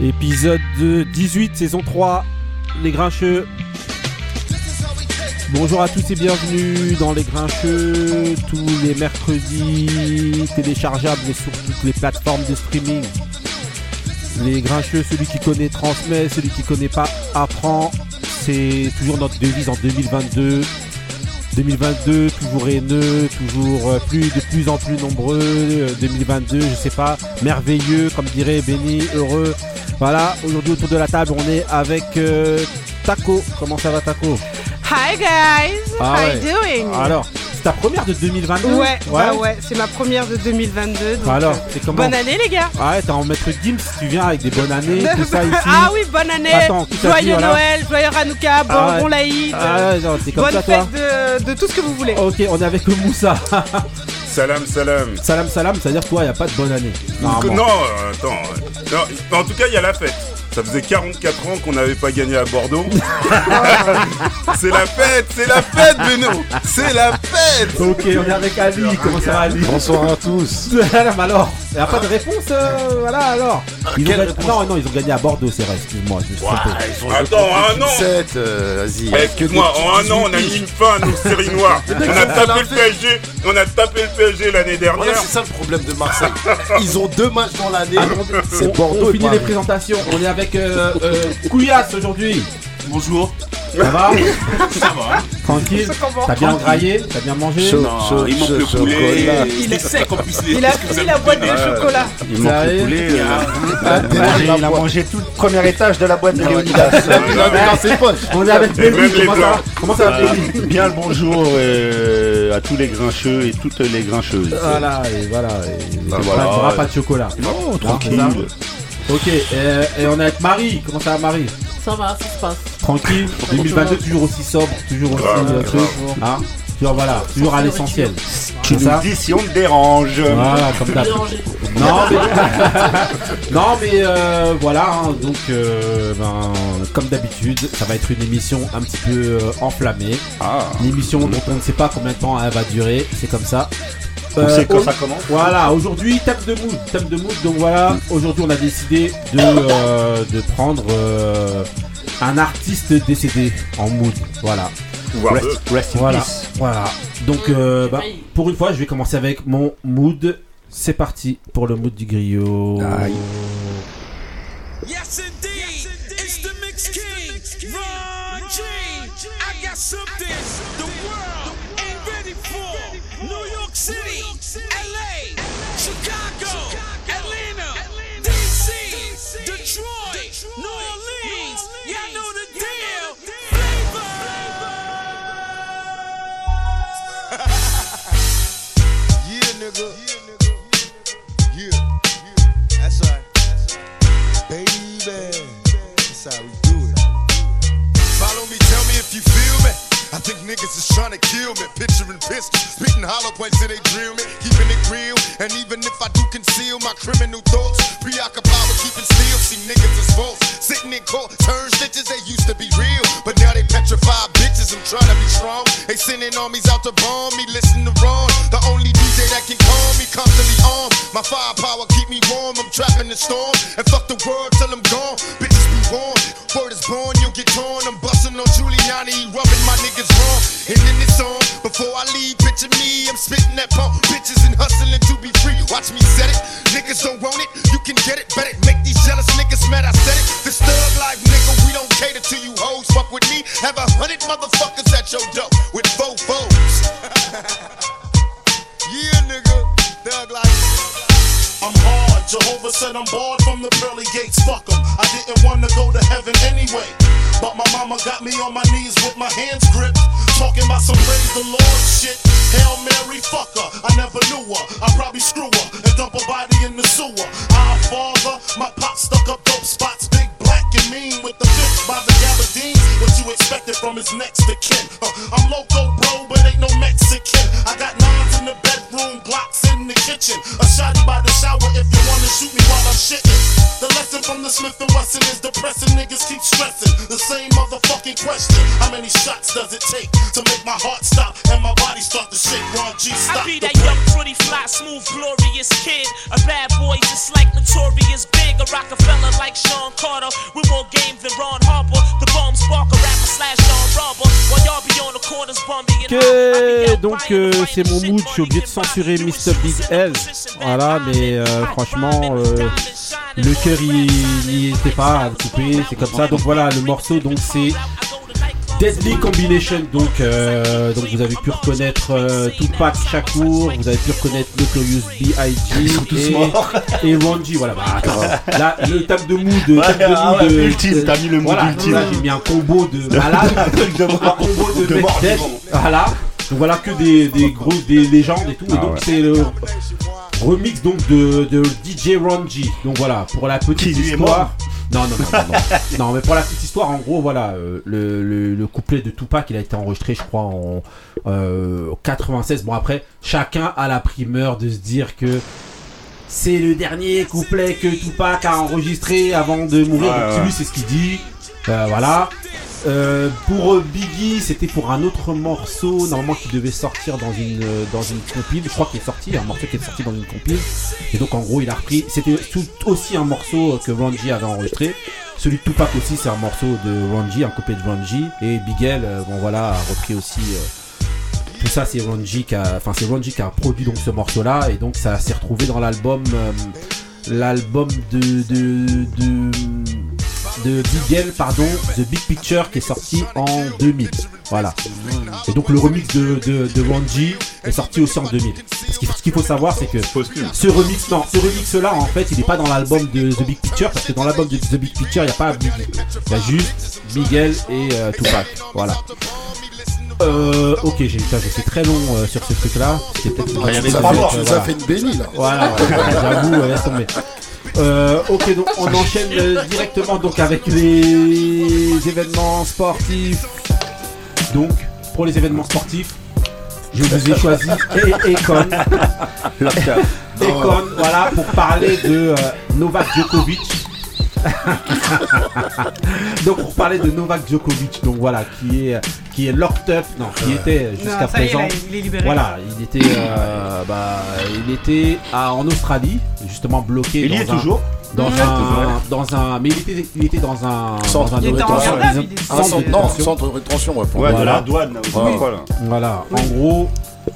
Épisode 18, saison 3, Les Grincheux. Bonjour à tous et bienvenue dans Les Grincheux, tous les mercredis, téléchargeables sur toutes les plateformes de streaming. Les Grincheux, celui qui connaît transmet, celui qui connaît pas apprend. C'est toujours notre devise en 2022. 2022, toujours haineux, toujours euh, plus de plus en plus nombreux. Euh, 2022, je sais pas, merveilleux, comme dirait Benny, heureux. Voilà, aujourd'hui autour de la table, on est avec euh, Taco. Comment ça va, Taco? Hi guys, Ah how ouais. you doing? Alors, c'est ta première de 2022 Ouais, bah ouais, c'est ma première de 2022. Donc, Alors, euh, c'est comment bonne année les gars. Ah ouais, t'es en maître Gims, tu viens avec des bonnes années, tout ça ici. ah oui, bonne année. Attends, dit, joyeux voilà Noël, joyeux Hanouka, bon, Ah ouais. bon Laïd. Ah ouais, comme bonne ça, toi. fête de, de tout ce que vous voulez. Ok, on est avec Moussa. Salam, salam. salam, salam, c'est-à-dire toi, y a pas de bonne année. Non, attends. Non, en tout cas, il y a la fête. Ça faisait 44 ans qu'on n'avait pas gagné à Bordeaux. c'est la fête, c'est la fête, Beno. C'est la fête. Ok, on est avec Ali. Comment ça va, Ali Bonsoir à tous. Alors, alors, y a pas de réponse, euh, voilà alors. Ils ont réponse Non, non, ils ont gagné à Bordeaux, c'est vrai, excuse-moi, je me suis trompé. Attends, un an. 7, euh, vas-y. Eh, Excuse-moi, en un an, on a mis une fin à nos séries noires. On a tapé le PSG, on a tapé le PSG l'année Voilà, dernière. c'est ça le problème de Marseille. Ils ont deux matchs dans l'année. C'est On, Bordeaux on finit les présentations. On est avec euh, euh, Couillasse aujourd'hui. Bonjour. Ça va Ça va Tranquille. T'as bien graillé T'as bien mangé Chaud, Non, chaud, il manque chaud, le poulet. chocolat. Il est sec en plus. Il a fini la boîte de chocolat. Il manque le poulet. euh, Ah, Il a mangé tout le premier étage de la boîte de Léonidas. Il a mis dans ses poches. On est avec Et Benny. même les Comment ça blancs. Comment ça va, Benny Bien le bonjour euh, à tous les grincheux et toutes les grincheuses. Voilà, et voilà. Et, Bah, voilà, il y aura pas de chocolat. Non, tranquille. Ok, euh, et on est avec Marie. Comment ça va, Marie? Ça va, ça se passe. Tranquille. 2022, toujours aussi sobre, toujours aussi. Euh, truc. Hein? Toujours, voilà, toujours à l'essentiel. Tu C'est nous ça? dis si on te dérange. Voilà, comme d'hab. Non mais, non, mais euh, voilà, hein, donc euh, ben, comme d'habitude, ça va être une émission un petit peu euh, enflammée. Ah, Une émission dont on ne sait pas combien de temps elle va durer, c'est comme ça. On Euh, sait quand au- ça commence. Voilà, aujourd'hui, thème de mood, thème de mood, donc voilà, aujourd'hui on a décidé de, euh, de prendre euh, un artiste décédé en mood, voilà. Voire deux. Rest, rest in Voilà, peace. voilà. Donc, euh, bah, pour une fois, je vais commencer avec mon mood. C'est parti pour le mood du griot. Aïe. Yes, indeed. Nigga. Yeah. That's right. Baby. That's how we do it. Follow me, tell me if you feel me. I think niggas is trying to kill me. Picturing pistols, spitting hollow points till they drill me. Keeping it real, and even if I do conceal my criminal thoughts, preoccupied with keeping still. See niggas is false. Sitting in court, turn stitches, they used to be real. But now they petrified I'm trying to be strong. They sending armies out to bomb me. Listen to Ron, the only DJ that can calm me, constantly armed. My firepower keep me warm. I'm trapping the storm. C'est mon mood, je suis obligé de censurer Mr. Big L. Voilà, mais euh, franchement, euh, le cœur il n'y était pas à couper, c'est comme ça. Donc voilà, le morceau, donc c'est Deadly Combination. Donc, euh, donc vous avez pu reconnaître Tupac Shakur, vous avez pu reconnaître Notorious B.I.G. et, et G. Voilà, bah, attends. là, le table de mood, le table de ah mood ouais, de- ultime, t'as mis le mood voilà, ultime. là, j'ai mis un combo de malade, un combo de, de mort. Voilà. Donc voilà que des, des grosses des légendes et tout. et Ah donc ouais. c'est le remix donc de, de DJ Ron G. Donc voilà, pour la petite Qui, histoire. Non, non, non, non, non. Non, mais pour la petite histoire, en gros, voilà, euh, le, le, le couplet de Tupac, il a été enregistré, je crois, en euh, 96. Bon, après, chacun a la primeur de se dire que c'est le dernier couplet que Tupac a enregistré avant de mourir. Ouais, Donc, ouais. lui, c'est ce qu'il dit. Euh, voilà. Euh, pour euh, Biggie, c'était pour un autre morceau, normalement qui devait sortir dans une euh, dans une compile. Je crois qu'il est sorti, un morceau qui est sorti dans une compile. Et donc en gros, il a repris. C'était aussi un morceau que G avait enregistré. Celui de Tupac aussi, c'est un morceau de G, un couplet de G. Et Bigel, bon voilà, a repris aussi. euh, tout ça, c'est G qui a, enfin c'est G qui a produit donc ce morceau-là, et donc ça s'est retrouvé dans l'album, euh, l'album de de de de Bigel, pardon, The Big Picture qui est sorti en 2000. Voilà. Et donc le remix de, de, de Ron G est sorti aussi en 2000. Parce qu'il faut- ce qu'il faut savoir, c'est que ce remix, non, ce remix là, en fait, il n'est pas dans l'album de The Big Picture parce que dans l'album de The Big Picture, il n'y a pas Biggie. Il y a juste Miguel et euh, Tupac. Voilà. Euh, ok, j'ai putain, j'ai fait très long euh, sur ce truc là. C'était peut-être une Ah, tu nous as fait- euh, voilà. une bénie là. Voilà, ouais, j'avoue, ouais, laisse tomber. Euh, ok, donc on enchaîne euh, directement donc avec les événements sportifs. Donc, pour les événements sportifs, je vous ai choisi Econ. Econ, voilà, pour parler de euh, Novak Djokovic. donc pour parler de Novak Djokovic, donc voilà, qui est qui est locked up, non, qui était jusqu'à est, présent. là, il est libéré. Voilà, il était, euh, bah, il était à- en Australie, justement bloqué. Il y est un- toujours Dans un, dans un, mais il était, il était dans un, Centre dans un de Il était en rétention. Un centre de non, rétention. centre de rétention, ouais. pour Ouais, de la douane, là, Ouais. là. Voilà, en gros,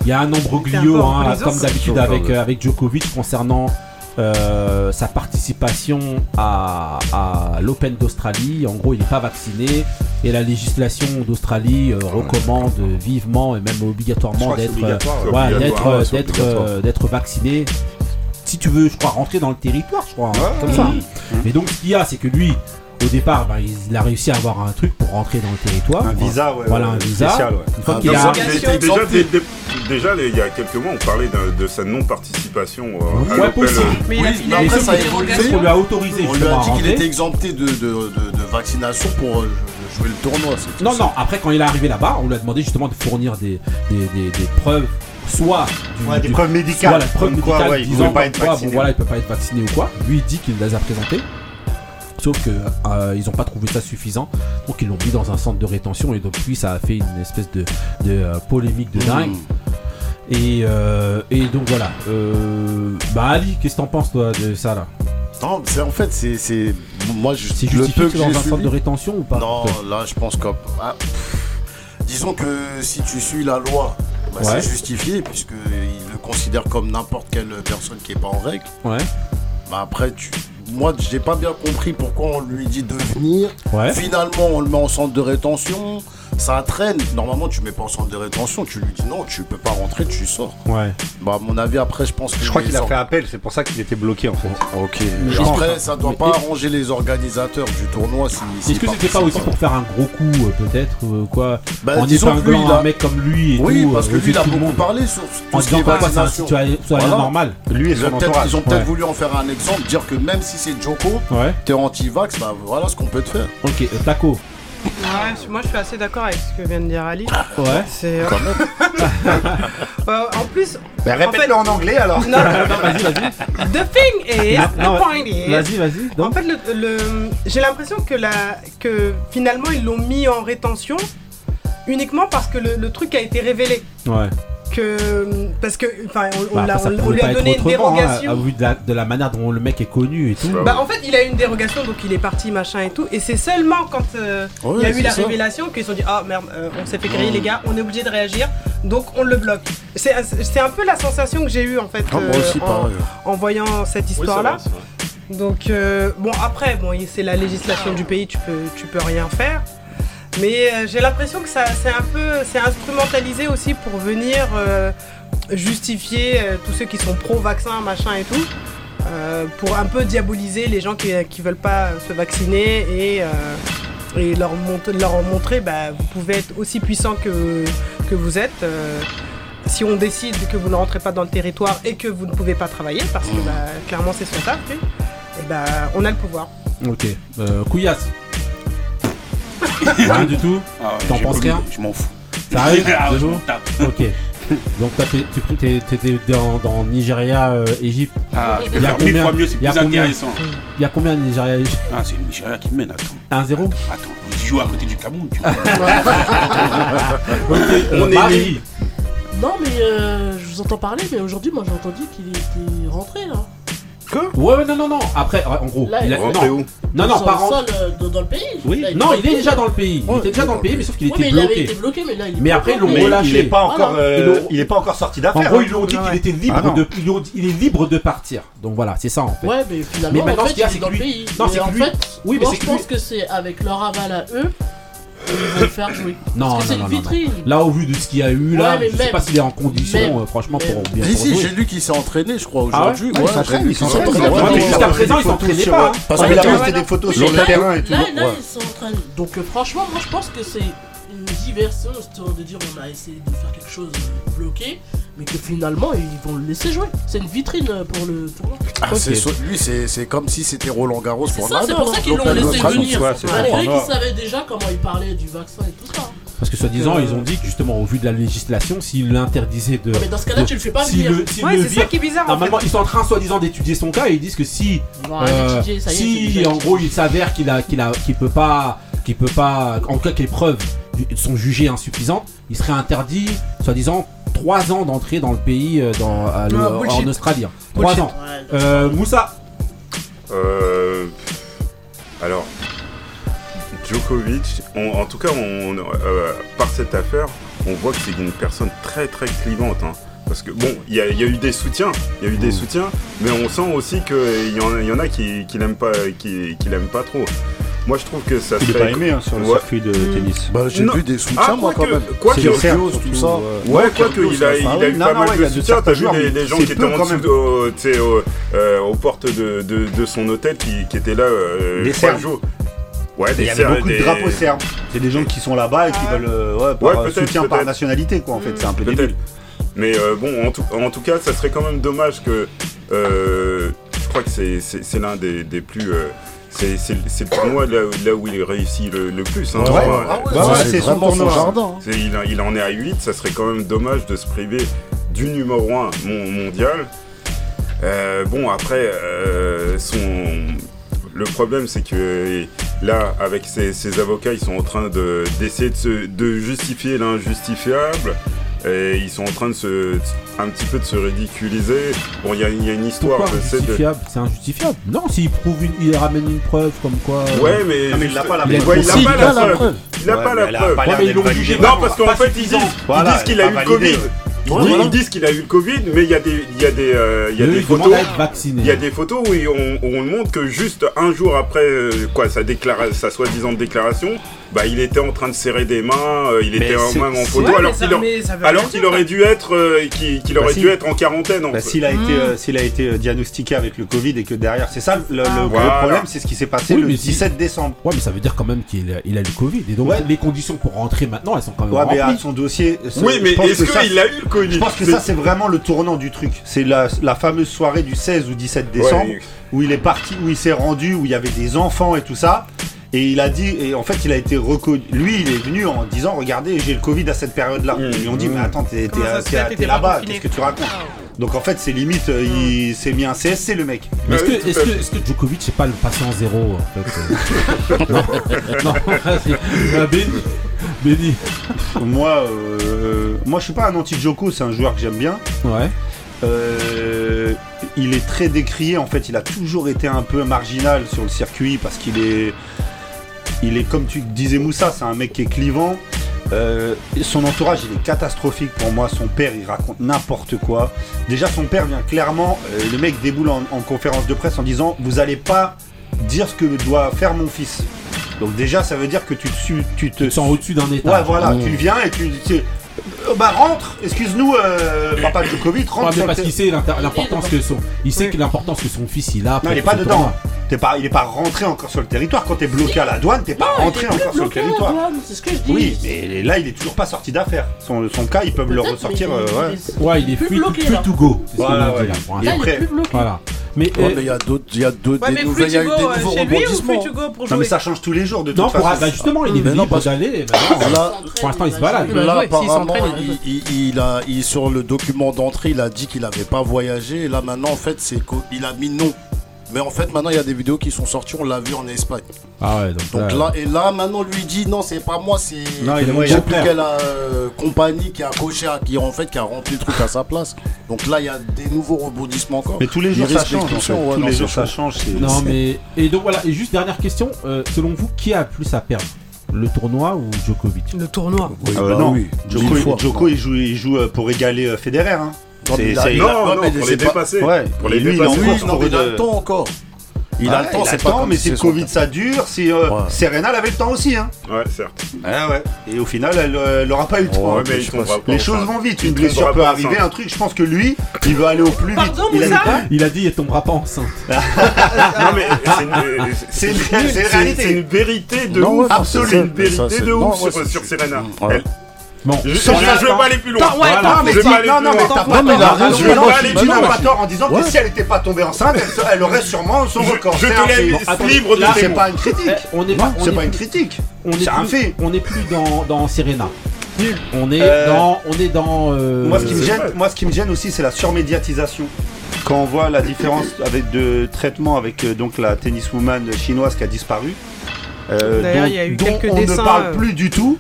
il y a un encore en hein, comme d'habitude avec, euh, avec Djokovic concernant euh, sa participation à, à l'Open d'Australie. En gros, il n'est pas vacciné et la législation d'Australie euh, recommande vivement et même obligatoirement d'être ouais. Vacciné. Si tu veux, je crois, rentrer dans le territoire, je crois, hein, Ouais, comme ça. Mhm. Et donc, ce qu'il y a, c'est que lui, au départ, bah, il, a réussi à avoir un truc pour rentrer dans le territoire. Un visa, ouais. Voilà, ouais, un visa. Spécial, ouais. Une fois Ah, qu'il a, Déjà, Il a été déjà, il y a quelques mois, on parlait de, de sa non-participation euh, à Ouais, possible. euh, Mais il a Oui, mais après, ça a. Parce qu'on lui a autorisé On lui a dit qu'il était exempté de, de, de- de vaccination pour euh, jouer le tournoi. Non, ça. non, après quand il est arrivé là-bas, on lui a demandé justement de fournir des, des, des, des preuves, soit du, Ouais, des du- preuves soit médicales. la preuve comme quoi, ouais, il disant bon voilà, il peut pas être vacciné ou quoi. Lui il dit qu'il les a présentés. Sauf que euh, ils ont pas trouvé ça suffisant, donc ils l'ont mis dans un centre de rétention et depuis ça a fait une espèce de, de euh, polémique de dingue. Et, euh, et donc voilà. Euh, bah Ali, qu'est-ce que t'en penses toi de ça là? Non, c'est en fait, c'est. c'est- Moi, je, C'est le peu que dans un centre de rétention ou pas? Non, là, je pense que. ah, disons que si tu suis la loi, bah, Ouais. c'est justifié, puisqu'il le considère comme n'importe quelle personne qui est pas en règle. Ouais. Bah, après, tu. Moi, j'ai pas bien compris pourquoi on lui dit de venir. Ouais. Finalement, on le met en centre de rétention. Ça traîne. Normalement, tu mets pas en centre de rétention. Tu lui dis non, tu peux pas rentrer, tu sors. Ouais. Bah, à mon avis, après, je pense que. Je crois qu'il a fait appel, c'est pour ça qu'il était bloqué en fait. Ok. Mais Et Après, ça doit pas arranger les organisateurs du tournoi si. si Est-ce que c'était pas aussi pour faire un gros coup euh, peut-être euh, quoi Bah, En disons que lui, épinglant il a- un mec comme lui et Oui, tout parce euh, que lui, il a beaucoup parlé sur En tout ce qui disant est un vaccination. Voilà. normal. Lui et Ils ont son peut-être entourage. ils ont peut-être voulu en faire un exemple, dire que même si c'est Joko, t'es anti-vax, bah voilà ce qu'on peut te faire. Ok, Taco. Ouais, moi je suis assez d'accord avec ce que vient de dire Ali. Ouais. C'est. euh, euh, en plus. Ben, en répète-le fait- en anglais alors. Non, Vas-y, vas-y. the thing is, Non, the non, point is. Vas-y, vas-y. En fait, le, le- j'ai l'impression que, la, que finalement ils l'ont mis en rétention uniquement parce que le, le truc a été révélé. Ouais. Que, parce que, enfin, on, on Bah, on- on lui a donné une hein, dérogation. à vu de la, de la manière dont le mec est connu et tout. Bah en fait il a eu une dérogation donc il est parti machin et tout et c'est seulement quand euh, Ouais, il y a eu la ça. révélation qu'ils se sont dit ah merde euh, on s'est fait griller les gars on est obligé de réagir donc on le bloque c'est c'est un peu la sensation que j'ai eue en fait Ah, moi euh, aussi, en, en voyant cette histoire là vrai. donc euh, bon après bon c'est la législation du pays tu peux tu peux rien faire mais euh, j'ai l'impression que ça c'est un peu c'est instrumentalisé aussi pour venir euh, justifier euh, tous ceux qui sont pro-vaccin machin et tout pour un peu diaboliser les gens qui, qui veulent pas se vacciner et, et leur, leur montrer bah, vous pouvez être aussi puissant que, que vous êtes si on décide que vous ne rentrez pas dans le territoire et que vous ne pouvez pas travailler parce que bah, clairement c'est son taf et bah, on a le pouvoir Ok. Couillasse. Rien du tout Ah ouais, T'en penses rien Je m'en fous. Ça arrive Ah. Ok. Donc t'étais dans, dans Nigeria, euh, Égypte. Ah, je Il peux y a faire mille combien fois mieux, c'est Il y a plus combien intéressant. Il y a combien de Nigeria Égypte Ah, c'est le Nigeria qui mène, attends. 1-0 Attends, je joue à côté du Cameroun, tu vois. On est Marie. Non, mais euh, je vous entends parler, mais aujourd'hui, moi j'ai entendu qu'il était rentré là. Ouais, ouais, non, non, non. Après, en gros. Là, il a- il- Rentré non, où non, non, Dans pas le rentré. sol, euh, dans, le pays. Oui, Là, non, il est déjà dans le pays. Il Ouais, était déjà dans le pays, mais sauf qu'il Ouais, mais était il avait bloqué. été bloqué, mais là il est Mais après, ils l'ont relâché. il est pas Voilà. encore, euh, Ils l'ont- il est pas encore sorti En d'affaire. gros, hein. ils lui ont dit qu'il était Ah libre non. de, ils lui ont dit- il est libre de partir. Donc voilà, c'est ça en fait. Ouais, mais finalement, Mais maintenant, en ce fait, qu'il y a, il c'est est dans que le lui- pays. Non, mais c'est que en lui- fait, Oui, mais moi c'est je que pense que c'est avec leur aval à eux, ils vont le faire jouer. Non, Parce que c'est non, une non, vitrine. Là, au vu de ce qu'il y a eu là, Ouais, mais je sais même- pas s'il est en condition, même- euh, franchement, pour même- bien Si, pour si, j'ai lu qu'il s'est entraîné, je crois, Ah ouais aujourd'hui. Ouais, il s'entraîne, il s'entraîne. mais jusqu'à présent, il s'entraînait pas, sur-. Parce qu'il a mais posté des photos sur mais le terrain et tout. Là, là, Ouais. ils s'entraînent. Donc euh, franchement, moi je pense que c'est diversion, histoire de dire on a essayé de faire quelque chose de bloqué, mais que finalement ils vont le laisser jouer. C'est une vitrine euh, pour le tournoi. Ah, c'est Ok. so- lui, c'est c'est comme si c'était Roland Garros C'est pour ça, c'est pour ça hein, qu'ils l'ont laissé venir. Malgré qu'ils savaient déjà comment il parlait du vaccin et tout ça. Parce que soi-disant, ils ont dit que justement, au vu de la législation, s'ils l'interdisaient de. Mais dans ce cas-là, de- tu le fais pas venir. le- s'ils ouais c'est ça qui est bizarre en Normalement, fait. ils sont en train, soi-disant, d'étudier son cas et ils disent que si, euh, étudier, ça y est, c'est si en gros, il s'avère qu'il a, qu'il a, qu'il peut pas, qu'il peut pas, en tout cas que les preuves sont jugées insuffisantes, il serait interdit, soi-disant, 3 ans d'entrée dans le pays, euh, dans, à le- Ah, en Australie. 3 Bullshit. ans. Euh, Moussa, Euh, alors, Djokovic, on- en tout cas, on, euh, par cette affaire, on voit que c'est une personne très très clivante. hein. Parce que bon, il y, a- il y a eu des soutiens, il y a eu des soutiens, mais on sent aussi qu'il y, en- il y en a qui, qui l'aiment pas, qui, qui l'aiment pas trop. Moi, je trouve que ça Il est serait pas aimé hein, sur le Ouais. circuit de tennis. Bah, j'ai Non. vu des soutiens, Ah, moi, quand même. Kyrgios, Kyrgios, surtout, tout ça. ouais. Ouais, quoi qu'il a, il eu non, pas non, mal de a de soutien. certains T'as vu les, gens qui étaient en dessous, au- euh, aux portes de, son hôtel qui, étaient là. euh, Des trois Serbes. jours. Ouais, Il des y avait Serbes, beaucoup des- de drapeaux serbes. C'est des gens qui sont là-bas et qui veulent euh, ouais, par Ouais, euh, peut-être, soutien par nationalité quoi en fait. C'est un peu Peut-être. débile. Mais euh, bon, en tout, en tout cas, ça serait quand même dommage que. euh, je crois que c'est- c'est c'est l'un des, des plus. C'est c'est- c'est le tournoi là, où- là où il réussit le, le plus. hein. Ouais, Enfin, ah ouais, Ouais, ouais, c'est c'est son tournoi. jardin. hein. c'est- il, en- il en est à 8, ça serait quand même dommage de se priver du numéro 1 mondial. Euh, bon, après, euh, son... le problème, c'est que là, avec ses, ses avocats, ils sont en train de- d'essayer de, se- de justifier l'injustifiable. Et ils sont en train de se, un petit peu de se ridiculiser. Bon, il y, a- il y a une histoire, je sais. De... injustifiable? C'est injustifiable. Non, s'il prouve, une- il ramène une preuve comme quoi. euh, Ouais, mais, mais il l'a pas la preuve. Il a Si, pas il la preuve. Il a Ouais, pas la preuve. Non, parce qu'en fait, ils disent, Voilà, qu'il a eu le. Covid. Ils, disent- voilà. ils disent qu'il a eu le Covid, mais il y a des, il y a des, euh, il y a des photos. Il y a des photos où on, où on montre que juste un jour après euh, quoi, sa soi-disant déclaration, bah, il était en train de serrer des mains, euh, il Mais était en- même en photo, Ouais, alors qu'il aurait dû être, euh, qu'il Bah, aurait si. dû être en quarantaine. En Bah, fait. s'il a été, Mm. euh, s'il a été euh, diagnostiqué avec le Covid et que derrière, c'est ça le, le gros Voilà. problème, c'est ce qui s'est passé Oui, le mais si- 17 décembre. Ouais, mais ça veut dire quand même qu'il a, il a eu le Covid. Et donc, Ouais. les conditions pour rentrer maintenant, elles sont quand même Ouais, mais à remplies. son dossier. c'est- Oui, mais est-ce qu'il a eu le Covid? Je pense que ça, c'est vraiment le tournant du truc. C'est la, la fameuse soirée du 16 ou 17 décembre Ouais, où il est parti, où il s'est rendu, où il y avait des enfants et tout ça. Et il a dit, et en fait, il a été reconnu. Lui, il est venu en disant Regardez, j'ai le Covid à cette période-là. Mmh. Ils lui ont dit Mais attends, t'es, là-bas, qu'est-ce que tu racontes Donc en fait, c'est limite, euh, il s'est mis un CSC, le mec. Mais est-ce que, tout est-ce à que, fait. est-ce que Djokovic c'est pas le patient zéro en fait euh Non, non, vas-y. Ah, Benny, Benny. Moi, euh, moi, je suis pas un anti-Joko, c'est un joueur que j'aime bien. Ouais. Euh, il est très décrié, en fait, il a toujours été un peu marginal sur le circuit parce qu'il est, il est comme tu disais Moussa, c'est un mec qui est clivant. Euh, son entourage, il est catastrophique pour moi. Son père, il raconte n'importe quoi. Déjà, son père vient clairement, euh, le mec déboule en, en conférence de presse en disant Vous allez pas dire ce que doit faire mon fils. Donc, déjà, ça veut dire que tu te, tu te Tu sens au-dessus d'un état. Ouais, voilà, tu viens et tu dis euh, Bah, rentre, excuse-nous, euh, papa Djokovic, rentre. Ouais, mais parce qu'il sait l'importance que son, il sait que l'importance que son fils il a. Non, il est pas dedans. tournoi. T'es pas, il est pas rentré encore sur le territoire. Quand t'es bloqué à la douane, t'es pas Non, rentré il encore sur le territoire. douane, C'est ce que je dis. Oui, mais là, il est toujours pas sorti d'affaires. Son, son cas, ils peuvent le ressortir. mais euh, il- ouais. il est- Ouais, il est plus free, to, bloqué, free là. to go. Voilà, ouais. pour il est. Voilà. Mais, Ouais, euh, mais il y a d'autres, il y a d'autres Ouais, des il y a eu des euh, nouveaux rebondissements. Pour Non, mais ça change tous les jours de toute non, pour, façon. bah, justement, il est libre parce- d'aller. bah Pour l'instant, il se balade. Il Là, apparemment, il il, il- il a, il- sur le document d'entrée, il a dit qu'il n'avait pas voyagé. Et là, maintenant, en fait, c'est qu'il a mis non. Mais en fait, maintenant, il y a des vidéos qui sont sorties, on l'a vu en Espagne. Ah ouais, donc, Donc là, et là, maintenant, lui dit non, c'est pas moi, c'est Non, il moi, plus quelle euh, compagnie qui a coché, qui en fait, qui a rempli le truc à sa place. Donc là, il y a des nouveaux rebondissements encore. Mais tous les jours, ça change. en fait. l'expulsion, ouais, Tous non, les jours, ça change. c'est- Non, mais. Et donc voilà, et juste dernière question. euh, selon vous, qui a plus à perdre? Le tournoi ou Djokovic? Le tournoi. Oui, Euh, bah non, oui, Joko, mille fois. Joko, il joue, il joue euh, pour égaler euh, Federer. Hein. Non, Non, pour les pas- dépasser. Ouais. Pour les lui, il est en dépasser. il a le temps encore. Il a Ouais, le temps, c'est le pas temps, mais si le Covid ça dure, si euh, Ouais. Serena elle avait le temps aussi. Hein. Ouais, certes. Ah ouais. Et au final, elle, euh, elle aura pas eu le temps. Ouais, hein. mais il je tombera pense- pas Les choses vont vite, une blessure peut arriver, enceinte. un truc. Je pense que lui, il veut aller au plus vite. Il a dit Il a dit, il tombera pas enceinte. Non, mais c'est une, C'est une- une vérité de Non, ouf. non, Absolue. c'est une vérité de non, ouf sur Serena. Bon, Je, je, Sans je attendre. veux pas aller plus loin. Ouais, Voilà. Mais si- pas non, non, mais t'as pas mais a tort. raison. Je pas aller plus loin, pas tort en disant Ouais. que si elle était pas tombée enceinte, elle, elle aurait sûrement son Je- record. je te laisse libre de C'est pas une critique. Eh, on est pas, c'est est pas une plus- critique. On est C'est un plus- fait. On n'est plus dans, dans Serena. On est Euh, dans. On est dans. euh, Moi, ce qui me gêne, moi, ce qui me gêne aussi, c'est la surmédiatisation. Quand on voit la différence avec de traitement avec euh, donc la tenniswoman chinoise qui a disparu, euh, D'ailleurs, dont- il y a eu dont on dessins, ne parle euh, plus du tout,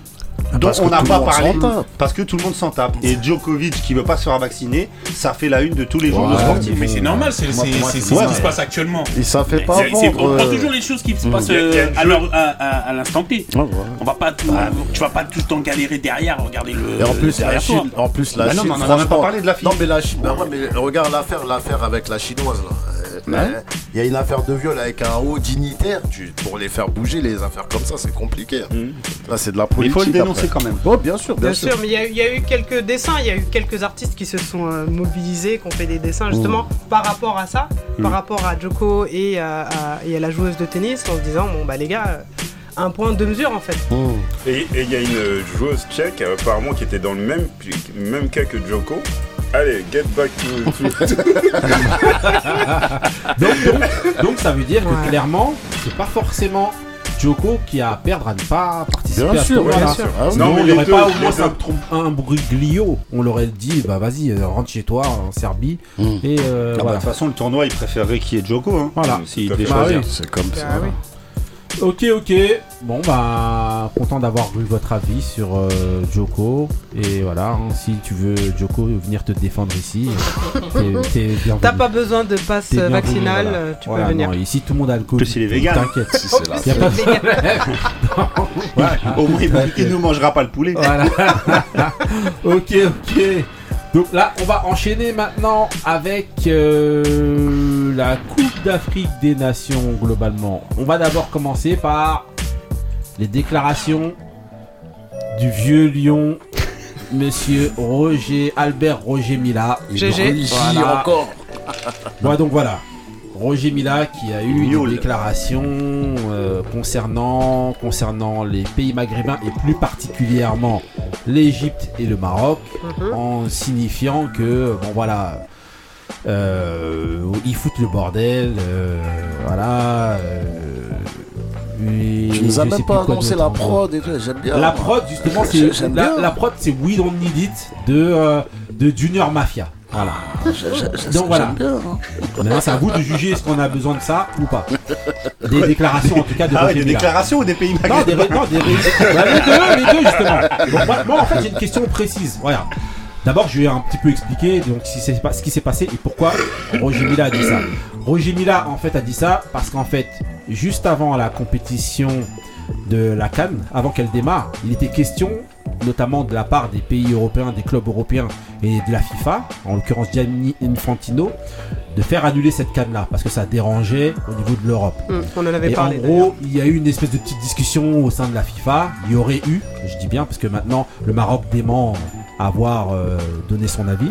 dont Parce que on n'a pas parlé, parce que tout le monde s'en tape. Et Djokovic qui veut pas se faire vacciner, ça fait la une de tous les journaux Ouais, sportifs. Mais c'est normal, c'est ce qui se passe actuellement. Et ça fait pas on prend euh, toujours les choses qui se passent y a euh, à l'instant T. On va pas tu vas pas tout le temps galérer derrière, regarder le. Et en plus, la. Chine, en plus, la Bah non, Chine, mais on en a même pas parlé de la fille. Non, mais la Chine, bah mais regarde l'affaire, l'affaire avec la chinoise, là. Euh, euh, Il y a une affaire de viol avec un haut dignitaire. Tu, pour les faire bouger, les affaires comme ça, c'est compliqué. hein. Là, c'est de la Il politique. faut le dénoncer après. quand même. Ouais, bien sûr, bien, Bien sûr, mais il y, a- il y a eu quelques dessins, il y a eu quelques artistes qui se sont euh, mobilisés, qui ont fait des dessins justement par rapport à ça, par rapport à Joko et à, à- et à la joueuse de tennis, en se disant bon bah les gars, euh, un point de mesure en fait. Et et il y a une joueuse tchèque apparemment qui était dans le même, même cas que Joko. Allez, get back to. to- donc, donc- donc ça veut dire que clairement, c'est pas forcément Joko qui a à perdre à ne pas participer Bien à ce sûr, tournoi-là. bien sûr. Ah. Sinon, Non, mais il les n'y aurait deux, pas au moins un, trom- un bruglio. On leur aurait dit, bah vas-y, euh, rentre chez toi en Serbie. Mm. Et euh, Ah bah. De toute façon, le tournoi, il préférerait qu'il y ait Joko. Hein, Voilà. S'il fait. Bah oui. C'est comme ça. Ah oui. Ok, ok. Bon, bah, content d'avoir eu votre avis sur euh, Joko. Et voilà, hein, si tu veux, Joko, venir te défendre ici, euh. T'as pas besoin de passe vaccinal, voilà. euh, tu Voilà, peux venir. non, ici, tout le monde a le Covid. plus, il est vegan. T'inquiète. Si c'est là. Y a pas de problème. Au moins, il- ne mangera pas le poulet. Voilà. ok, ok. Donc là, on va enchaîner maintenant avec euh, la Coupe d'Afrique des Nations globalement. On va d'abord commencer par les déclarations du vieux lion, Monsieur Roger Albert Roger Mila. GG. Voilà. encore. Bon, donc voilà. Roger Mila qui a eu Mioul. des déclarations euh, concernant, concernant les pays maghrébins et plus particulièrement l'Égypte et le Maroc Mhm. en signifiant que, bon voilà, euh, ils foutent le bordel, euh, voilà, euh, Et Tu nous as je même pas annoncé la prod et tout, j'aime bien. La prod, justement, c'est la prod, c'est We Don't Need It de, euh, de Junior Mafia. Voilà. Donc voilà. Bien. hein. Maintenant, c'est à vous de juger est-ce qu'on a besoin de ça ou pas. Des déclarations, en tout cas, de Ah ouais, Roger des déclarations ou des pays Non, des, non, des ré- bah, les deux, les deux, justement. Donc, moi, moi, en fait, j'ai une question précise. Voilà. D'abord, je vais un petit peu expliquer donc, si c'est pas- ce qui s'est passé et pourquoi Roger Mila a dit ça. Roger Mila, en fait, a dit ça parce qu'en fait, juste avant la compétition de la Cannes, avant qu'elle démarre, il était question, notamment de la part des pays européens, des clubs européens et de la FIFA, en l'occurrence Gianni Infantino, de faire annuler cette Cannes-là parce que ça dérangeait au niveau de l'Europe. Hum, On en avait Et parlé. en gros, il y a eu une espèce de petite discussion au sein de la FIFA. Il y aurait eu, je dis bien parce que maintenant le Maroc dément avoir euh, donné son avis.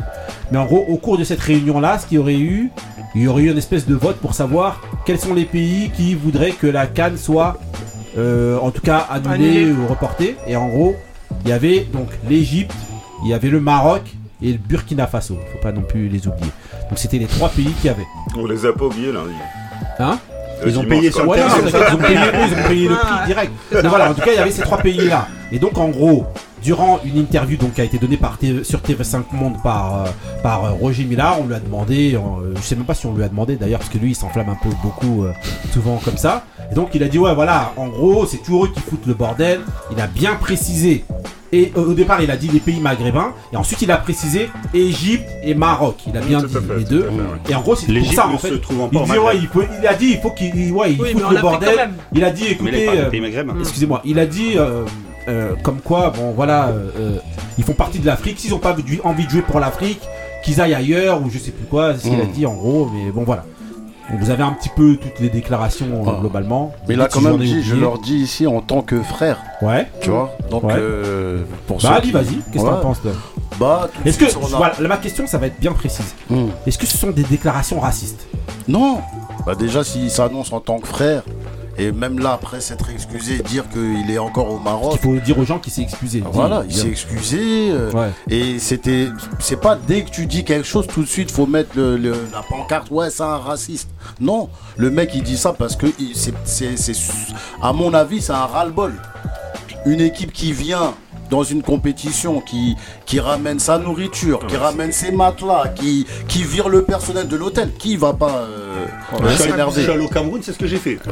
Mais en gros, au cours de cette réunion-là, ce qu'il y aurait eu, il y aurait eu une espèce de vote pour savoir quels sont les pays qui voudraient que la Cannes soit, en tout cas, Annulée. ou reportée. Et en gros, il y avait donc l'Égypte, il y avait le Maroc et le Burkina Faso. Il faut pas non plus les oublier. Donc c'était les trois pays qui avaient. On les a pas oubliés lundi. Hein Euh, Ils ont payé sur t'inquiète, ils ont payé, ils ont payé le prix direct. Mais voilà, en tout cas, il y avait ces trois pays-là. Et donc, en gros, durant une interview donc, qui a été donnée par TV sur TV5 Monde par, euh, par euh, Roger Millard, on lui a demandé, euh, je sais même pas si on lui a demandé d'ailleurs, parce que lui, il s'enflamme un peu beaucoup, euh, souvent comme ça. Et donc, il a dit, ouais, voilà, en gros, c'est toujours eux qui foutent le bordel. Il a bien précisé. Et euh, au départ, il a dit les pays maghrébins. Et ensuite, il a précisé Égypte et Maroc. Il a bien dit fait, les deux. fait. Et en gros, c'est pour ça, en fait. Il, dit, ouais, il, faut- il a dit, il faut qu'il ouais, il Oui, foute le bordel. Il a dit, écoutez, les pas euh, des pays maghrébins. excusez-moi, il a dit euh, euh, comme quoi, bon voilà, euh, euh, ils font partie de l'Afrique. S'ils n'ont pas envie de jouer pour l'Afrique, qu'ils aillent ailleurs ou je sais plus quoi, c'est ce qu'il a Mm. dit en gros. Mais bon voilà. Donc, vous avez un petit peu toutes les déclarations euh, Ah. globalement. Mais Dites quand même dit, je leur dis ici en tant que frère, Ouais. tu vois. Donc, Ouais. euh, pour Bah ceux Ali, vas-y. Qu'est-ce que Ouais. t'en penses toi Bah, Est-ce que a- voilà, ma question, ça va être bien précise. Hmm. Est-ce que ce sont des déclarations racistes? Non Bah déjà s'il s'annonce en tant que frère, et même là après s'être excusé, dire qu'il est encore au Il Maroc, faut dire aux gens qu'il s'est excusé. voilà, il s'est excusé. euh, Ouais. Et c'était, c'est pas dès que tu dis quelque chose tout de suite faut mettre le, le- la pancarte. Ouais, c'est un raciste. Non, le mec il dit ça parce que il- c'est- à mon avis, c'est un ras-le-bol. Une équipe qui vient dans une compétition, qui, qui ramène sa nourriture, qui ramène ses matelas, qui, qui vire le personnel de l'hôtel, qui va pas euh, Je suis je s'énerver au Cameroun, c'est ce que j'ai fait.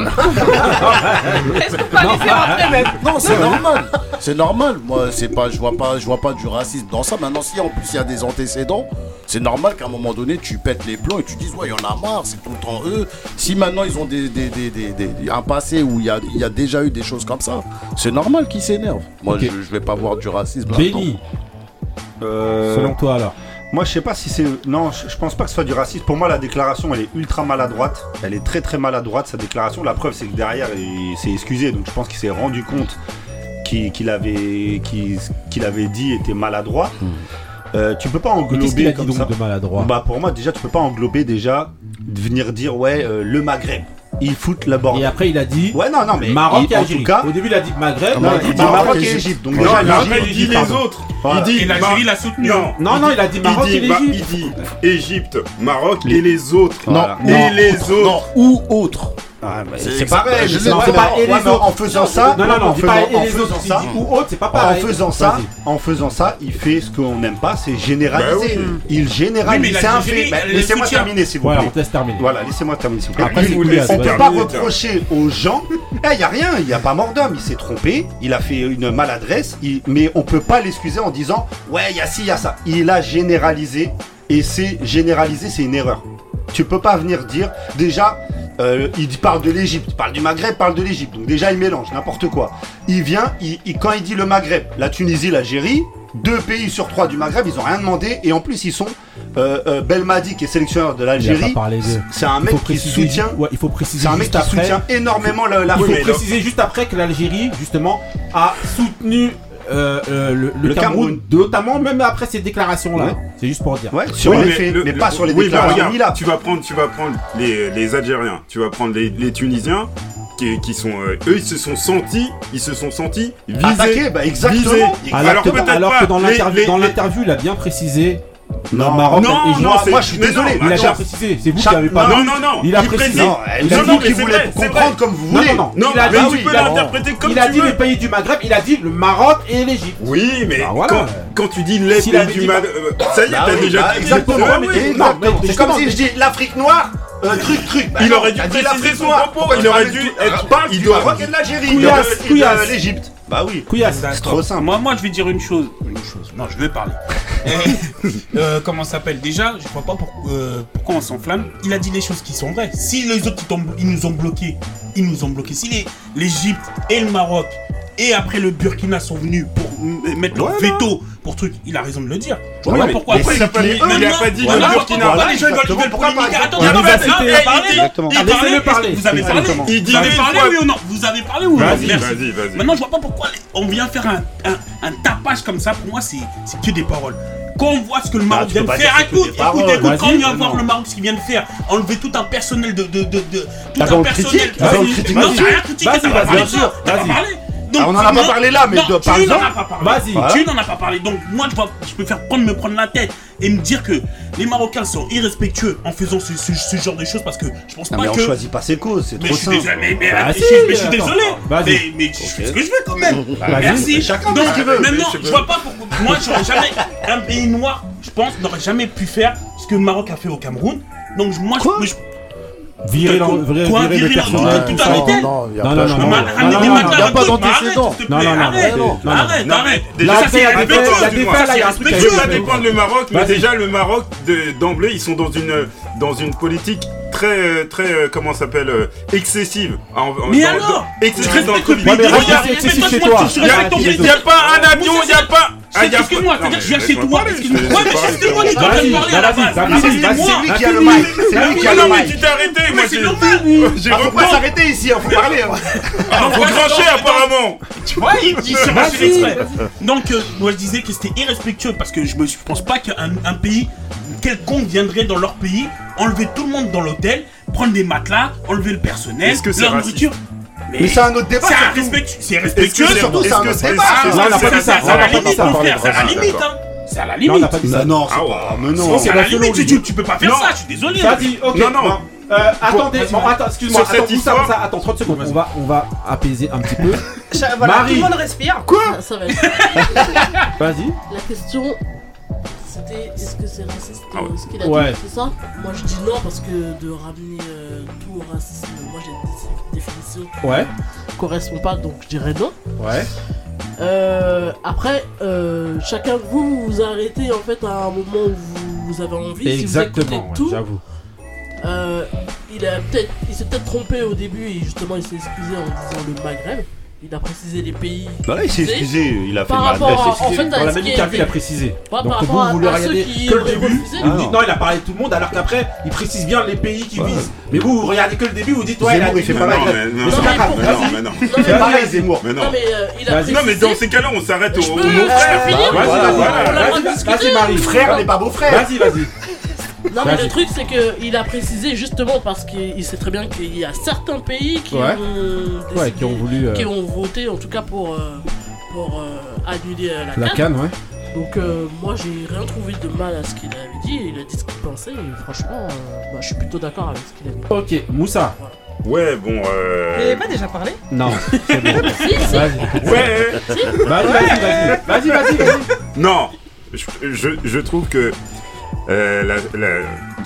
Non, c'est normal. C'est normal. Moi, c'est pas, je vois pas, je vois pas du racisme dans ça. Maintenant, si en plus il y a des antécédents, c'est normal qu'à un moment donné, tu pètes les plombs et tu dises ouais, il y en a marre, c'est tout le temps eux. Si maintenant ils ont des, des- des- des- des- un passé où il y a, il y a déjà eu des choses comme ça, c'est normal qu'ils s'énervent. Moi, je, je vais pas voir du racisme. Béni, Euh, selon toi alors Moi, je sais pas si c'est. Non, je, pense pas que ce soit du racisme. Pour moi, la déclaration, elle est ultra maladroite. Elle est très très maladroite, sa déclaration. La preuve, c'est que derrière, il s'est excusé. Donc, je pense qu'il s'est rendu compte qu'il avait, avait dit était maladroit. Euh, tu peux pas Mais Qu'est-ce qu'il englober a dit comme donc ça. de maladroit Bah, pour moi, déjà, tu peux pas englober déjà de venir dire ouais, euh, le Maghreb, ils foutent la Et bordel. après, il a dit Ouais, non, non, mais Maroc il- et en Algérie. tout cas, Au début, il a dit Maghreb. non, non, il dit Maroc et Égypte. Donc, Non, déjà, mais il dit les autres. Voilà. Il dit Et l'Algérie l'a soutenu. Non, Non, non, il a dit Maroc il et dit, l'Égypte. il dit Égypte, Maroc et les autres. Voilà. Et Non, les autres, autres. non, ou autres. Ah, bah, C'est pareil. je non, pas mais et les ouais, mais autres. En faisant ça, Non, non, non, en pas faisant- et en les faisant autres. ça, ou autre, c'est pas En pareil. faisant ça, en faisant ça, il fait ce qu'on n'aime pas, c'est généraliser. Bah oui. Il généralise. Oui, c'est un fait. Bah, Laissez-moi terminer, s'il vous Voilà, plaît. on laisse terminer. Voilà, laissez-moi terminer, s'il vous plaît. Après, vous On peut pas reprocher aux gens. Eh, il y a rien, il y a pas mort d'homme, il s'est trompé, il a fait une maladresse, mais on peut pas l'excuser en disant ouais, il y a ci, il y a ça. Il a généralisé et c'est généralisé, c'est une erreur. Tu peux pas venir dire déjà euh, il parle de l'Égypte, il parle du Maghreb, il parle de l'Égypte. Donc déjà il mélange n'importe quoi. Il vient, il, il- quand il dit le Maghreb, la Tunisie, l'Algérie, deux pays sur trois du Maghreb, ils ont rien demandé et en plus ils sont euh, euh, Belmadi qui est sélectionneur de l'Algérie. C'est un mec qui préciser, soutient. ouais, il faut préciser C'est un mec juste qui après. soutient énormément la, la Il faut préciser juste après que l'Algérie, justement, a soutenu euh, euh, le, le Le Cameroun, Cameroun. notamment même après ces déclarations-là. Ouais. C'est juste pour dire. Ouais, sur Oui, les mais faits, le- mais le- pas sur les oui, déclarations regarde, Mila. Tu vas prendre, tu vas prendre les, les Algériens, tu vas prendre les, les Tunisiens, qui, qui sont, euh, eux, ils se sont sentis, ils se sont sentis visés. Attaqué, bah exactement. visés. Alors, Alors que, peut-être alors pas que dans non, Maroc non, non, moi, je suis désolé. il a précisé, c'est vous qui n'avez pas. Non, non, non. Il a précisé. Il a dit qu'il voulait comprendre comme vous voulez. Non, non, non. Mais tu peux l'interpréter comme. Il a dit les pays du Maghreb, il a dit le Maroc et l'Égypte. Oui, mais bah, quand tu dis les pays du Maghreb, euh, ça y est, bah t'as déjà bah, exactement. C'est comme si je dis l'Afrique noire. Euh, truc, truc. Bah il non, aurait dû préciser son propos. Il aurait dû être. Parle il doit. L'Algérie, l'Égypte. Bah oui. C'est trop simple. Moi, je vais dire une chose. Une chose. Non, je vais parler. Euh, comment ça s'appelle? Déjà, je ne vois pas euh, pourquoi on s'enflamme. Il a dit les choses qui sont vraies. Si les autres ils, nous ont bloqués, ils nous ont bloqués. Si l'Égypte et le Maroc et après le Burkina sont venus pour mettre leur veto pour truc. Il a raison de le dire. Je vois pourquoi après il a pas, dit le Burkina. Pourquoi les gens veulent Attends. Il a parlé. Vous avez parlé. Vous avez parlé oui ou non Vous avez parlé ou non Vas-y, vas-y. Maintenant, je vois pas pourquoi on vient faire un tapage comme ça. Pour moi, c'est que des paroles quand on voit ce que le Maroc vient de faire, écoute, écoute, écoute, quand on vient voir le Maroc ce qu'il vient de faire, enlever tout un personnel de. tout un personnel. Critique, non, t'as rien critiqué, t'as pas parlé. T'as pas parlé. Ah, on n'en a pas parlé là, mais non, de, par tu exemple. n'en as pas parlé. Tu n'en as pas parlé. Donc, moi, je, préfère prendre, me prendre la tête et me dire que les Marocains sont irrespectueux en faisant ce, genre de choses parce que je pense pas que. Mais on choisit pas ses causes, c'est trop je simple. Bah, mais, je suis désolé. Mais, mais je fais ce que je veux quand même. Bah, Merci. Chacun Donc, ce veut, maintenant, je, je vois pas pourquoi. Moi, j'aurais jamais. Un pays noir, je pense, n'aurait jamais pu faire ce que le Maroc a fait au Cameroun. Donc, moi, je Virer virer le personnage. Non, non, non, non, il n'y a pas d'antécédent. Non, non, non, arrête, arrête. Déjà, c'est la défense. Je ne veux pas défendre le Maroc, mais déjà, le Maroc, d'emblée, ils sont dans une politique très euh, très euh, comment s'appelle euh, excessive mais alors excessive dans le Covid. Il n'y a pas un avion, il n'y a pas ah, excuse-moi, c'est-à-dire que je viens chez toi. Excuse-moi, c'est moi qui dois parler à la base. C'est lui qui a le mic. C'est lui qui a le mic. Tu t'es arrêté, moi c'est normal. Ah, faut pas s'arrêter ici, hein, faut parler. Hein. Ah, faut trancher apparemment. Tu vois, il s'est racheté l'extrait. Donc, euh, moi je disais que c'était irrespectueux parce que je ne pense pas qu'un pays quelconque viendrait dans leur pays enlever tout le monde dans l'hôtel, prendre des matelas, enlever le personnel, leur nourriture. Mais c'est un autre débat. C'est respectueux, surtout, c'est un autre débat? on n'a pas ça. C'est à la limite, c'est à la limite. Hein. Non, on n'a pas dit ça. Ah, non, non. C'est à la limite, tu peux pas faire ça, je suis désolé. Vas-y. Hein. Non, non. Euh, attendez, bon, attends, excuse-moi, attends, tout ça, attends 30 secondes, on va, apaiser un petit peu. voilà, Marie. Tout le monde respire. Quoi? Vas-y. La question est-ce que c'est raciste ah ce qu'il a ouais. dit, tout ça Moi je dis non parce que de ramener euh, tout au racisme, moi j'ai une définition qui ouais. ne correspond pas donc je dirais non. Ouais. Euh, après, euh, chacun de vous, vous arrêtez en fait à un moment où vous, avez envie. Exactement, si tout, il a peut-être, il s'est peut-être trompé au début et justement il s'est excusé en disant le Maghreb. Il a précisé les pays. Bah là, il s'est excusé, il a fait par rapport à, en fait, dans la même il a précisé. Donc vous, vous le regardez que le début, non, il a parlé de tout le monde, alors qu'après, il précise bien les pays qu'il vise. Mais vous, vous regardez que le début, vous dites ouais, il a fait pas mal. Mais c'est pas mais non. C'est pareil, Zemmour. Mais non, non, mais dans ces cas-là, on s'arrête au nom frère. Vas-y, vas-y, vas-y, Marie. Frère n'est pas beau frère. Vas-y, vas-y. Non, mais le truc, c'est qu'il a précisé justement parce qu'il sait très bien qu'il y a certains pays qui, ont, euh, qui ont voulu, euh, qui ont voté en tout cas pour, euh, pour annuler la, la canne. Donc moi j'ai rien trouvé de mal à ce qu'il avait dit, il a dit ce qu'il pensait et franchement bah, je suis plutôt d'accord avec ce qu'il a dit. Ok, Moussa. Ouais, bon. Euh... Pas déjà parlé Non. Si, si. Vas-y. Ouais. Vas-y, vas-y, vas-y. Vas-y, vas-y, vas-y. Non. Je, je trouve que euh, la, la...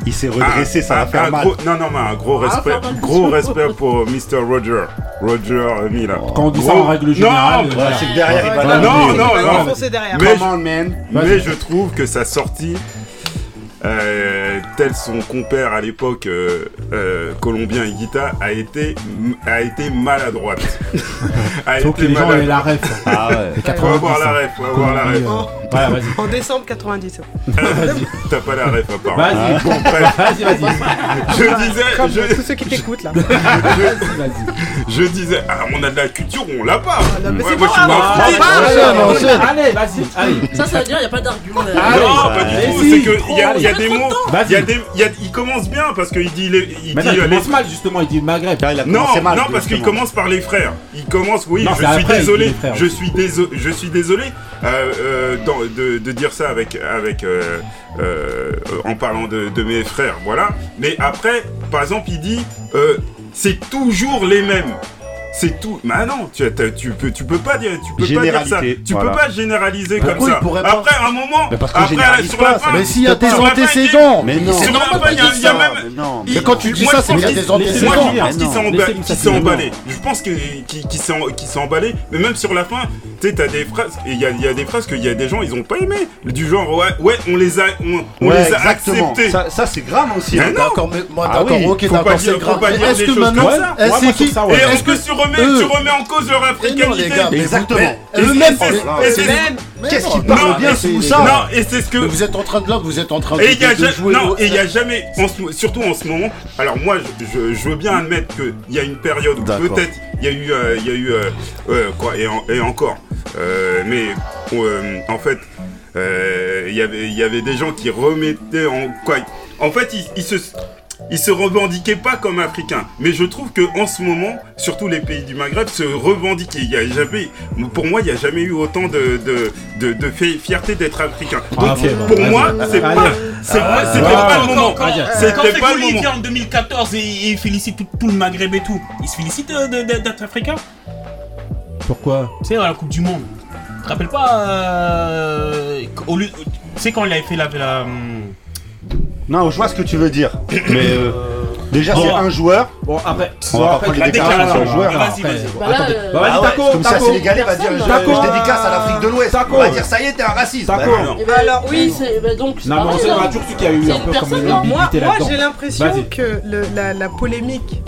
Il s'est redressé, ah, ça va faire mal. Gros, non, non, mais un gros ah, respect, ah, gros respect pour Mr. Roger. Roger euh, Miller. Quand on dit gros... ça en règle générale, c'est que derrière, il va Non, non, non. non. Mais, Comment, man mais je trouve que sa sortie euh, tel son compère à l'époque euh, euh, colombien Higuita a été a été maladroite. a Faut que les gens aient la ref. Ah 90, la ref. En, décembre 90. T'as pas la ref apparemment. Vas-y, ah. vas-y, vas-y. Je disais, Comme je... tous ceux qui t'écoutent là. je, disais, on a de la culture, on l'a pas. Moi, Allez, vas-y. Ça, ça veut dire, y a pas d'argument. Non, pas du tout. Il commence bien parce qu'il dit. Il, dit euh, commence mal justement. Il dit Maghreb. Il non, non, parce qu'il commence par les frères. Il commence. Oui, je, suis désolé, je, suis désolé, de, dire ça avec euh, euh, en parlant de, mes frères. Voilà. Mais après, par exemple, il dit c'est toujours les mêmes. C'est tout. Bah non, tu, tu, peux, tu peux pas dire, tu peux pas dire ça. Tu voilà. peux pas généraliser Pourquoi comme ça. Pas... Après un moment, mais parce que après sur la fin, mais s'il y a des antécédents, mais non. Il y a même. Non. Mais quand tu dis ça, c'est qu'il y a des antécédents. Moi, je pense qu'il s'est emballé. Je pense qu'il s'est emballé. Mais même sur la fin, tu sais, t'as des phrases. Il y a des phrases qu'il y a des gens, ils ont pas aimé. Du genre ouais, ouais, on les a, on les a. Ça, c'est grave aussi. D'accord, moi, d'accord, ok, d'accord, c'est grave. Est-ce que maintenant, est-ce que sur tu remets en cause leur africanité. Non, gars, Exactement. Eux-mêmes, Qu'est-ce qui parle bien Non, et c'est ce que vous êtes en train de là, vous êtes en train de, jouer. Non, et il n'y a jamais, surtout en ce moment. Alors moi, je, veux bien admettre que il y a une période où peut-être il y a eu, euh, il y a eu euh, quoi, et, encore. Euh, mais en fait, il y avait, il y avait des gens qui remettaient en quoi. En fait, ils se ils se revendiquaient pas comme africain, Mais je trouve que en ce moment, surtout les pays du Maghreb se revendiquent. Il y a jamais, pour moi, il n'y a jamais eu autant de, de, de, fierté d'être africain. Donc, pour moi, c'est pas, c'est pas, le moment. C'était pas le moment. vient en 2014 et, il félicite tout, le Maghreb et tout, il se félicite euh, d'être africain. Pourquoi? C'est à la Coupe du Monde. Tu te rappelles pas euh, Tu sais quand il avait fait la hum, non, je vois ce que tu veux dire. Mais euh, euh, déjà, bon, c'est ah. un joueur. Bon, après, on va après, prendre les déclarations d'un joueur. Hein. Vas-y, vas-y. Bah, euh, bah Taco, comme ça, c'est les va dire je, je dédicace à l'afrique de l'Ouest. On va dire ça y est, t'es un raciste. Taco. Et bah, eh ben alors, oui, c'est bah, donc. Non, mais on sera toujours celui qui a eu un peu comme le Moi, j'ai l'impression que la polémique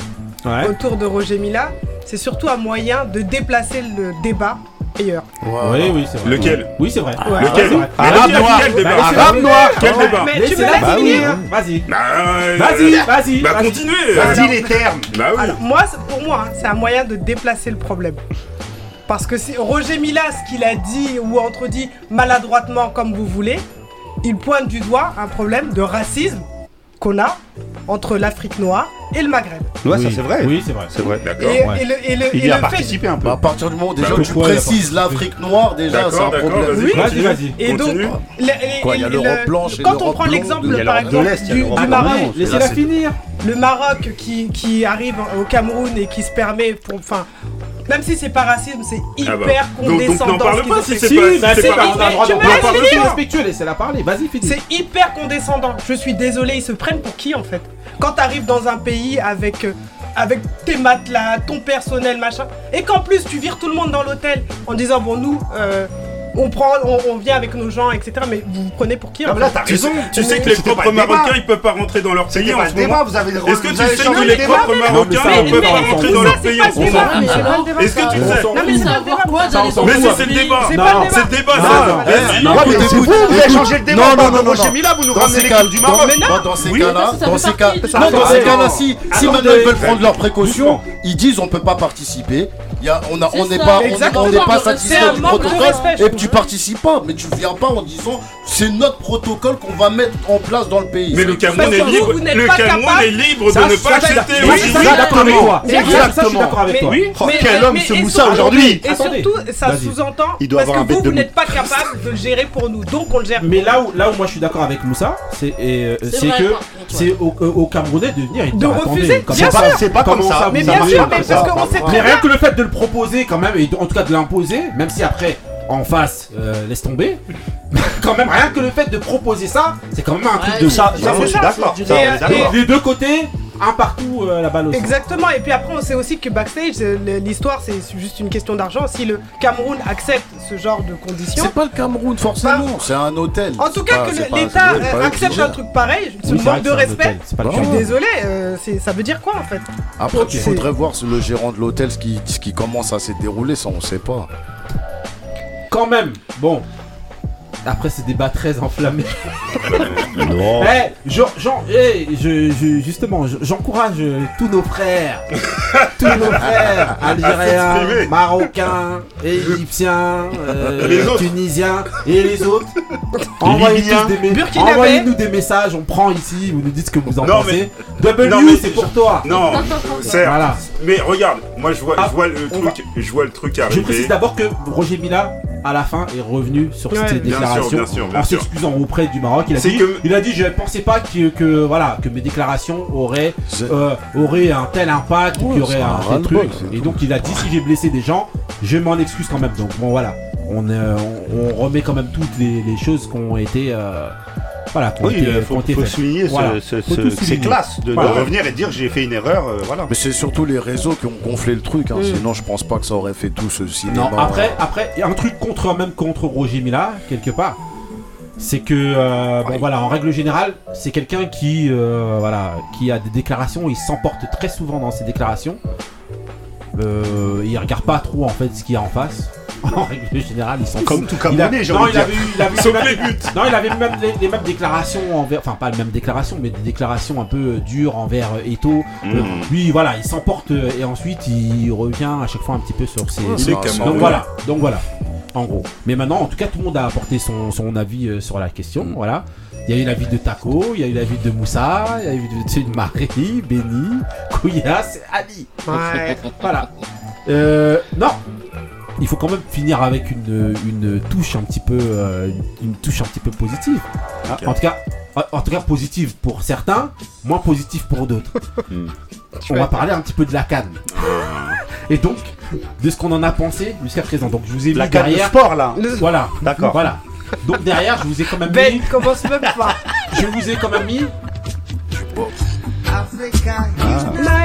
autour de Roger Mila, c'est surtout un moyen de déplacer le débat Ayer. Oui, oui, c'est vrai. Lequel? Oui, c'est vrai. Ouais. Lequel? Bah, ouais, Arabe noir. Arabe. Quel débat Mais tu me bah, bah laisses finir. Vas-y. Vas-y, vas-y. Bah continuez. Vas-y les termes. Bah oui. Moi, pour moi, hein, c'est un moyen de déplacer le problème. Parce que c'est Roger Milas qui l'a dit ou entredit maladroitement comme vous voulez. Il pointe du doigt un problème de racisme qu'on a entre l'Afrique noire et le Maghreb. Ouais, oui. ça c'est vrai. Oui, c'est vrai. C'est vrai. D'accord. Et, il a participé un peu. Bah, à partir du moment où tu précises l'Afrique noire, déjà c'est un problème. Oui. Vas-y, vas-y. Et donc, il y a l'Europe blanche. Quand on prend l'exemple par exemple du Maroc, laissez-la finir. Le Maroc qui arrive au Cameroun et qui se permet, enfin, même si c'est pas racisme, c'est ah bah. hyper condescendant. Donc, parle pas c'est hyper... Respectueux, laissez-la parler. Vas-y. C'est hyper condescendant. Je suis désolé, ils se prennent pour qui en quand t'arrives dans un pays avec, euh, avec tes matelas, ton personnel, machin, et qu'en plus tu vires tout le monde dans l'hôtel en disant bon nous, euh, on prend, on, vient avec nos gens, etc. Mais vous vous prenez pour qui là, as raison. Tu, sais que les propres Marocains, ils peuvent pas rentrer dans leur pays en ce moment. Est-ce que tu sais que les propres Marocains, ils peuvent pas rentrer dans leur pays en ce moment Est-ce que tu sais Non, mais c'est le débat. Mais c'est le débat. C'est le débat, ça. vous, vous avez changé le débat. Non, non, non, chez Mila, vous nous ramenez l'équipe du Maroc. Dans ces cas-là, dans ces cas-là, si maintenant ils veulent prendre leurs précautions, ils disent on peut pas participer. On n'est pas, on satisfait du protocole et tu participes pas, mais tu viens pas en disant c'est notre protocole qu'on va mettre en place dans le pays. Mais le Cameroun est libre, le Cameroun est libre de ne pas accepter. Exactement. Exactement. Mais quel homme ce Moussa aujourd'hui Et surtout, ça sous-entend parce que vous, n'êtes pas capable de le gérer pour nous, donc on le gère. Mais là où, là où moi je suis d'accord avec Moussa, c'est euh, que c'est euh, au Camerounais de venir. De refuser. C'est pas comme ça. Mais bien sûr, mais parce qu'on sait. Mais rien que le fait de le proposer quand même, et en tout cas de l'imposer, même si après en face, euh, laisse tomber. quand même, rien que le fait de proposer ça, c'est quand même un truc de ça. Bah, je suis d'accord. Les deux côtés, un partout euh, la balle. Exactement, et puis après on sait aussi que backstage, euh, l'histoire c'est juste une question d'argent. Si le Cameroun accepte ce genre de conditions. C'est pas le Cameroun forcément, bah, c'est un hôtel. En tout cas, que l'État euh, accepte un truc pareil, ce oui, manque de respect, je suis désolé, euh, ça veut dire quoi en fait? Après, il faudrait voir le gérant de l'hôtel ce qui, ce qui commence à se dérouler, ça on sait pas. Quand même, bon, après, c'est des très enflammés. non. Hey, Jean, eh, je, je, justement, j'encourage euh, tous nos frères, tous nos frères algériens, marocains, égyptiens, euh, tunisiens et les autres. Envoyez-nous des, envoyez des, messages, on prend ici, vous nous dites ce que vous en non, pensez. Mais... W, c'est pour toi. Non, c'est voilà. Mais regarde, moi je vois, je ah, vois le truc, je vois le truc arriver. Je précise d'abord que Roger Mila à la fin, est revenu sur Ouais. ses Bien sûr, déclarations bien sûr, bien en s'excusant auprès du Maroc. Il a dit, que- il a dit, je pensais pas que, que voilà que mes déclarations auraient euh, auraient un tel impact ou Ouais, qu'il y aurait un un tel ras-le-bol, truc. Et donc il a dit, si j'ai blessé des gens, je m'en excuse quand même. Donc bon voilà, on, euh, on, on remet quand même toutes les, les choses qui ont été euh, voilà, Oui, il qui faut, faut souligner ce- Voilà. ce- de, revenir et dire j'ai fait une erreur, euh, voilà. Mais c'est surtout les réseaux qui ont gonflé le truc. hein. Mm. Sinon, je pense pas que ça aurait fait tout ce cinéma. Non, après, après, il y a un truc contre même contre Roger Mila quelque part. C'est que euh, bon voilà, en règle générale, c'est quelqu'un qui euh, voilà, qui a des déclarations, il s'emporte très souvent dans ses déclarations. Euh, il regarde pas trop en fait ce qu'il y a en face. En règle générale, ils sont Comme tout il a- j'ai non, de il avait eu, il avait eu Sauf même- les buts. Non, il avait même les, les mêmes déclarations envers, enfin pas les mêmes déclarations, mais des déclarations un peu euh, dures envers euh, Eto. Euh, Mmh. lui, voilà, il s'emporte euh, et ensuite il revient à chaque fois un petit peu sur ses. Il est sur- Camerounais. donc voilà, donc voilà, en gros. Mais maintenant, en tout cas, tout le monde a apporté son, son avis euh, sur la question. Voilà. Il y a eu l'avis de Taco, il y a eu l'avis de Moussa, il y a eu l'avis de Marie, Benny, Kouyas, Ali. Ouais. Voilà. Euh, non. Il faut quand même finir avec une, une touche un petit peu euh, une, touche un petit peu positive. Ah. En tout cas, en- tout cas positive pour certains, moins positive pour d'autres. Hmm. On va parler un petit peu de la canne. Et donc de ce qu'on en a pensé jusqu'à présent. Donc je vous ai La mis canne de derrière. sport là. Voilà. D'accord. Voilà. Donc derrière, je vous ai quand même Ben, mis. commence même pas. Je vous ai quand même mis. Nice.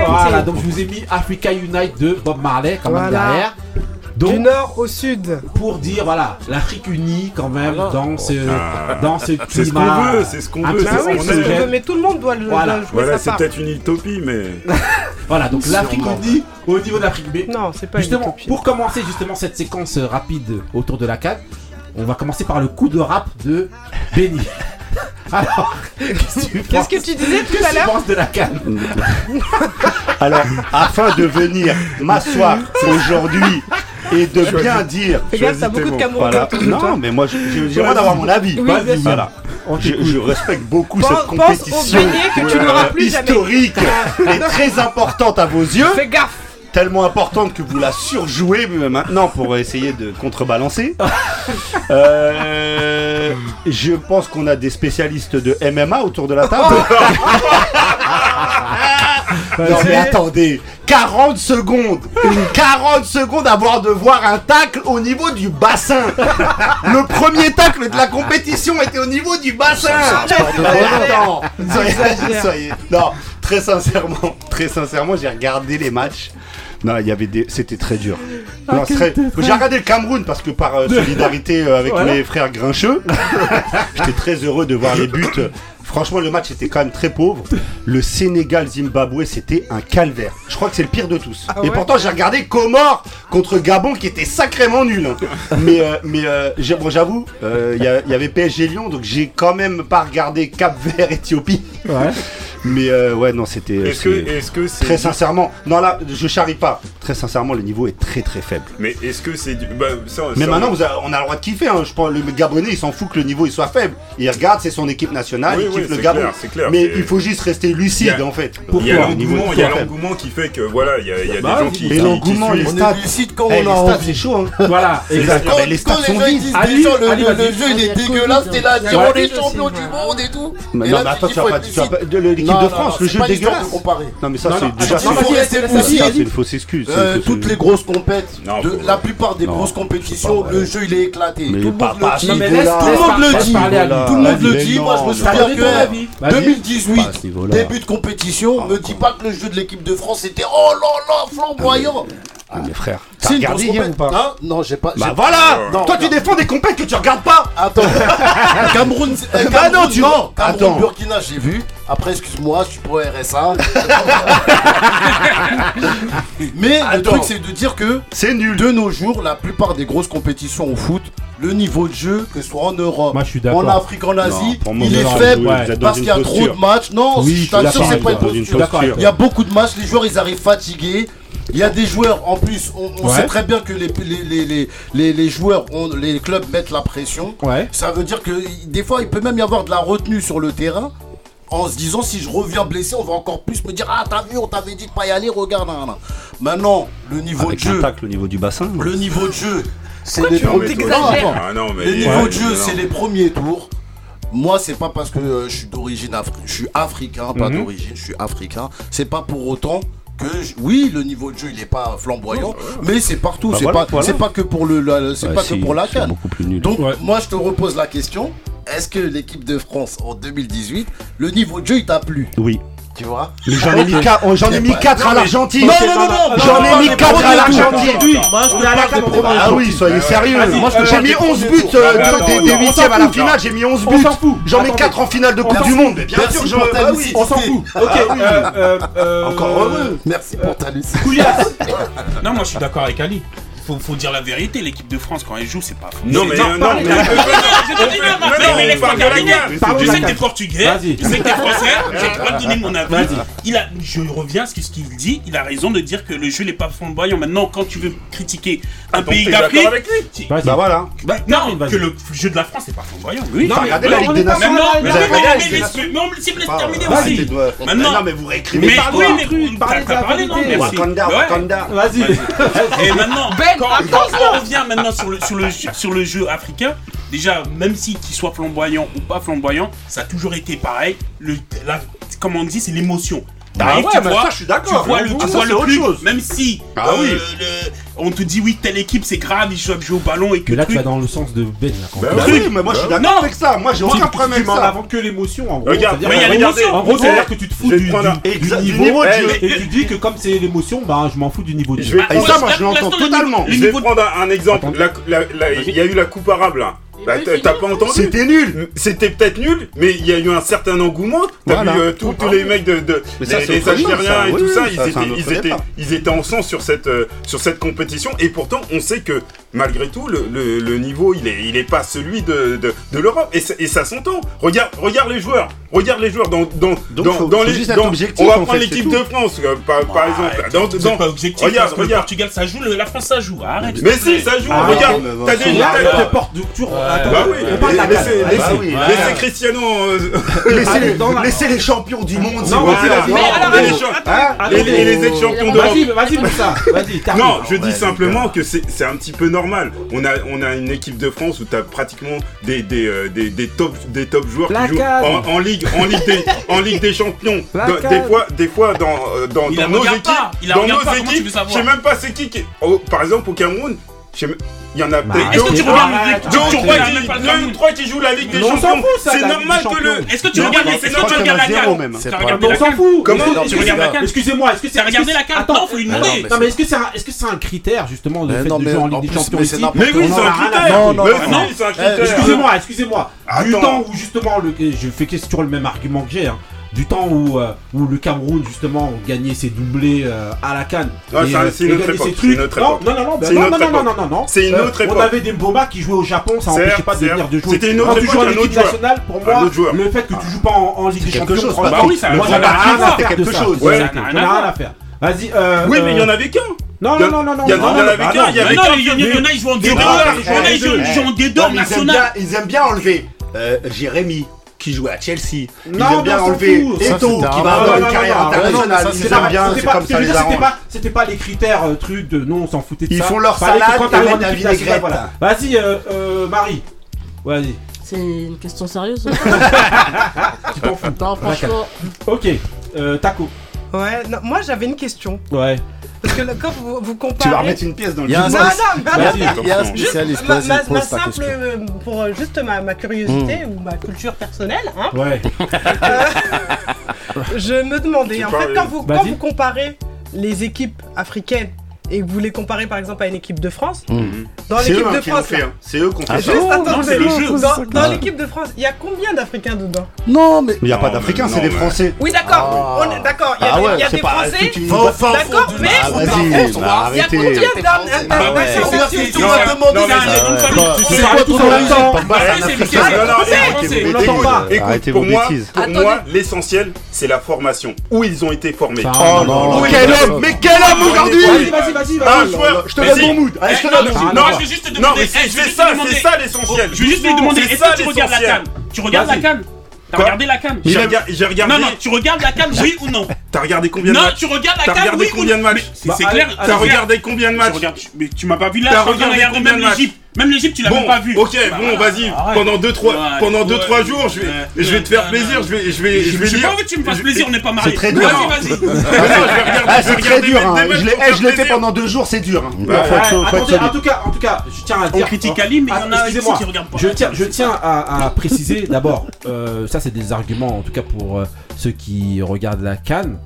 Voilà. Donc je vous ai mis Africa Unite de Bob Marley quand même Voilà. derrière. Du Donc nord au sud. pour dire voilà l'Afrique unie quand même dans ce Ah. dans ce climat. C'est ce qu'on veut, c'est ce qu'on un veut, oui, ce veut, mais tout le monde doit, le- Voilà. Voilà, c'est peut-être une utopie, mais. Voilà, donc l'Afrique unie au niveau de l'Afrique B. Non, c'est pas une Justement, utopie. pour commencer justement cette séquence rapide autour de la CAN, on va commencer par le coup de rap de Benny. Alors, qu'est-ce que tu Qu'est-ce que tu disais tout Qu'est-ce à que tu l'heure penses de la CAN Alors, afin de venir m'asseoir aujourd'hui et de bien dire. Fais gaffe, t'as beaucoup de Camerounais Voilà. autour de toi. Non, mais moi, j'ai le droit d'avoir mon avis. Oui, bien sûr. Voilà. Je, je respecte beaucoup Pense- cette pense au compétition beignet que tu n'auras plus jamais. historique et très importante à vos yeux. Fais gaffe. Tellement importante que vous la surjouez maintenant pour essayer de contrebalancer. Euh, je pense qu'on a des spécialistes de MMA autour de la table. non mais attendez, 40 secondes 40 secondes avant de voir un tacle au niveau du bassin Le premier tacle de la compétition était au niveau du bassin Attends, soyez, Exagère. soyez- Non, très sincèrement, très sincèrement, j'ai regardé les matchs. Non, il y avait des, c'était très dur. Très- J'ai regardé le Cameroun parce que par euh, solidarité euh, avec Voilà. mes frères grincheux, j'étais très heureux de voir les buts. Franchement, le match était quand même très pauvre. Le Sénégal-Zimbabwe, c'était un calvaire. Je crois que c'est le pire de tous. Ah Et pourtant, j'ai regardé Comores contre Gabon qui était sacrément nul. hein. mais euh, mais euh, bon, j'avoue, euh, il y, y avait PSG Lyon, donc j'ai quand même pas regardé Cap Vert Éthiopie. Ouais. Mais euh, ouais, non, c'était. Est-ce que c'est Très sincèrement, non là, je charrie pas. Très sincèrement, le niveau est très très faible. Mais est-ce que c'est du bah, ça, Mais ça, maintenant, vous on a le droit de kiffer. Hein. Je pense le Gabonais, il s'en fout que le niveau il soit faible. Il regarde, c'est son équipe nationale, Oui, il oui, kiffe le c'est Gabon. clair, c'est clair, Mais il faut juste rester lucide a- en fait. il y a Pourquoi est il y a l'engouement qui fait que voilà, il y a, il y a Bah des gens qui, qui l'engouement, les. On est lucide quand Eh, on les a envie. c'est chaud. Hein. Voilà, exact. Quand- mais les les sont vides. le, jeu il est dégueulasse, t'es là, Ouais. les champions du monde et tout. Mais non, mais attends, tu vas pas, l'équipe Non, de non, France, le jeu dégueulasse. de comparer. Non, mais ça, c'est déjà une fausse excuse. Euh, toutes les grosses compètes, la plupart des Non, grosses compétitions, le jeu il est éclaté. Tout le monde le dit. Tout le monde par- le dit. Moi je me non. souviens T'as que avis. Vas-y. 2018, Pas à ce niveau-là. début de compétition, me dis pas que le jeu de l'équipe de France était oh là là flamboyant. Ah, mais frère, t'as C'est une regardé hier ou pas Hein Non, j'ai pas. Bah voilà Non, Toi, tu non. défends des compètes que tu regardes pas Attends, Cameroun, Bah non, tu- non, Cameroun, Attends. Burkina, j'ai vu. Après, excuse-moi, je suis au RSA. Mais le Attends. truc, c'est de dire que C'est nul. de nos jours, la plupart des grosses compétitions au foot, le niveau de jeu, que ce soit en Europe, Moi, je suis d'accord. en Afrique, en Asie, il est faible joué, vous êtes dans parce une qu'il y a trop posture. de matchs. Non, Oui, je je suis t'assure, d'accord c'est avec pas une toi. Dans une posture. Il y a beaucoup de matchs, les joueurs ils arrivent fatigués. Il y a des joueurs, en plus, on, on Ouais. sait très bien que les, les, les, les, les- les joueurs, ont, les clubs mettent la pression. Ouais. Ça veut dire que des fois, il peut même y avoir de la retenue sur le terrain en se disant si je reviens blessé, on va encore plus me dire Ah, t'as vu, on t'avait dit de pas y aller, regarde. Maintenant, le niveau de jeu. Le niveau du bassin. Le niveau de jeu. C'est les premiers tours. Ah, le niveau de jeu, c'est les premiers tours. Moi, c'est pas parce que euh, je suis d'origine africaine, je suis africain, pas d'origine, je suis africain. C'est pas pour autant que oui, le niveau de jeu il est pas flamboyant, mais c'est partout. Bah c'est pas, que pour le, c'est bah pas que pour la canne. Donc moi, je te repose la question est-ce que l'équipe de France en 2018, le niveau de jeu, il t'a plu Oui. Tu vois J'en ai, oh, ai mis 4 à l'Argentine. Non, non, non, J'en ai mis 4 à l'Argentine. Ah oui, soyez sérieux. Euh, j'ai mis 11 buts des 8 à la finale. J'ai mis 11 buts. J'en mets 4 en finale de Coupe du Monde. Bien sûr, on s'en fout. Ok. Ah Encore heureux. Merci pour ta lucidité. Non, moi je suis d'accord avec Ali faut, faut dire la vérité, l'équipe de France, quand elle joue, c'est pas. Non, mais non, sais que t'es portugais, je sais que t'es français, j'ai le droit de donner mon avis. A, je reviens à ce qu'il dit, il a raison de dire que le jeu n'est pas flamboyant. Maintenant, quand tu veux critiquer un pays d'Afrique. Bah voilà. Non, que le jeu de la France n'est pas flamboyant. Aussi. Maintenant. mais vous réécrivez. Mais oui, mais. Parlez de la Wakanda, quand, on revient maintenant sur le, jeu africain, déjà, même si qu'il soit flamboyant ou pas flamboyant, ça a toujours été pareil. Le, comme on dit, c'est l'émotion. Bah ah ouais, tu je suis d'accord. Tu vois le, tu ah, vois chose. Même si ah, euh, oui. on te dit, oui, telle équipe, c'est grave, ils savent jouer au ballon et que. Mais là, truc... tu vas dans le sens de Ben. Là, bah, oui, mais moi, je suis bah d'accord avec ça. Moi, j'ai aucun problème avec ça. Avant que l'émotion, en gros. Regarde, En gros, c'est-à-dire que tu te fous du niveau de jeu. Et tu dis que comme c'est l'émotion, bah, je m'en fous du niveau de jeu. Et ça, moi, je l'entends totalement. Je vais prendre un exemple. Il y a eu la comparable, là. Bah, t'as pas entendu C'était nul. C'était peut-être nul, mais il y a eu un certain engouement. T'as vu euh, tous les mecs de, de ça, les, Algériens et tout ça, ils, étaient, ils, étaient, ils, étaient, en sur cette, euh, sur cette compétition. Et pourtant, on sait que malgré tout, le, le, niveau, il n'est il est pas celui de, de, l'Europe. Et, ça s'entend. Regarde, regarde les joueurs. Regarde les joueurs dans, dans, dans, dans les. Juste dans, on va prendre l'équipe de France, euh, par, par, exemple. Dans, pas objectif, regarde, regarde. Le Portugal, ça joue, la France, ça joue. Arrête. Mais si, ça joue. Ah, regarde. T'as des. Bah euh, laissez Cristiano. Laissez les champions du monde. Et les ex-champions d'Europe. Vas-y, vas-y, ça. Non, je dis simplement que c'est un petit peu normal on a, on a une équipe de France où tu as pratiquement des, des, euh, des, des, top, des top joueurs qui jouent en, Ligue, en, ligue des, en Ligue des Champions. Des, fois, des fois, dans, euh, dans, nos équipes, dans nos équipes, je sais même pas c'est qui. qui... Oh, par exemple, au Cameroun, je sais même il y en a bah. Est-ce que tu regardes la Ligue Deux ou trois qui jouent la Ligue des Champions. C'est normal que le. Est-ce que tu regardes la Est-ce que tu regardes la CAN On s'en fout. Comment tu regardes la CAN Excusez-moi, est-ce que c'est. regardé la CAN Non, faut lui demander. Non, mais est-ce que c'est un critère justement de fait de jouer en Ligue des Champions ici Mais oui, c'est un critère. Non, non, non. Eh, excusez-moi, excusez-moi. Du temps où justement, je fais que sur le même argument que j'ai. Hein du temps où, euh, où le Cameroun justement gagnait ses doublés euh, à la canne. Ah, euh, c'est une, autre Non, non, non, non, non, non, non, non, non, C'est une autre époque. On avait des Mboma qui jouaient au Japon, ça n'empêchait pas de venir de jouer. C'était une Quand tu joues en équipe nationale, pour moi, le fait que tu ah. joues pas en, Ligue des Champions, bah n'a rien à faire de rien à faire. Vas-y. Oui, mais il y en avait qu'un. Non, non, non, non, non. Il y en. Il y en a, ils en en Ils aiment bien enlever Jérémy qui jouait à Chelsea. Non, bien enlevé Eto qui va avoir une carrière internationale. Ils bien, c'est comme ça les. C'était pas les critères trucs de non, on s'en foutait de ça. Ils font leur salade et la vinaigrette. Vas-y, Marie. Vas-y. C'est une question sérieuse Tu t'en fous. franchement. Ok, Taco. Ouais, moi j'avais une question. Ouais. Parce que quand vous, comparez. Tu vas remettre une pièce dans le jeu. Non, non, non, Il y a un spécialiste. Ma, simple, euh, pour euh, juste ma, curiosité mm. ou ma culture personnelle, hein, Ouais. Euh, je me demandais, en fait, quand vous, quand vous comparez les équipes africaines et vous les comparez par exemple à une équipe de France, dans l'équipe de France, c'est eux qu'on fait. Dans, dans l'équipe de France, il y a combien d'Africains dedans Non, mais il n'y a pas d'Africains, c'est des Français. Oui, d'accord. D'accord, il y a, des Français. D'accord, mais il y a combien d'Africains Tu Pour moi, l'essentiel, c'est la formation. Où ils ont été formés. Oh non, quel homme Mais quel homme aujourd'hui vas-y, vas-y. Ah, ah, je te mets mon eh, mood. Non, ah, je vais juste te demander. C'est ça, c'est ça l'essentiel. Je vais juste lui demander. Est-ce que tu regardes la canne? Tu regardes la canne? T'as regardé la cam J'ai regardé. Non, non, tu regardes la cam, oui ou non? T'as regardé combien de matchs? Non, tu regardes la cam, oui ou non bah, T'as regardé combien de matchs? C'est clair. T'as regardé combien de matchs? Mais tu m'as pas vu là, t'as regardé combien de matchs? Même l'Egypte, tu l'as même pas vu. Ok, bah bon, vas-y. Pendant 2-3 jours, je vais, je vais te faire plaisir. Je vais, je vais, je, je pas envie que tu me fasses plaisir, on n'est pas mariés. Hein. Ah, c'est ah, très dur. Vas-y, vas-y. c'est très dur. Je l'ai fait pendant 2 jours, c'est dur. Bah, ah, en tout cas, en tout cas, je tiens à dire. On critique Ali, mais il y en a qui regardent pas. Je tiens, à préciser d'abord. Euh, ça, c'est des arguments, en tout cas pour euh, ceux qui regardent la canne.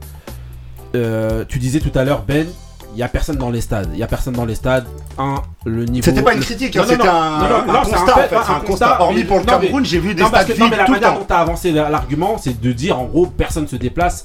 Euh, tu disais tout à l'heure, Ben, il y a personne dans les stades. Il y a personne dans les stades. Un, le niveau. C'était pas une critique, hein, c'était un, non, non, un, constat, en fait. Hormis pour le Cameroun, j'ai vu des stades vides. Non, mais la manière dont t'as avancé l'argument, c'est de dire en gros, personne ne se déplace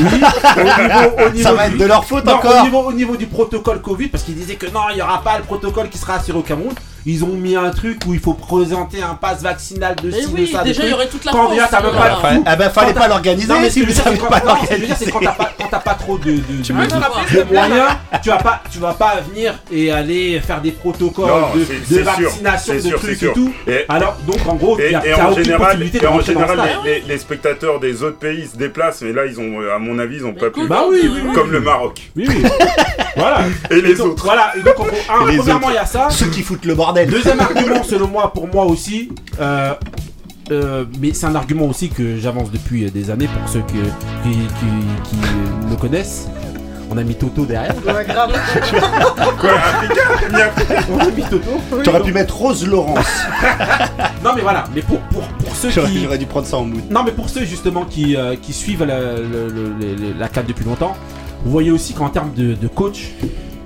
au niveau, de leur faute encore. Au niveau, du protocole Covid, parce qu'ils disaient que non, il n'y aura pas le protocole qui sera assuré au Cameroun ils ont mis un truc où il faut présenter un pass vaccinal de eh ci, de ça. Déjà, il y aurait toute la Quand France, Eh ben, fallait pas l'organiser, mais si vous savez pas l'organiser. quand t'as pas, quand t'as pas trop de, tu de, de ah, moyens, tu vas pas, tu vas pas venir et aller faire des protocoles de, vaccination, de sûr, trucs et tout. Et Alors, donc, en gros, et en général, en général, les, spectateurs des autres pays se déplacent, mais là, ils ont, à mon avis, ils ont pas pu. Bah oui, Comme le Maroc. Oui, oui. Voilà. Et les autres. Voilà. Donc, premièrement, il y a ça. Ceux qui foutent le bras. Deuxième argument, selon moi, pour moi aussi, euh, euh, mais c'est un argument aussi que j'avance depuis euh, des années pour ceux qui, qui, me connaissent. On a mis Toto derrière. Ouais, grave. Quoi On a mis Toto. Oui, T'aurais pu mettre Rose Laurence. non mais voilà, mais pour, pour, pour ceux qui... J'aurais dû prendre ça en mood. Non mais pour ceux justement qui, qui suivent la, la, la, depuis longtemps, vous voyez aussi qu'en termes de coach,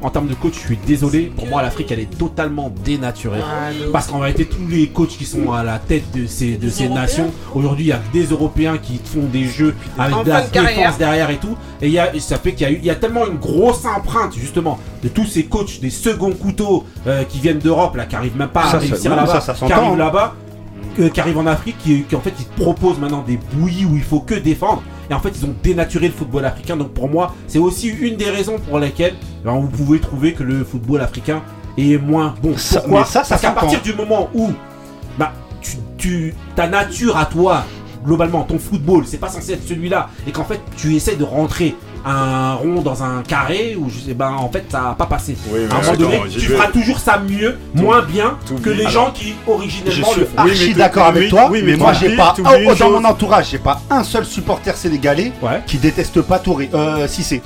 en termes de coach, je suis désolé. Pour moi, l'Afrique, elle est totalement dénaturée. Parce qu'en réalité, tous les coachs qui sont à la tête de ces, nations, aujourd'hui, il y a des Européens qui font des jeux avec de la défense derrière et tout. Et ça fait qu'il y, a eu, y tellement une grosse empreinte, justement, de tous ces coachs, des seconds couteaux euh, qui viennent d'Europe, là, qui arrivent même pas à réussir là-bas, qui arrivent là-bas, euh, qui arrivent en Afrique, qui, qui en fait, ils te proposent maintenant des bouillies où il faut que défendre. Et en fait, ils ont dénaturé le football africain. Donc pour moi, c'est aussi une des raisons pour lesquelles ben, vous pouvez trouver que le football africain est moins bon. Ça, Pourquoi ça Parce qu'à partir du moment où ben, tu, tu, ta nature à toi, globalement, ton football, c'est pas censé être celui-là, et qu'en fait, tu essaies de rentrer un rond dans un carré ou je sais ben en fait ça va pas passé. Oui, à tu feras toujours ça mieux, moins bien que les gens qui originellement suis, le font. Archi d'accord avec toi, oui, mais, moi j'ai pas oh, dans mon entourage, j'ai pas un seul supporter sénégalais qui déteste pas Touré euh, Cissé.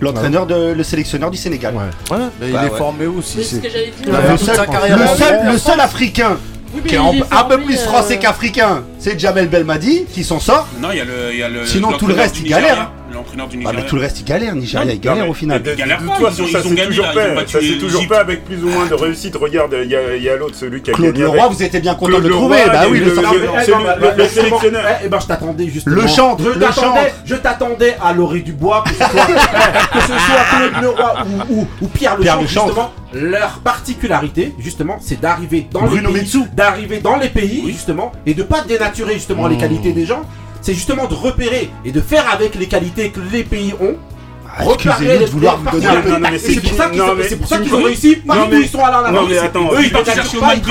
L'entraîneur, de, le sélectionneur du Sénégal. Il bah est formé aussi. Est... Ce que le, seul, le, le seul africain qui est un peu plus français qu'africain c'est Jamel Belmadi qui s'en sort. Non, il y a le. Y a le Sinon, tout le reste, il galère. Hein. L'entraîneur du Nigeria. Bah, mais tout le reste, il galère. Nigeria, il galère au final. Ils galèrent pas, ils ont, ça, ils ont gagné. Toujours là, pas, ça s'est toujours pas avec plus ou moins de réussite. Regarde, il y a, l'autre, celui qui a Claude Leroy, vous étiez bien content de le trouver. Bah oui, ah, bah, bah, le sélectionneur. Eh, eh ben, je t'attendais juste. Le chant, Je t'attendais à l'orée du bois, que ce soit Claude Leroy ou Pierre Le justement leur particularité justement c'est d'arriver dans les pays, d'arriver dans les pays justement et de pas dénaturer justement les qualités des gens, c'est justement de repérer et de faire avec les qualités que les pays ont Excusez-nous de vouloir vous donner un peu de C'est pour ça qu'ils ont réussi partout ils sont allés en Non mais attends, eux ils partent chercher au Mali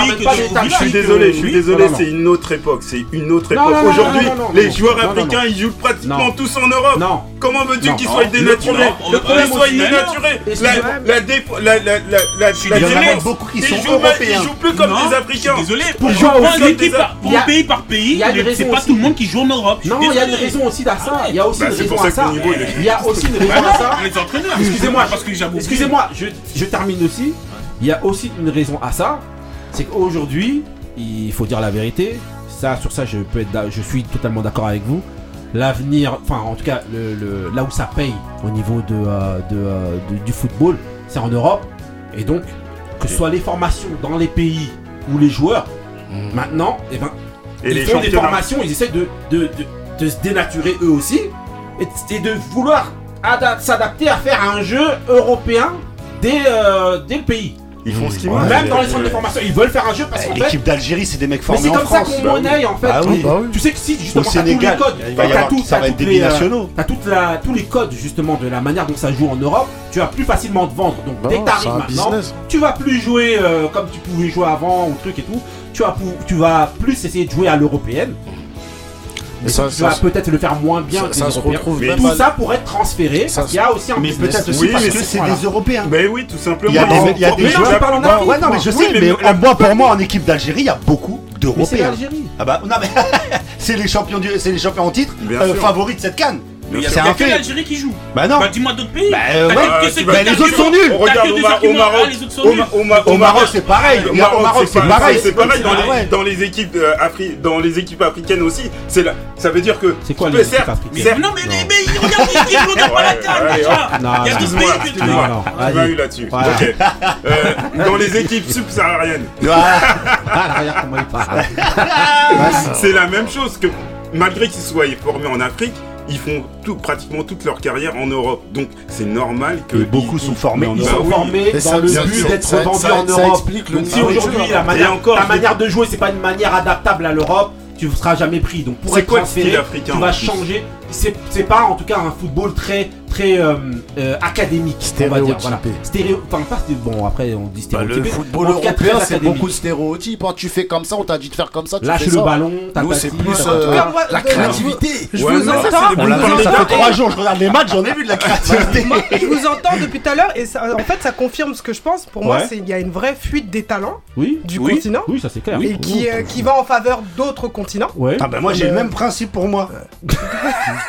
Je suis désolé, je suis désolé, c'est une autre époque, c'est une autre époque. Aujourd'hui, les joueurs africains ils jouent pratiquement tous en Europe. Comment veux-tu qu'ils soient dénaturés Qu'ils soient dénaturés La défense, la la la beaucoup qui sont européens. Ils jouent plus comme des Africains. Désolé, pour pays par pays, c'est pas tout le monde qui joue en Europe. Non, il y a une raison aussi à ça. Il y a aussi une raison à ça. Il y a aussi une raison ça. les entraîneurs. Excusez-moi, parce que j'avoue. Excusez-moi, je, je termine aussi. Il y a aussi une raison à ça. C'est qu'aujourd'hui, il faut dire la vérité. Ça, sur ça, je peux être, je suis totalement d'accord avec vous. L'avenir, enfin, en tout cas, le, le- là où ça paye au niveau de, euh, de, euh, de- du football, c'est en Europe. Et donc, que ce soit les formations dans les pays ou les joueurs, maintenant, eh ben, Et ils les font des formations, ils essaient de, de, de, de se dénaturer eux aussi et, et de vouloir s'adapter à faire un jeu européen dès, euh, dès le pays. Ils font ce qu'ils Ouais, veulent. Même dans les centres de formation, ils veulent faire un jeu parce qu'en fait. L'équipe d'Algérie, c'est des mecs Mais formés c'est en comme ça qu'on monnaie en fait. Bah oui. Tu- Bah oui. Tu sais que si justement t'as tous les codes, il va y t'as avoir- tout- ça t'as va être toutes des les, binationaux. T'as toute la, tous les codes justement de la manière dont ça joue en Europe. Tu vas plus facilement te vendre. Donc Bah dès que t'arrives c'est maintenant, business. tu vas plus jouer euh, comme tu pouvais jouer avant ou truc et tout. Tu vas, pou- tu vas plus essayer de jouer à l'européenne. Mais Mais ça- tu vas ça- peut-être le faire moins bien ça- que ça les se Européens. retrouve Mais tout ça pour être transféré. Ça parce qu'il y a aussi un Mais business. peut-être aussi Oui, parce mais que c'est- des Européens. Ben oui, tout simplement. Il y a des, il y a Faut- des Mais non, joueurs. je parle en Ouais, Afrique, ouais, non, mais je moi. sais, Oui, mais mais, en- moi, pour moi, en équipe d'Algérie, il y a beaucoup Mais c'est d'Européens. l'Algérie. Ah bah, non, mais c'est les champions du, c'est les champions en titre, euh, favoris de cette canne. Mais il y a un que fait. l'Algérie qui joue. Bah non. Bah dis-moi d'autres pays. Bah, euh, ouais. Ah, tu que vas- des les autres sont nuls. Regarde au, Ma-. Maroc. Les autres sont Au, nuls. Ma- au, Ma- Au Maroc, c'est pareil. Au Maroc, c'est pareil. C'est pareil dans les, ouais. dans les équipes euh, Afri- dans les équipes africaines aussi. C'est là, ça veut dire que C'est quoi tu les équipes certes, africaines certes- Non mais mais mais regarde l'équipe, regarde pas la Ouais, canne ouais, déjà. Non, Il y a d'autres Excuse-moi, pays que tu excuse-moi. Non, non, Tu m'as vas-y. eu là-dessus. Voilà. Ok. Euh, dans les équipes subsahariennes, Ah, regarde comment il parle. c'est la même chose que malgré qu'ils soient formés en Afrique, ils font tout, pratiquement toute leur carrière en Europe. Donc c'est normal que Et beaucoup ils- sont formés en Ils Bah sont formés dans ça- le but d'être vendus ça- en ça Europe. explique le Donc si aujourd'hui la manière, Et encore, ta je- manière de jouer c'est pas une manière adaptable à l'Europe, tu ne seras jamais pris. Donc pour C'est être quoi transféré, africain, tu vas changer. C'est pas en tout cas un football très très euh, euh, académique, on va dire. Voilà. Stéréotypé. Stéréo, enfin pas bon après on dit Bah, stéréotypé. le football européen, c'est beaucoup de stéréotypes. hein. Tu fais comme ça, on t'a dit de faire comme ça. Tu Lâche fais le ça. ballon, Nous, c'est plus euh, cas, moi, la de- créativité. Je Ouais, vous non, entends. ça fait trois jours, je regarde les matchs, j'en ai vu de la créativité. Moi, je vous entends depuis tout à l'heure et ça, en fait ça confirme ce que je pense. Pour moi, il y a une vraie fuite des talents Oui, du oui. continent Oui, ça c'est clair. et qui, euh, qui va en faveur d'autres continents. Ah bah moi j'ai le même principe pour moi.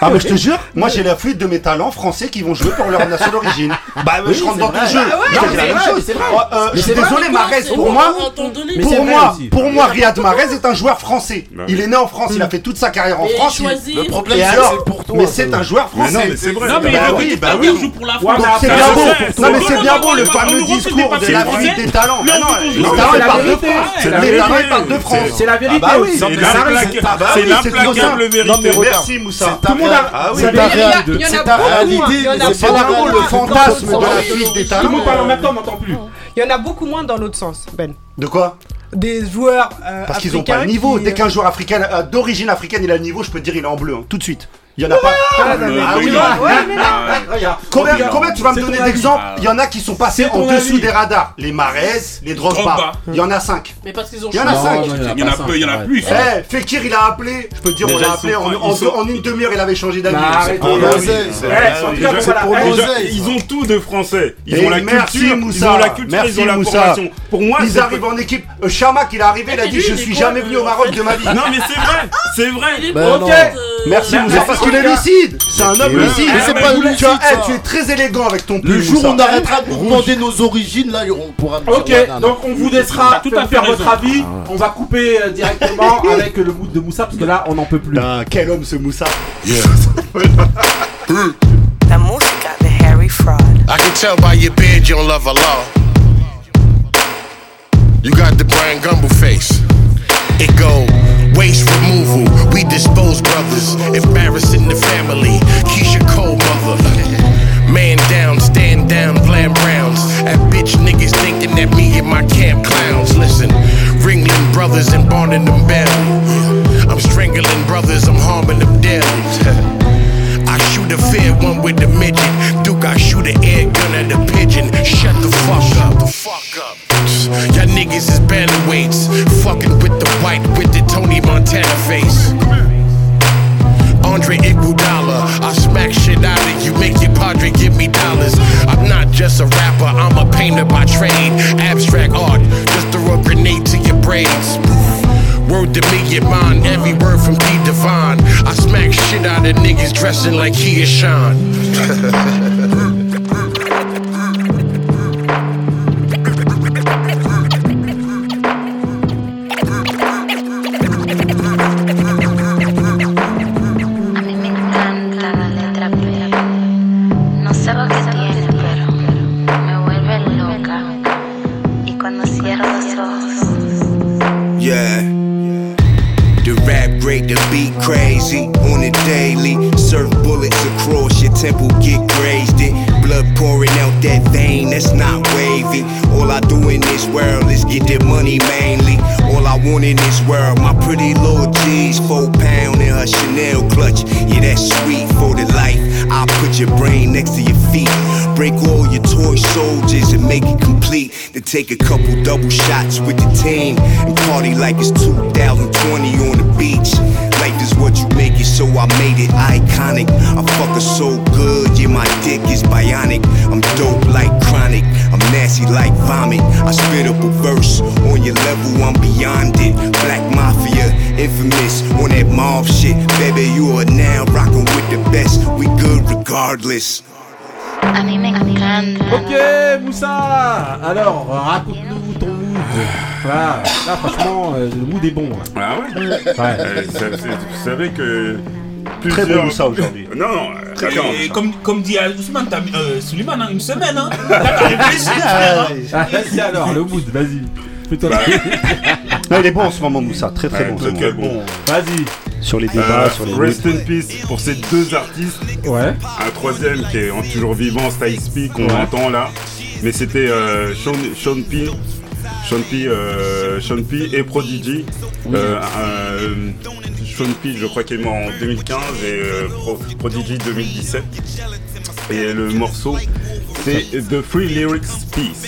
Ah mais je te jure, moi j'ai la fuite de mes talents français qui vont jouer pour leur nation d'origine. Bah Oui, je rentre c'est dans vrai. ton jeu. Bah ouais, Je te dis mais la c'est même vrai, chose. c'est vrai. Euh, je suis désolé, Marez pour moi. Pour moi, pour moi, Riyad Mahrez est un joueur français. Il est né en France, il a fait toute sa carrière en France. il- choisi. Le problème, c'est pour toi. Mais c'est un joueur français. mais c'est vrai. Non mais Bah oui, bah oui. joue pour la France. c'est bien beau. Non mais c'est bien beau le fameux discours de c'est- la fuite des talents. Non, les talents parlent de. France. C'est la Les vérité. talents parlent de France. C'est la vérité Ah bah. C'est Ah l'implacable vérité. Merci Moussa. Tout le monde a- Ah c'est ta réalité. Il y en a mais c'est pas beau le fantasme de la fuite des Tout le monde talents. parle en même temps, on n'entend plus. Il y en a beaucoup moins dans l'autre sens, Ben. De quoi? Des joueurs euh, Parce qu'ils ont pas le niveau. qui- Dès qu'un joueur africain euh, d'origine africaine il a le niveau, je peux te dire il est en bleu, hein, tout de suite. Il y en a pas. Combien, tu vas me donner d'exemples? Il y en a qui sont passés en dessous des radars. Les Marez, les Drogba. Il y en a 5. Mais parce qu'ils ont Il y en a choisi. cinq. Non, non, Il y en a peu, il y en a plus. Eh, Fekir il a appelé. Je peux te dire, on l'a appelé en, une demi-heure, il avait changé d'avis. Ils ont tout de français. Ils ont la culture, ils ont la culture, Merci, ils ont la Moussa. formation. Pour moi, Ils arrivent en équipe. Euh, Chamak, il est arrivé, il a dit Je suis jamais euh, venu au Maroc de ma vie. Non mais c'est vrai, c'est vrai. Il est bon, non. euh, Merci Moussa, qu'il est lucide. C'est un homme lucide. mais c'est pas lucide, eh, tu es très élégant avec ton Le jour où on arrêtera de nous demander nos origines, là, on pourra nous Ok, donc on vous laissera tout à faire, fait votre avis. On va couper euh, directement avec le mood de Moussa parce que là on n'en peut plus. Putain, quel homme ce Moussa. La música de Harry Fraud. I can tell by your beard you don't love Allah. You got the Brian Gumble face. It waste removal. We dispose brothers, embarrassing the family. Keisha Cole mother. Man down, stand down, playing rounds. At bitch niggas thinking that me and my camp clowns. Listen, Ringling brothers and Barnum them belly. I'm strangling brothers, I'm harming them daily. I shoot a fair one with the midget. Duke, I shoot an air gun at a pigeon. Shut the fuck up. Y'all niggas is weights. Dressing like he is Sean. mood. Voilà, là, franchement, euh, le mood est bon. hein. Ah ouais, Ouais. Euh, ça- c'est- Vous savez que. Très bon ça aujourd'hui. Non, non, Très- attends. et comme, comme dit Ousmane, t'as mis- euh, Suleiman, hein, une semaine. Hein. Là, t'as réfléchi, frère. hein. Ah, Vas-y alors, le mood, vas-y. Bah, Non, il est bon en ce moment, Moussa. Très très Ouais, bon. très, ce très moment. bon. Vas-y. Sur les débats, Euh, sur les. Rest in peace pour ces deux artistes. Ouais. Un troisième qui est en toujours vivant, Styles P, qu'on Ouais. entend là. Mais c'était euh, Sean, Sean P. Sean P, euh, Sean P et Prodigy. Euh, euh, Sean P, je crois qu'il est mort en 2015 et euh, Pro- Prodigy 2017. Et le morceau, c'est The Free Lyrics Piece.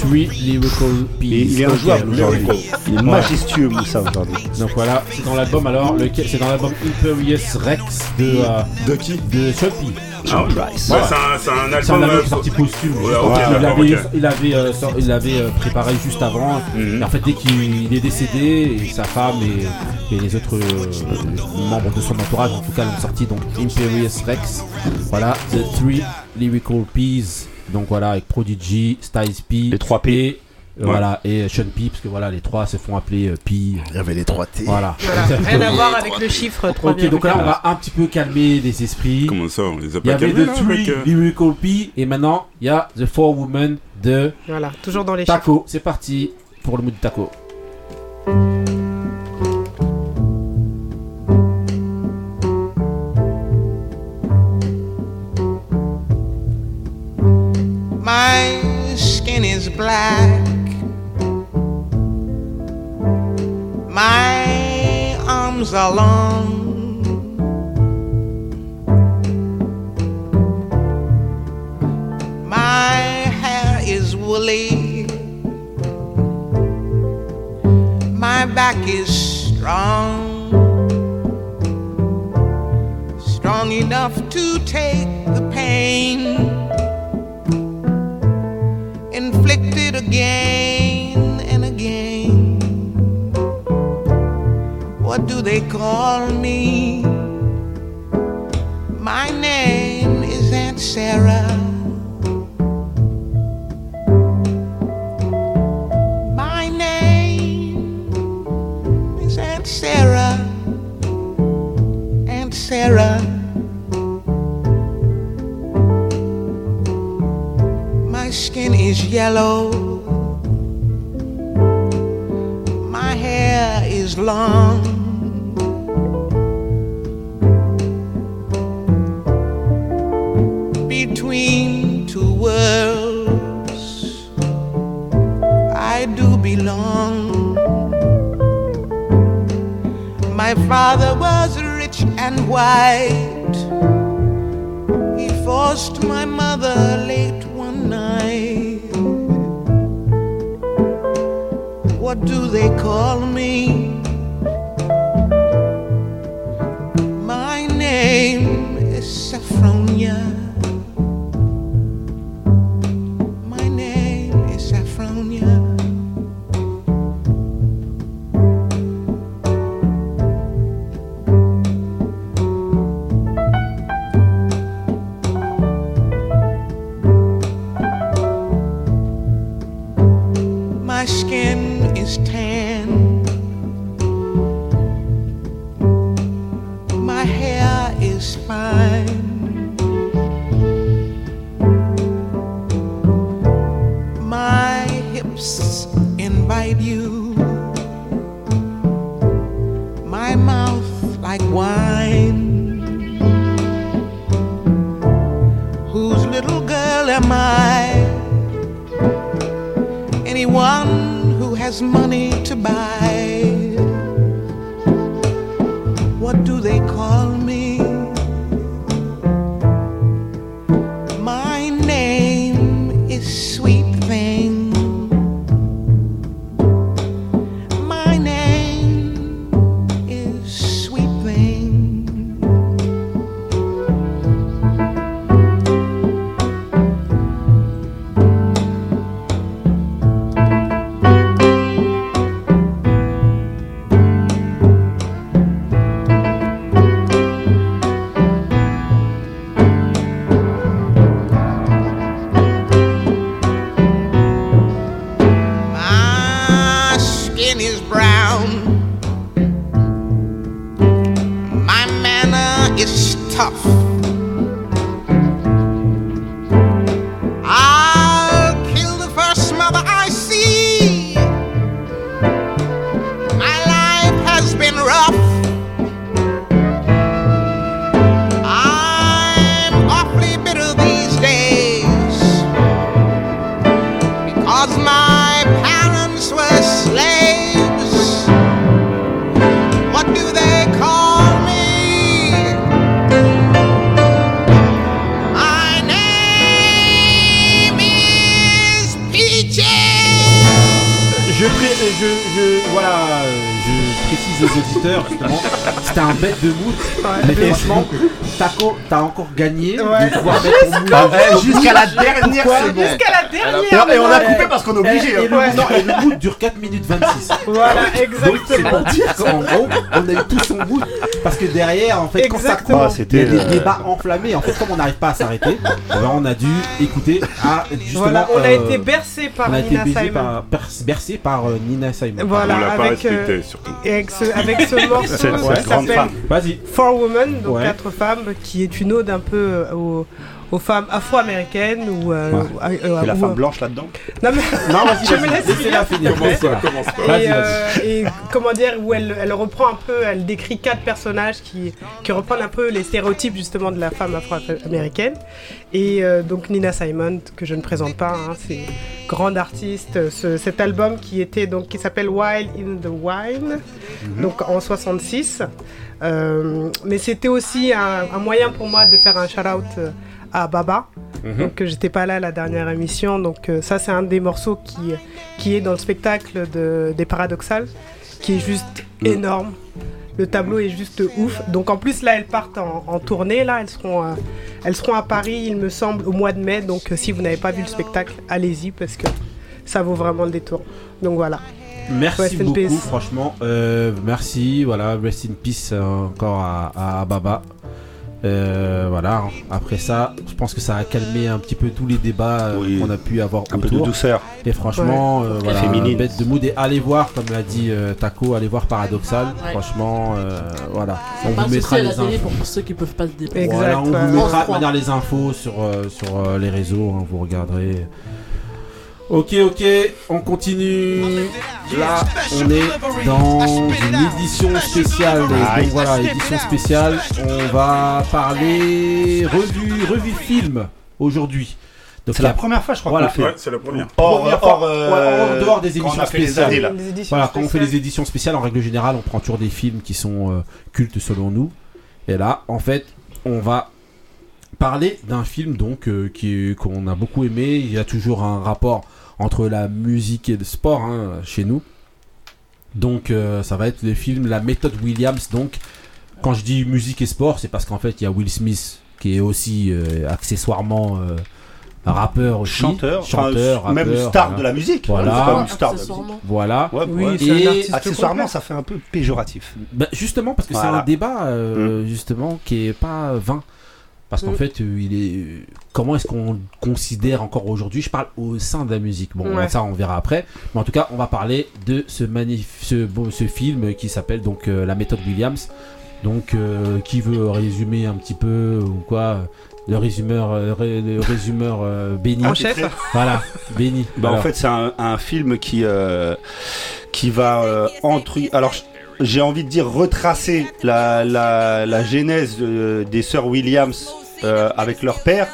Three Lyrical Peace. Il est, il est injouable aujourd'hui. Il est majestueux, Moussa, aujourd'hui. Donc voilà, c'est dans l'album alors, lequel- c'est dans l'album Imperious Rex de. euh, de qui? De Choppy. Ah ouais. Ouais, c'est un- c'est un C'est un album, euh, qui est sorti posthume. Ouais, il d'accord, l'avait, ok. il avait, euh, il l'avait, euh, préparé juste avant. Mhm. Et en fait, dès qu'il il est décédé, et sa femme et, et les autres euh, membres de son entourage, en tout cas, l'ont sorti. Donc Imperious Rex. Voilà, The Three Lyrical Peas. Donc voilà, avec Prodigy, Styles P. Les trois P. Ouais. Voilà, et Sean P, parce que voilà, les trois se font appeler euh, P. Il y avait les 3 T. Voilà. Voilà, rien à voir avec le chiffre 3. Ok, donc là, on va un petit peu calmer les esprits. Comment ça, on les a Il y pas avait calmés The Three avec, euh, Lyrical P et maintenant il y a The Four Women de Voilà, toujours dans les chiffres. Taco. C'est parti pour le mood de Taco. My hair is woolly. My back is strong. Strong enough to take the pain call me? My name is Aunt Sarah. T'as encore gagné Ouais. de pouvoir mettre Ah jusqu'à bout. la dernière seconde. Jusqu'à la dernière, Et, et on a ouais. coupé parce qu'on est obligé. Et- et Et, le- le, non, et le mood dure 4 minutes 26. Voilà, Donc c'est exactement. pour dire qu'en gros, on a eu tout son mood, parce que derrière, en fait, quand ça Exactement. Ah, c'était, il y a des euh, débats enflammés. En fait, comme on n'arrive pas à s'arrêter, eh ben, on a dû écouter à justement. Voilà, on a euh, été bercé par on a été Nina Simon. par, per- bercé par euh, Nina Simon. Voilà, On l'a pas avec, euh, respecté, surtout. et avec ce, avec ce morceau Cette- qui s'appelle femme. Vas-y. Four Women, donc Ouais. quatre femmes, qui est une ode un peu euh, aux, femmes afro-américaines ou euh, Ouais. euh, Et la ou- femme blanche là-dedans Non mais Non, vas-y, je me laisse finir, s'il te plaît. commence pas, commence pas. Et, Vas-y, euh, et comment dire où elle, elle reprend un peu, elle décrit quatre personnages qui, qui reprennent un peu les stéréotypes justement de la femme afro-américaine. Et euh, donc Nina Simon que je ne présente pas, hein, c'est grande artiste. Ce- cet album qui était donc qui s'appelle Wild in the Wild, Mhm. donc en 66. Euh, mais c'était aussi un, un moyen pour moi de faire un shout-out euh, à Baba. Mhm. Donc euh, j'étais pas là la dernière émission. Donc euh, ça c'est un des morceaux qui, qui est dans le spectacle de, des Paradoxales, qui est juste énorme. Le tableau est juste ouf. Donc en plus là elles partent en, en tournée. Là elles seront, euh, elles seront à Paris il me semble au mois de mai. Donc si vous n'avez pas vu le spectacle, allez-y parce que ça vaut vraiment le détour. Donc voilà. Merci beaucoup, peace. franchement. Euh, merci, voilà, rest in peace euh, encore à, à Baba. Euh, voilà, après ça, je pense que ça a calmé un petit peu tous les débats euh, qu'on a pu avoir Un peu autour. de douceur. Et franchement, Ouais. euh, voilà, féminine. bête de mood. Et allez voir, comme l'a dit euh, Taco, allez voir Paradoxal. Ouais. Franchement, euh, voilà. On vous mettra les infos. pour ceux qui peuvent pas se déplacer. Voilà, on vous mettra de 3. manière les infos sur, euh, sur euh, les réseaux, hein, vous regarderez. Ok, ok, on continue. Là, on est dans une édition spéciale. Donc voilà, édition spéciale. On va parler revue, revue film aujourd'hui. Donc, C'est la première fois, je crois, Voilà. qu'on le fait. Ouais, c'est la première. Hors- Première hors, fois. euh, Ouais, en dehors des les spéciales. années, là. Les éditions Voilà, quand on fait les éditions spéciales, en règle générale, on prend toujours des films qui sont euh, cultes selon nous. Et là, en fait, on va parler d'un film donc euh, qui qu'on a beaucoup aimé. Il y a toujours un rapport entre la musique et le sport hein, chez nous. Donc, euh, ça va être le film La méthode Williams. Donc, quand je dis musique et sport, c'est parce qu'en fait, il y a Will Smith qui est aussi euh, accessoirement euh, un rappeur aussi, Chanteur, enfin, chanteur, même rappeur, star voilà. de la musique. Voilà. C'est pas une star de la Accessoirement. musique. Voilà. Ouais, Oui, ouais. Et accessoirement, ça fait un peu péjoratif. Bah, justement, parce que c'est un débat euh, justement qui est pas vain. Parce qu'en Mm. fait, euh, il est. Comment est-ce qu'on considère encore aujourd'hui Je parle au sein de la musique. Bon, Ouais. ça, on verra après. Mais en tout cas, on va parler de ce, magnif- ce, bon, ce film qui s'appelle donc euh, La méthode Williams. Donc, euh, qui veut résumer un petit peu ou quoi Le résumeur, euh, ré- le résumeur euh, béni. En chef Voilà, béni. Bah. En fait, c'est un, un film qui, euh, qui va euh, entre. Alors, j'ai envie de dire retracer la, la, la genèse euh, des sœurs Williams euh, avec leur père,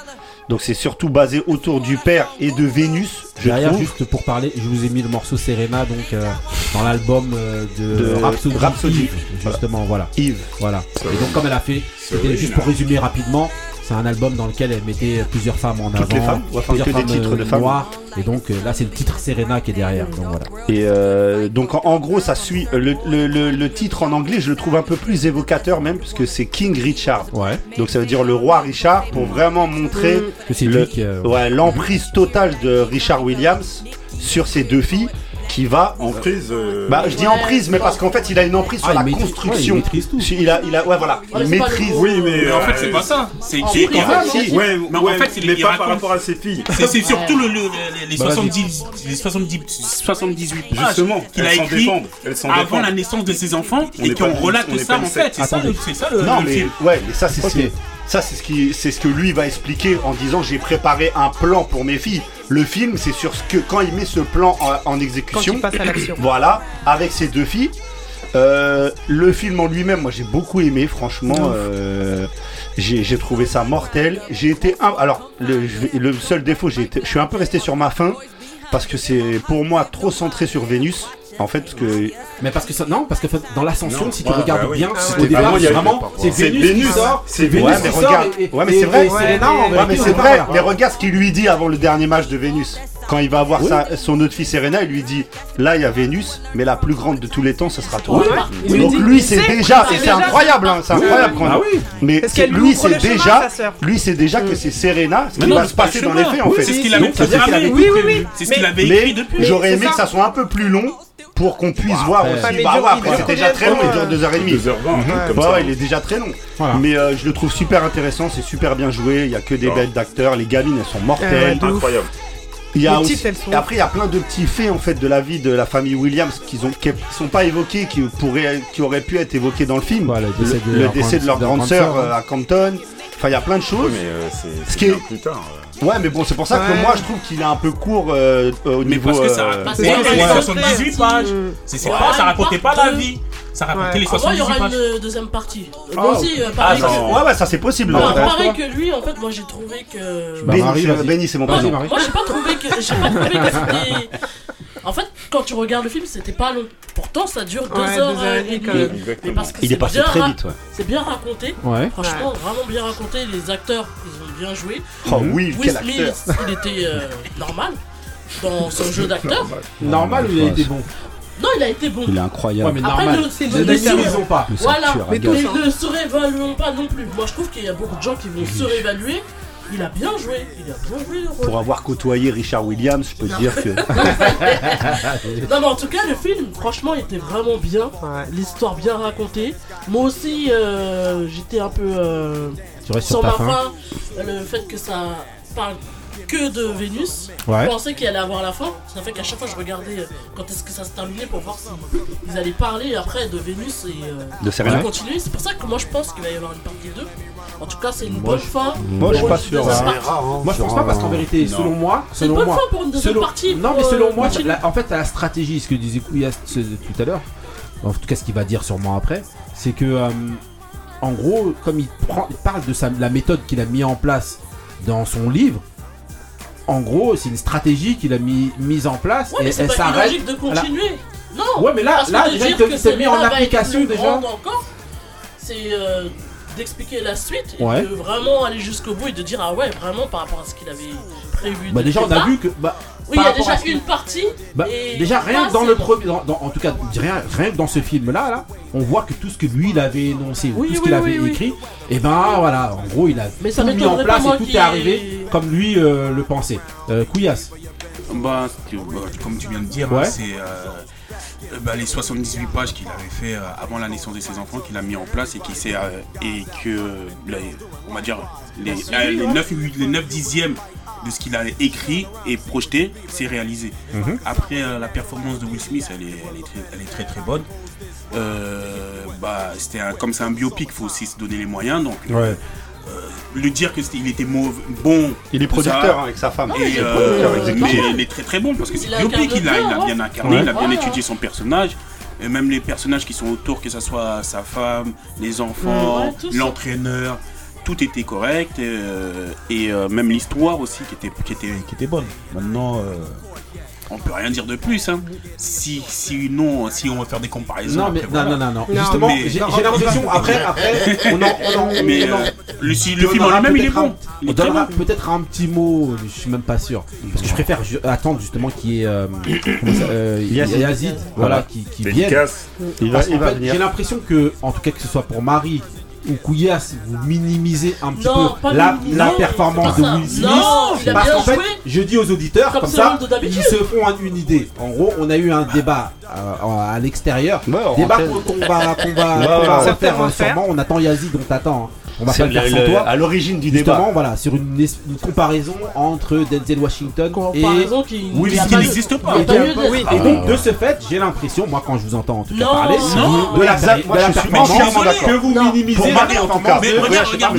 Donc c'est surtout basé autour du père et de Vénus, je Derrière, trouve. juste pour parler, je vous ai mis le morceau Serena donc euh, dans l'album euh, de, De Rhapsody, Rhapsody. Eve, justement, voilà. Yves. Voilà. Et donc comme elle a fait, c'était juste pour résumer rapidement, c'est un album dans lequel elle mettait plusieurs femmes en Toutes avant, les femmes, enfin, plusieurs que des femmes, titres euh, de femmes. noires. Et donc euh, là, c'est le titre Serena qui est derrière. Donc voilà. Et euh, donc en, en gros, ça suit le, le- le- le titre en anglais, je le trouve un peu plus évocateur même, puisque c'est King Richard. Ouais. Donc ça veut dire le roi Richard pour vraiment montrer le- euh, ouais, l'emprise totale de Richard Williams sur ses deux filles, qui va En prise. euh, Bah, je dis emprise, mais parce qu'en fait, il a une emprise Ah, sur il la maîtrise- construction. ouais, il maîtrise tout. Il a, il a, ouais, voilà, il maîtrise. Oui, mais. Mais en fait, euh, c'est pas ça. C'est En qu'il- en fait. Ouais, Mais en fait, il- pas raconte- par rapport à ses filles. C'est c'est surtout le, le- le- les, Bah, vas-y. 70, les 70, 78 pages Justement, qu'il a écrit avant défendent. la naissance de ses enfants On et qu'on relate ça en fait. C'est ça, c'est ça le, Non, mais ouais, mais ça, c'est Ok. ce qui, ça, c'est ce qui, c'est ce que lui va expliquer en disant j'ai préparé un plan pour mes filles. Le film, c'est sur ce que quand il met ce plan en, en Quand exécution. il passe à l'action. Voilà, avec ses deux filles. Euh, le film en lui-même, moi j'ai beaucoup aimé, franchement. euh, j'ai trouvé ça mortel. J'ai été un... alors le, le seul défaut, je suis un peu resté sur ma fin parce que c'est pour moi trop centré sur Vénus. En fait, parce que Mais parce que ça, non, parce que dans l'ascension, si tu regardes bah bien, Ah au départ, Vraiment, il y a- vraiment, c'est Vénus qui Vénus. sort, C'est Vénus Ouais, mais qui regarde. sort. et- Ouais, mais c'est vrai. mais c'est vrai. Mais regarde ce qu'il lui dit avant le dernier match de Vénus. Quand il va avoir sa- son autre fille Serena, il lui dit Là, il y a Vénus, mais la plus grande de tous les temps, ce sera toi. Donc lui, c'est déjà, et c'est incroyable, hein, c'est Oui, incroyable quand bah oui. Mais lui c'est déjà, lui, c'est déjà que c'est Serena, ce qui non, va c'est se pas passer le dans les faits en Oui, fait. C'est ce qu'il avait écrit depuis. j'aurais aimé que ça soit un peu plus long pour qu'on puisse voir après- aussi. Mais Bah ouais, c'est déjà très long, il dure euh, 2h30. 2h20, Ouais, comme ça. ouais, il est déjà très long. Voilà. Mais euh, je le trouve super intéressant, c'est super bien joué, il y a que des Ah. bêtes d'acteurs, les gamines elles sont mortelles. de ouf. Incroyable. Il y a aussi- petites, sont- Et après il y a plein de petits faits en fait de la vie de la famille Williams qui ont qui sont pas évoqués, qui pourraient qui auraient pu être évoqués dans le film. Voilà, le décès de le leur décès de leur grande- sœur sœur, euh, à Compton. Enfin il y a plein de Oui, choses. mais euh, c'est Ce qui est- plus tard. euh. Ouais mais bon c'est pour ça que Ouais. moi je trouve qu'il est un peu court euh, euh, au Mais niveau. parce que ça euh, racontait les c'est 78 pages. C'est pas, ça racontait pas la vie. Ça racontait Ouais. les Avant, il y 78 aura pages. une euh, deuxième partie. Ah, Moi aussi, euh, Ah, pareil, c'est- ouais ouais ça c'est possible. Fait. pareil que lui, en fait, moi j'ai trouvé que. Bah, Benny, c'est- mon prénom. Moi j'ai pas trouvé que j'ai pas trouvé que quand tu regardes le film, c'était pas long. Pourtant, ça dure deux Ouais, heures deux heures et demie, quand demie. même. Mais parce que Il est c'est passé bien très vite ouais. C'est bien raconté. Ouais. Franchement, vraiment bien raconté. Les acteurs, ils ont bien joué. Oh oui Will quel Smith, acteur. il était euh, normal dans son jeu d'acteur. Normal ou il a été bon? Non, il a été bon. Il est Ouais, incroable. mais Après, normal. le- ils ont pas. Voilà, mais regarde. ne surévaluons pas non plus. Moi, je trouve qu'il y a beaucoup de gens qui vont surévaluer. Il a bien joué, il a bien joué le rôle. Pour avoir côtoyé Richard Williams, je peux te dire que. Non mais en tout cas le film franchement il était vraiment bien, l'histoire bien racontée. Moi aussi euh, j'étais un peu euh, Tu restes sur sur ta ma fin. fin, le fait que ça parle que de Vénus. Ouais. Je pensais qu'il allait avoir la fin, ça fait qu'à chaque fois je regardais euh, quand est-ce que ça se terminait pour voir s'ils allaient parler après de Vénus et euh, De Serena continuer. C'est pour ça que moi je pense qu'il va y avoir une partie 2. En tout cas c'est une Moi, bonne fin. Moi, je suis pour pas une sûr. deuxième hein. partie. Moi je pense pas parce qu'en vérité, Non. selon moi, C'est une selon bonne moi, fin pour une deuxième selon- partie. Non mais selon euh, moi, la- en fait, la stratégie, ce que disait Kouyas tout à l'heure, en tout cas ce qu'il va dire sûrement après, c'est que euh, en gros, comme il, prend, il parle de sa, la méthode qu'il a mis en place dans son livre, en gros, c'est une stratégie qu'il a mis mise en place Ouais, et c'est elle pas s'arrête. illogique de continuer. Non. Ouais, mais là- là, déjà, il te met en application, déjà. encore, c'est euh, d'expliquer la suite et Ouais. de vraiment aller jusqu'au bout et de dire ah ouais vraiment par rapport à ce qu'il avait prévu. Bah déjà, on a vu que bah, Oui, il y a déjà une partie. Bah, et déjà rien que dans le premier, dans- dans- en tout cas rien, rien que dans ce film là, là, on voit que tout ce que lui il avait énoncé, Oui, tout ce oui, qu'il oui, avait oui. écrit, et ben voilà, en gros il a Mais ça tout mis en place et tout est arrivé comme lui euh, le pensait. Euh, Couillasse. Bah, tu- bah, comme tu viens de dire, Ouais. hein, c'est euh, euh, bah, les 78 pages qu'il avait fait euh, avant la naissance de ses enfants, qu'il a mis en place et, qui s'est, euh, et que, les- on va dire, les, les ouais. 9, les 9 dixièmes de ce qu'il a écrit et projeté, c'est réalisé. Mhm. Après, la performance de Will Smith, elle est, elle est, très, elle est très très bonne. Euh, bah, c'était un- comme c'est un biopic, il faut aussi se donner les moyens. Donc, Ouais. Euh, lui dire que c'était- il était mauvais, bon. Il est ça, producteur hein, avec sa femme. et, Il est euh, mais il est très très bon parce que c'est Il a biopic, il a, il a bien incarné, ouais. il a bien Ouais. étudié son personnage. Et même les personnages qui sont autour, que ce soit sa femme, les enfants, Ouais, l'entraîneur, tout était correct euh, et euh, même l'histoire aussi qui était, qui, était, qui était bonne. Maintenant, euh, on peut rien dire de plus. Hein. Si, sinon, si on va faire des comparaisons. Non, mais- après, non, voilà. non, non, non. Justement, j'ai- l'impression, après- après, on en- on en- mais on en- euh, le, si- film en lui-même, il est bon. Il On donnera bon. peut-être un petit mot, je suis même pas sûr. Parce que je préfère attendre justement qu'il y ait euh, euh, Yazid. Voilà, qui, qui vienne. Dédicace. Il va- Parce il qu'en va fait, venir. J'ai l'impression que, en tout cas, que ce soit pour Marie ou Kouyas, vous minimisez un petit Non, peu la, minimiser. la Non, performance de. Will Smith. Non, parce qu'en fait, je dis aux auditeurs, Comme ça, ils se font un- une idée. En gros, on a eu un débat euh, à l'extérieur. débat qu'on va, faire. sûrement. On attend Yazid, on t'attend. hein. On va pas le faire le- sans le- toi. à l'origine du Justement, débat. voilà, sur une, une comparaison entre Denzel Washington Comparaison et qui- Will qui Smith. pas Et donc, d'être. oui, et donc, de ce fait, j'ai l'impression, moi, quand je vous entends en tout cas Non, parler, non, de la, moi, de la je suis performance entièrement d'accord. que vous minimisez Pour en tout cas. Mais regarde, regarde,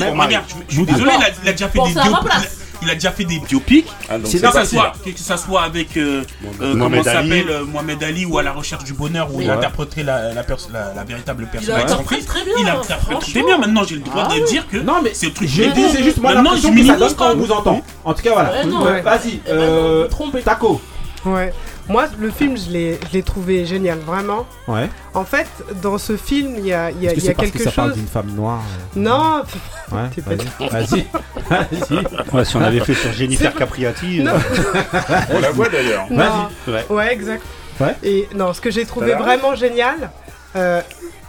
je, suis désolé, il a, déjà fait des à ma biopics. place. Il a déjà fait des biopics. Ah, donc C'est que, ça soit, que ça soit avec euh, euh, comment Mohamed ça Ali. s'appelle euh, Mohamed Ali ou à la recherche du bonheur où il interpréterait la, la, pers- la, la véritable personne Il interprète très bien, Il interprète très bien. Maintenant, j'ai le droit Ah de ouais. dire que Non, mais c'est le truc. dis, bon. c'est juste moi Maintenant, l'impression je que ça donne quand on vous entend. En tout cas, voilà. Vas-y. Taco. Ouais. Moi, le film, je l'ai je l'ai trouvé génial, vraiment. Ouais. En fait, dans ce film, il y a, il y a, y a parce que ça parle d'une femme noire Non, Ouais, vas-y. Vas-y. Vas-y. Ouais, si on avait fait sur Jennifer Capriati. Euh, On la voit d'ailleurs. Vas-y. Ouais. Ouais, exact. Ouais. Et non, ce que j'ai trouvé vraiment génial, euh,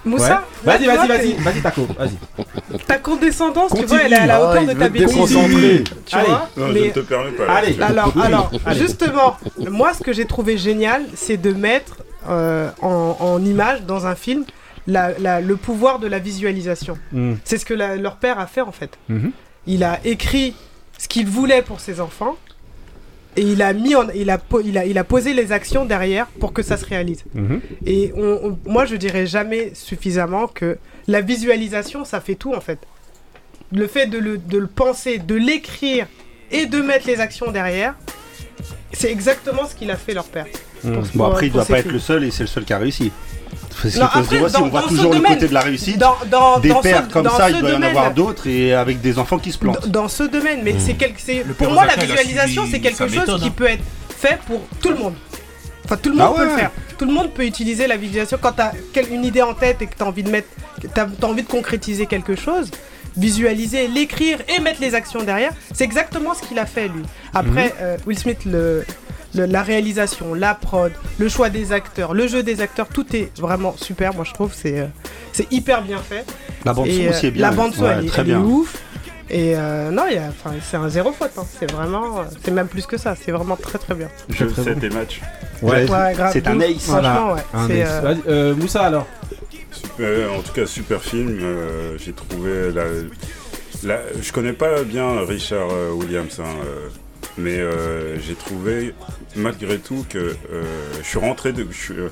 Moussa, Ouais. Vas-y, tu vas-y, vas-y, vas-y, Taco, vas-y. Ta condescendance, tu Continue. vois, elle est à la Ah, hauteur de veut ta bêtise. Tu Allez. vois Non, je ne te permets pas. là. Allez. Alors, Oui. alors Allez. justement, moi, ce que j'ai trouvé génial, c'est de mettre euh, en, en image dans un film la- la- le pouvoir de la visualisation. Mm. C'est ce que la- leur père a fait en fait. Mhm. Il a écrit ce qu'il voulait pour ses enfants et il a mis en, il a, il a, il a posé les actions derrière pour que ça se réalise. Mhm. Et on- on- moi, je dirais jamais suffisamment que la visualisation, ça fait tout en fait. Le fait de le, de le penser, de l'écrire et de mettre les actions derrière, c'est exactement ce qu'il a fait leur père. Mm. Pour- Bon, pour- après, il pour doit pas être le seul et c'est le seul qui a réussi. C'est ce Non, se après, aussi, dans- on voit toujours le domaine- côté de la réussite. Dans, dans- Des dans ce- pères comme dans ça, il doit y en avoir d'autres et avec des enfants qui se plantent. dans ce domaine, mais c'est quelque, c'est pour moi la visualisation, c'est quelque chose méthode, qui hein. peut être fait pour tout le monde. Enfin, tout le monde Ah peut ouais. le faire. Tout le monde peut utiliser la visualisation quand tu as une idée en tête et que tu as envie de mettre, que t'as- t'as envie de concrétiser quelque chose. Visualiser, l'écrire et mettre les actions derrière, c'est exactement ce qu'il a fait lui. Après, Mhm. euh, Will Smith, le, le- la réalisation, la prod, le choix des acteurs, le jeu des acteurs, tout est vraiment super. Moi, je trouve c'est euh, c'est hyper bien fait. La bande son euh, aussi est bien. La bande son, Ouais, elle, est- très elle est bien. ouf. Et euh, non, il y a- enfin, c'est un zéro faute. hein. C'est vraiment, euh, c'est même plus que ça. C'est vraiment très très bien. Je sais bon. tes matchs. Ouais. Ouais, grave, c'est un ace. Franchement, ouais. Un c'est, ace. euh, Vas-y, euh, Moussa alors. Euh, en tout cas, super film. euh, J'ai trouvé la, la- Je connais pas bien Richard euh, Williams, hein, euh, mais euh, j'ai trouvé malgré tout que euh, je suis rentré de. je suis, euh,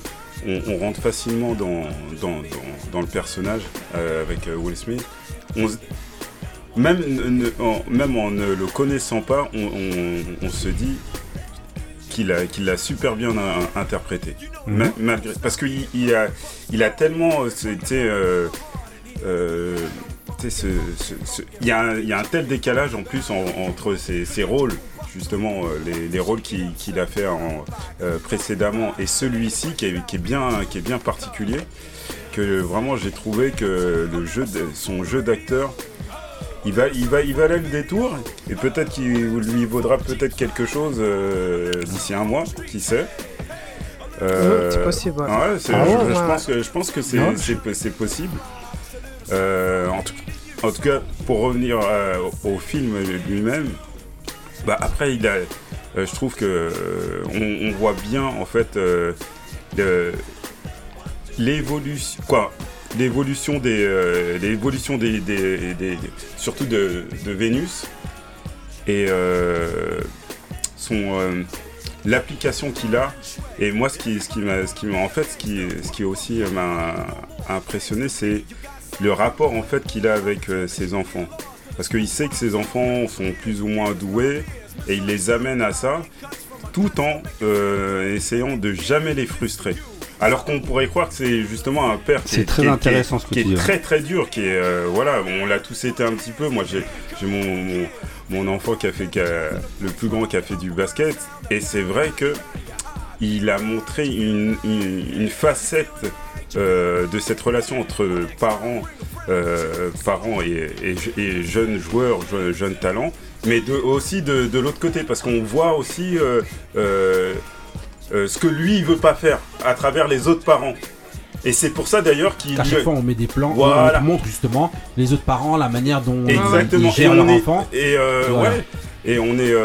on, on rentre facilement dans, dans, dans, dans le personnage avec Will Smith. On même, ne- en, même en ne le connaissant pas, on, se dit qu'il a, qu'il l'a super bien interprété. Mhm. Ma- malgré, parce qu'il il a, il a tellement. C'était. Tu sais, ce- ce- ce- il y, a un- il y a un tel décalage en plus en- entre ses, ses rôles, justement, euh, les, les rôles qu'il a fait en, euh, précédemment et celui-ci qui est, qui est bien, qui est bien particulier, que vraiment j'ai trouvé que le jeu de- son jeu d'acteur il va, il va, il valait le détour et peut-être qu'il lui vaudra peut-être quelque chose euh, d'ici un mois, qui sait. Euh, c'est possible, ouais. ouais, c'est- Ah je, ouais, je ouais. pense que, je pense c'est possible. Euh, en, tout, en tout cas, pour revenir euh, au film lui-même, bah après, il a, euh, je trouve que on, on voit bien en fait l'évolution, quoi, l'évolution des, euh, l'évolution des, des- des- surtout de, de Vénus et euh, son euh, l'application qu'il a. Et moi ce qui ce qui m'a ce qui m'a en fait ce qui ce qui aussi m'a impressionné c'est le rapport en fait qu'il a avec euh, ses enfants. Parce qu'il sait que ses enfants sont plus ou moins doués et il les amène à ça tout en euh, essayant de jamais les frustrer. Alors qu'on pourrait croire que c'est justement un père qui est- très qui est- intéressant, qui est- ce que qui tu est dis, très dur, qui est euh, voilà, on l'a tous été un petit peu. Moi j'ai j'ai mon, mon mon enfant qui a fait qui a- le plus grand qui a fait du basket. Et c'est vrai que il a montré une, une, une facette euh, de cette relation entre parents, euh, parents et, et- et jeunes joueurs, je- jeunes talents, mais de, aussi de, de l'autre côté, parce qu'on voit aussi euh, ce que lui il veut pas faire à travers les autres parents. Et c'est pour ça d'ailleurs qu'il À chaque fois, on met des plans, Voilà. on montre justement les autres parents, la manière dont Exactement. ils gèrent leur enfant. Et Voilà. Et on est,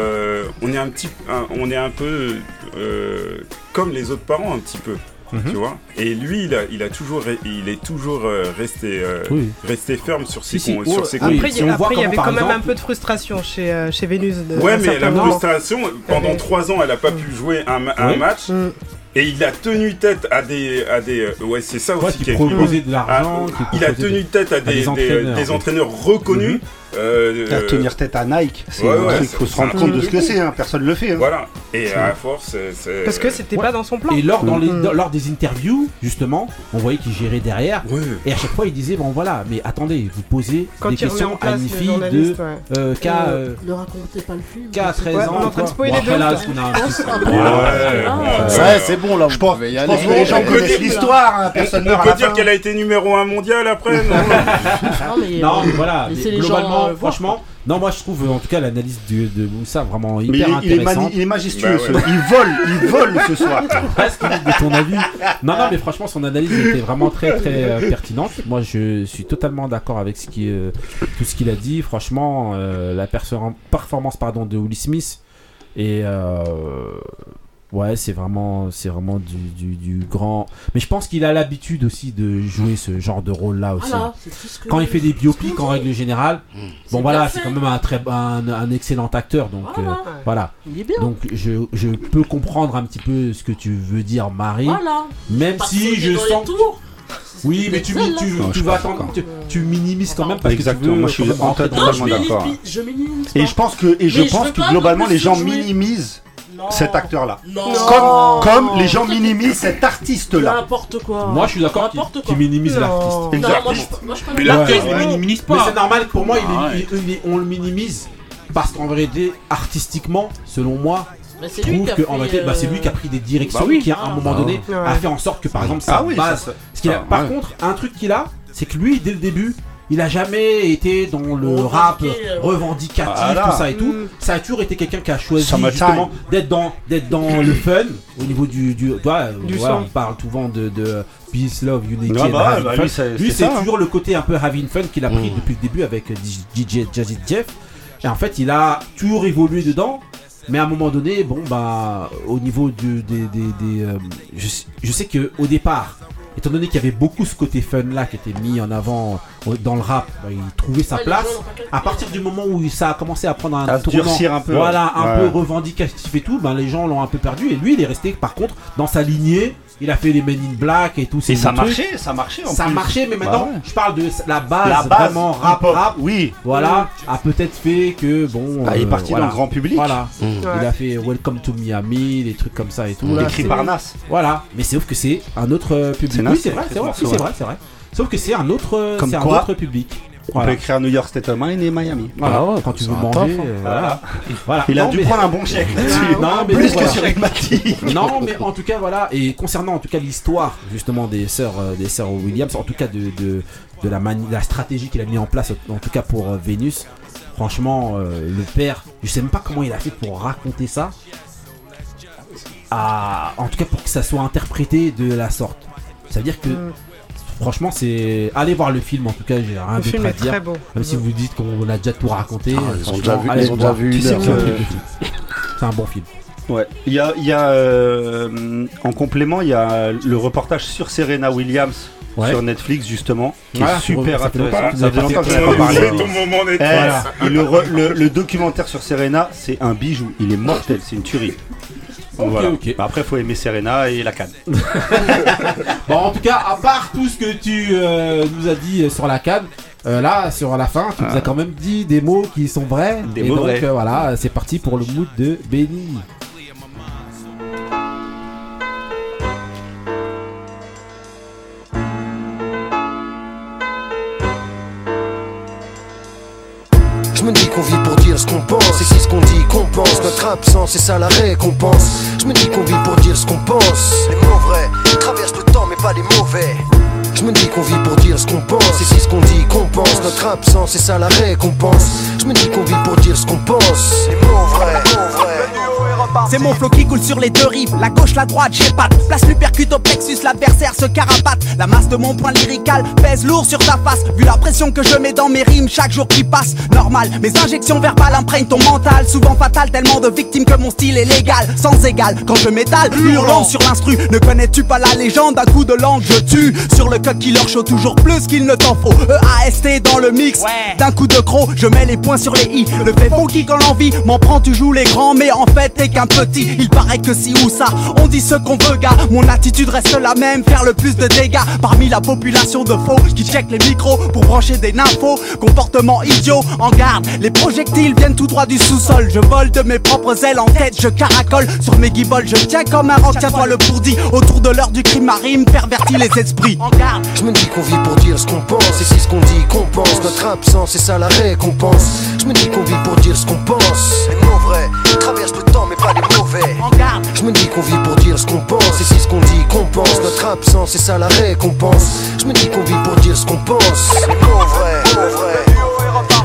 on est un petit, on est un peu euh, comme les autres parents un petit peu, Mhm. tu vois. Et lui, il a, il a toujours, il est toujours euh, resté, euh, Oui. resté ferme sur ses, Si, sur ses. Après, convictions. après, il y avait quand même un peu de frustration chez, euh, chez Vénus. de- Ouais, mais la moment. frustration, pendant trois ans, elle a pas pu jouer un, ma- un Oui. match. Et il a tenu tête à des, à des, ouais, c'est ça Ouais, aussi qui est Ah, de l'argent, qui il a tenu tête à des, des des- entraîneurs, des oui. entraîneurs reconnus. Euh, À tenir tête à Nike, c'est Ouais, un ouais, truc, faut se rendre compte de ce que c'est, hein, personne le fait. hein. Voilà. Et à force, c'est- Parce que c'était pas dans son plan. Et lors, dans les, Mm. dans- lors des interviews, justement, on voyait qu'il gérait derrière. Et à chaque fois, il disait Bon, voilà, mais attendez, vous posez Quand des questions en à place une le fille de ouais. euh, K, euh, Ne racontez pas le film. K à 13 Ouais, ans. on est en train de spoiler on Ouais, Ouais. Ouais, c'est bon là, Je pense, les gens On connaissent peut- l'histoire, hein, personne on meurt à peut dire qu'elle a été numéro un mondial après, non Non, mais, Non, euh, voilà, globalement, euh, voir, franchement, non, moi je trouve en tout cas l'analyse de, de Moussa vraiment hyper il, est- il est intéressante. mani- il est majestueux, Bah ce- ouais. il vole, il vole ce soir. Presque de ton avis. Non, non, mais franchement, son analyse était vraiment très, très euh, pertinente. Moi, je suis totalement d'accord avec ce qui, euh, tout ce qu'il a dit. Franchement, euh, la performance pardon, de Will Smith et ouais, c'est vraiment, c'est vraiment du, du, du grand. Mais je pense qu'il a l'habitude aussi de jouer ce genre de rôle-là aussi. Voilà, c'est tout ce que- Quand il fait des biopics en règle générale, C'est bon voilà, c'est quand même un très, un, un excellent acteur. Donc Voilà. euh, voilà. Il est bien. Donc je, je peux comprendre un petit peu ce que tu veux dire, Marie. Voilà. Même si je sens. Oui, mais tu, tu, tu, Non, vas tu, tu minimises quand même parce Exactement, que tu veux moi, je suis en totalement d'accord. Et je pense que, et je Mais pense que globalement les gens minimisent. Cet acteur-là. Comme, comme les gens minimisent cet artiste-là. N'importe quoi. Moi, je suis d'accord qu'il N'importe qu'il quoi. minimise Non. l'artiste. Mais l'artiste, minimise Mais pas. c'est normal, pour moi, il est- Ah ouais. il- il est- on le minimise parce qu'en vérité, artistiquement, selon moi, je c'est lui trouve qui a que fait, en vérité, bah, c'est lui qui a pris des directions Bah oui. qui, à un moment Ah. donné, Ouais. a fait en sorte que, par exemple, Ah oui, ça, base. ça- ce qu'il a- ça, par ouais. contre, un truc qu'il a, c'est que lui, dès le début, il a jamais été dans le rap euh, revendicatif, Voilà. tout ça et tout. Mm. Ça a toujours été quelqu'un qui a choisi Summertime. justement d'être dans, d'être dans le fun au niveau du, du, tu vois, Du voilà, son. on parle souvent de, de peace, love, unity, Ah bah, bah, fun. lui, c'est- Lui, c'est c'est ça, hein. toujours le côté un peu having fun qu'il a pris Mm. depuis le début avec DJ Jazzy Jeff. Et en fait, il a toujours évolué dedans. Mais à un moment donné, bon, bah, au niveau du- des. des, des, euh, je, sais- je sais que au départ, étant donné qu'il y avait beaucoup ce côté fun là qui était mis en avant euh, dans le rap, bah, il trouvait sa place. À partir du moment où ça a commencé à prendre un À tournant, durcir un peu, voilà, un Ouais. peu revendicatif et tout, ben les gens l'ont un peu perdu. Et lui, il est resté par contre dans sa lignée. Il a fait les Men in Black et tout. ces Et ça trucs. marchait, ça marchait en Ça plus. marchait, mais maintenant, Bah ouais. je parle de la base, La base vraiment rap, rap. Oui. Voilà, a peut-être fait que bon. Bah, il est euh, parti voilà. dans le grand public. Voilà. Mm. Il a fait Welcome to Miami, des trucs comme ça et tout. Là, Écrit c'est- par Nas. Voilà, mais sauf que c'est un autre euh, public. Oui, c'est vrai, c'est vrai, c'est vrai, c'est vrai. Sauf que c'est un autre, euh, c'est un autre public. On Voilà. peut écrire New York State of Mind et Miami. Voilà, Ah ouais, quand tu veux un manger, hein. euh, voilà. Voilà. Il a Non, dû mais- prendre un bon chèque là-dessus. Non, mais Plus voilà. que sur Egmati. Non, mais en tout cas, voilà. Et concernant en tout cas l'histoire justement des sœurs, euh, des sœurs Williams, en tout cas de, de, de la, mani- la stratégie qu'il a mis en place, en tout cas pour euh, Vénus. Franchement, euh, le père, je sais même pas comment il a fait pour raconter ça. À- en tout cas, pour que ça soit interprété de la sorte. Ça veut dire que, Mm. Franchement, c'est. Allez voir le film, en tout cas, j'ai rien Le d'autre film à est dire. très beau. Même si vous dites qu'on a déjà tout raconté. Ah, ils ont déjà vu- allez ils ont déjà vu une heure. c'est un bon film. Ouais. Il y a, il y a, euh, en complément, il y a le reportage sur Serena Williams Ouais. sur Netflix justement, qui est super intéressant. Ça fait longtemps que je parlé. C'est ton moment Eh, le documentaire sur Serena, c'est un bijou. Il est mortel, c'est une tuerie. Ok, voilà. ok. Bah, Après, faut aimer Serena et la canne. Bon, en tout cas, à part tout ce que tu euh, nous as dit sur la canne, euh, là, sur la fin, tu nous as quand même dit des mots qui sont vrais. Des et mots donc, vrais. euh, voilà, c'est parti pour le mood de Benny. Me dis qu'on vit pour dire ce qu'on pense, et c'est ce qu'on dit qu'on pense. Notre absence, c'est ça la récompense. Je me dis qu'on vit pour dire ce qu'on pense. Les mots vrais traversent le temps, mais pas les mauvais. Je me dis qu'on vit pour dire ce qu'on pense, et c'est ce qu'on dit qu'on pense. Notre absence, c'est ça la récompense. Je me dis qu'on vit pour dire ce qu'on pense. Les mots vrais. C'est mon flow qui coule sur les deux rives, la gauche, la droite, j'ai pas Place lui percute au plexus, l'adversaire se carapate. La masse de mon point lyrical pèse lourd sur ta face. Vu la pression que je mets dans mes rimes chaque jour qui passe, normal. Mes injections verbales imprègnent ton mental, souvent fatal, tellement de victimes que mon style est légal, sans égal. Quand je m'étale, hurlant sur l'instru, ne connais-tu pas la légende? D'un coup de langue je tue sur le code qui leur chaud toujours plus qu'il ne t'en faut. EAST dans le mix, d'un coup de croc, je mets les points sur les i. Le fait funky quand l'envie m'en prend, tu joues les grands, mais en fait t'es qu'un petit. Il paraît que si ou ça, on dit ce qu'on veut, gars. Mon attitude reste la même, faire le plus de dégâts parmi la population de faux qui check les micros pour brancher des nymphos. Comportement idiot, en garde. Les projectiles viennent tout droit du sous-sol. Je vole de mes propres ailes en tête, je caracole sur mes guibolles. Je tiens comme un roc, tiens-toi le pourdi. Autour de l'heure du crime marine, pervertit les esprits. En garde. Je me dis qu'on vit pour dire ce qu'on pense, et c'est ce qu'on dit qu'on pense. Notre absence, c'est ça la récompense. Je me dis qu'on vit pour dire ce qu'on pense. Les mots vrais traversent le mais pas les mauvais. Je me dis qu'on vit pour dire ce qu'on pense, et c'est ce qu'on dit qu'on pense. Notre absence, c'est ça la récompense. Je me dis qu'on vit pour dire ce qu'on pense. Mots vrais.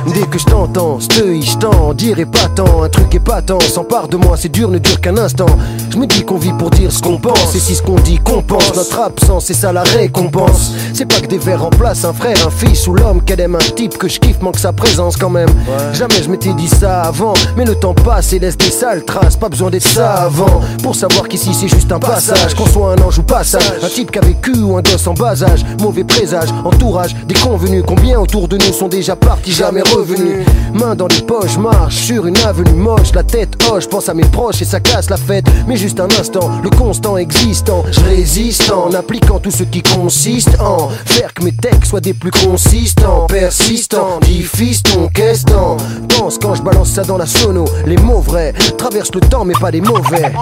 Dès que je t'entends, je t'en dirai pas tant, un truc épatant. S'empare de moi, c'est dur, ne dure qu'un instant. Je me dis qu'on vit pour dire ce qu'on pense, et si ce qu'on dit qu'on pense, notre absence, c'est ça la récompense. C'est pas que des vers remplacent un frère, un fils ou l'homme qu'elle aime, un type que je kiffe, manque sa présence quand même. Jamais je m'étais dit ça avant, mais le temps passe et laisse des sales traces, pas besoin d'être savant pour savoir qu'ici c'est juste un passage, qu'on soit un ange ou passage, un type qui a vécu ou un gosse en bas âge, mauvais présage, entourage, des convenus, combien autour de nous sont déjà partis, jamais revenus. Main dans les poches, marche sur une avenue moche, la tête hoche, pense à mes proches et ça casse la fête. Mais juste un instant, le constant existant, je résiste en appliquant tout ce qui consiste en faire que mes textes soient des plus consistants, persistants. Dis fiston, qu'est-ce t'en Pense quand je balance ça dans la sono, les mots vrais traversent le temps mais pas les mauvais.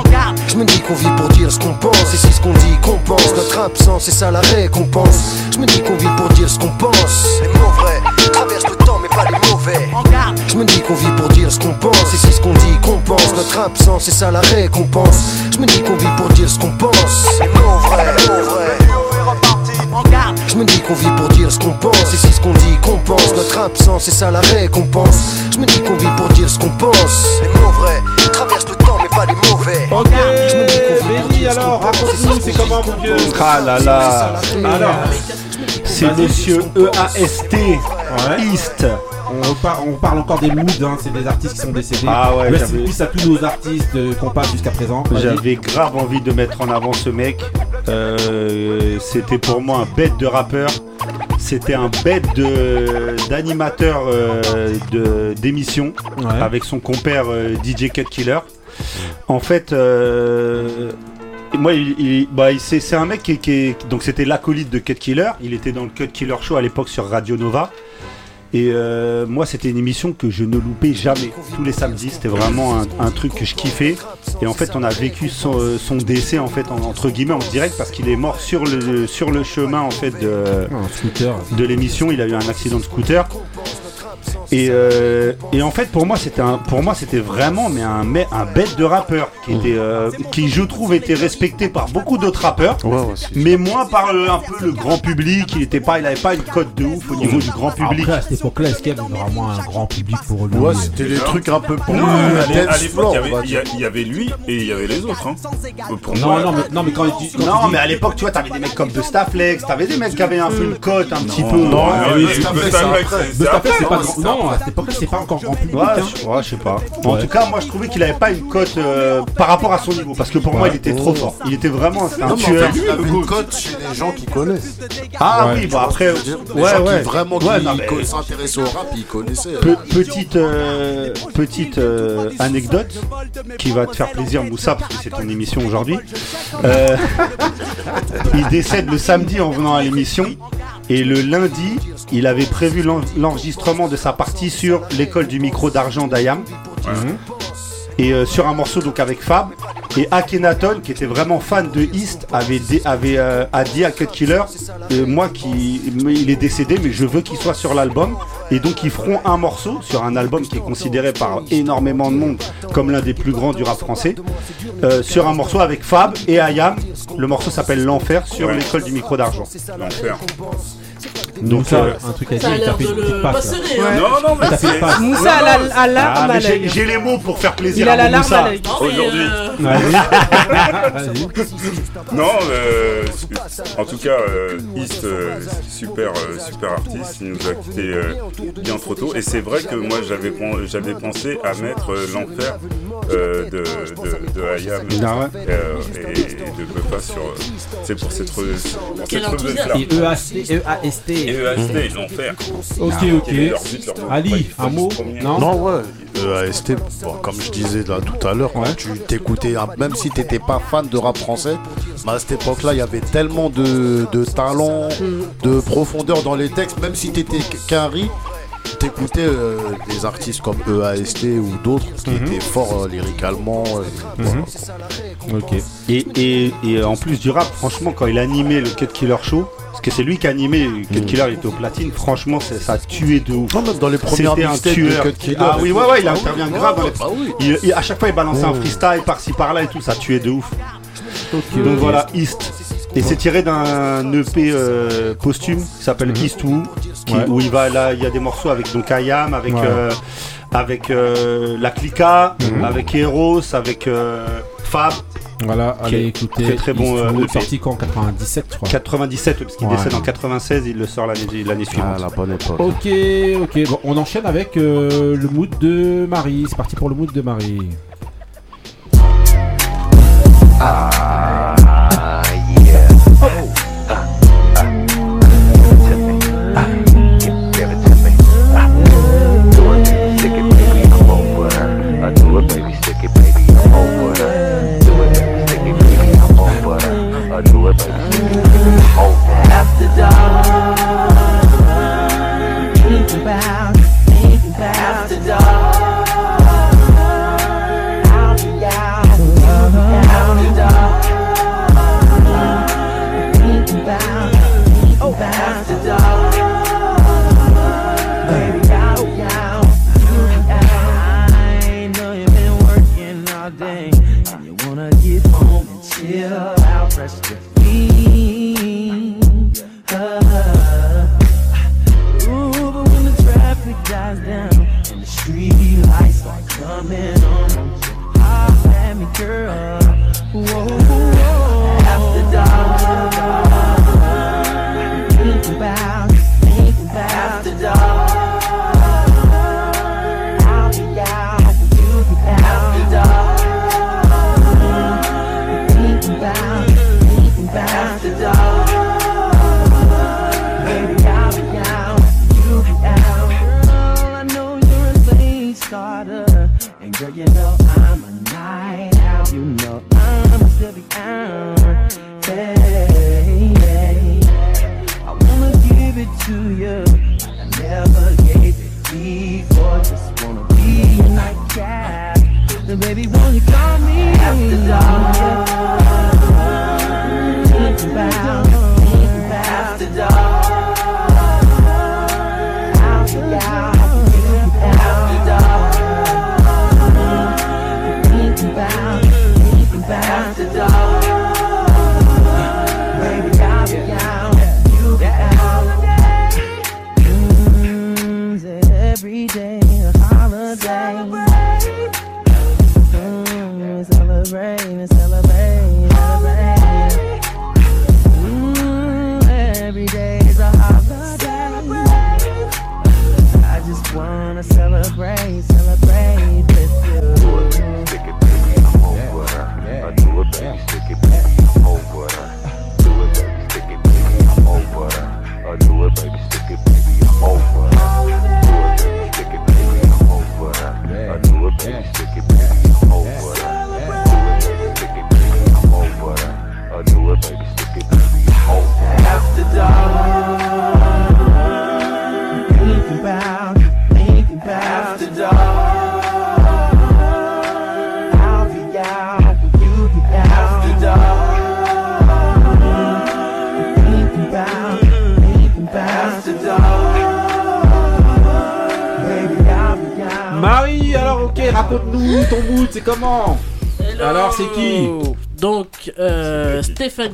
Je me dis qu'on vit pour dire ce qu'on pense, et c'est ce qu'on dit qu'on pense. Notre absence, c'est ça la récompense. Je me dis qu'on vit pour dire ce qu'on pense. Les mots vrais traversent le temps mais pas les mauvais. Je me dis qu'on vit pour dire ce qu'on pense, et c'est ce qu'on dit qu'on pense. Notre absence, c'est ça la récompense. Je me dis qu'on vit pour dire ce qu'on pense. Les mots vrais, mots vrais. Je me dis qu'on vit pour dire ce qu'on pense, et c'est ce qu'on dit qu'on pense. Notre absence, c'est ça la récompense. Je me dis qu'on vit pour dire ce qu'on pense. Les mots vrais traversent le temps, mais pas les mauvais. Ok, Benny, alors, raconte-nous, c'est comment mon vieux? Ah là là Alors, C'est monsieur EAST East. On parle, on parle encore des moods, hein, c'est des artistes qui sont décédés. Ah ouais, peace à tous nos artistes euh, qu'on passe jusqu'à présent. J'avais grave envie de mettre en avant ce mec. Euh, C'était pour moi un bête de rappeur. C'était un bête de- d'animateur euh, de- d'émission avec son compère euh, DJ Cut Killer. En fait, euh, moi, il, il- bah, il- c'est c'est un mec qui, est- qui est- donc c'était l'acolyte de Cut Killer. Il était dans le Cut Killer Show à l'époque sur Radio Nova. Et euh, moi, c'était une émission que je ne loupais jamais. Tous les samedis, c'était vraiment un, un truc que je kiffais. Et en fait, on a vécu son, euh, son décès en fait en- entre guillemets en direct parce qu'il est mort sur le sur le chemin en fait de de l'émission. Il a eu un accident de scooter. Et, euh, et en fait, pour moi, c'était un, pour moi, c'était vraiment mais un, bête de rappeur qui était, euh, qui je trouve était respecté par beaucoup d'autres rappeurs, mais moins par euh, un peu le grand public. Il était pas, il avait pas une cote de ouf au niveau du grand public. Après, à cette époque-là, est-ce qu'il y avait vraiment un grand public pour lui? Ouais, c'était des trucs un peu plus Non, à l'époque, il y avait- y, lui et il y avait les autres. Hein. Pour Non, moi, non, mais, non, mais quand il dit. quand Non, il dit- mais à l'époque, tu vois, t'avais des mecs comme Bustaflex, t'avais des mecs qui avaient un peu une cote un petit peu. Non, après. à cette époque-là, c'est pas encore grand public. Ouais, hein. je, ouais, je sais pas. En tout cas, moi je trouvais qu'il avait pas une cote euh, par rapport à son niveau. Parce que pour moi, il était trop fort. Il était vraiment un Non, en tueur. fait, il avait une cote chez les gens qui connaissent. Ah oui, bah après, Les ouais, gens ouais. qui vraiment qui non, s'intéressaient au rap, ils connaissaient. Pe- petite euh, petite euh, anecdote qui va te faire plaisir, Moussa, parce que c'est ton émission aujourd'hui. Euh, il décède le samedi en venant à l'émission. Et le lundi, il avait prévu l'en- l'enregistrement de sa partie sur l'école du micro d'argent d'Ayam. Et euh, sur un morceau donc avec Fab. Et Akhenaton, qui était vraiment fan de East, avait, avait euh, a dit à Cut Killer, euh, moi qui, il est décédé, mais je veux qu'il soit sur l'album. Et donc ils feront un morceau sur un album qui est considéré par énormément de monde comme l'un des plus grands du rap français, euh, sur un morceau avec Fab et Ayam. Le morceau s'appelle L'Enfer sur Ouais. l'école du micro d'argent. L'enfer. Donc, ça, euh, un truc à dire, il tapait une petite passe. hein. Non, non, mais c'est-. Moussa a la, Ah, larme à j'ai l'œil. j'ai les mots pour faire plaisir Il a à Moussa. l'œil. Non, mais, Aujourd'hui. euh. Non, euh, en tout cas, euh, East, super, super artiste, il nous a quitté bien trop tôt. Et c'est vrai que moi, j'avais pen- j'avais pensé à mettre l'enfer de, de, de Hayam Ah et de Pepa sur. C'est pour cette, revue-là. Et EAST, EAST. Et EAST, l'enfer. Ok, ok. leur but, leur mot Ali, un mot. Non Non, ouais. AST, bon, comme je disais là tout à l'heure, quand tu t'écoutais, hein, même si t'étais pas fan de rap français, mais à cette époque-là, il y avait tellement de, de talent, de profondeur dans les textes, même si t'étais qu'un riz, t'écoutais euh, des artistes comme EAST ou d'autres qui Mhm. étaient forts euh, lyricalement. euh, voilà. Ok. Et, et, et en plus du rap, franchement, quand il animait le Cut Killer Show, parce que c'est lui qui a animé le Cut Killer, il était au platine, franchement, ça a tué de ouf. Non, même dans les premières C'était un tueur. Cut Killer Ah oui, ouais, ouais, il Ah intervient grave. ouais, les- bah oui. il- il- à chaque fois, il balançait un freestyle par-ci par-là et tout, ça tuait de ouf. Donc voilà, East. Et c'est tiré d'un EP euh, posthume qui s'appelle qui- Ouais. où il va là, il y a des morceaux avec donc Ayam, avec Ouais. euh, avec euh, la Clica, Mhm. avec Eros, avec euh, Fab. Voilà, allez est écouter. très, très bon, euh, Wood, EP. sorti quand 97, je crois. 97 parce qu'il Ouais. décède en 96, il le sort l'année suivante. Ah, la bonne époque. Ok, ok. Bon, on enchaîne avec euh, le mood de Marie. C'est parti pour le mood de Marie. After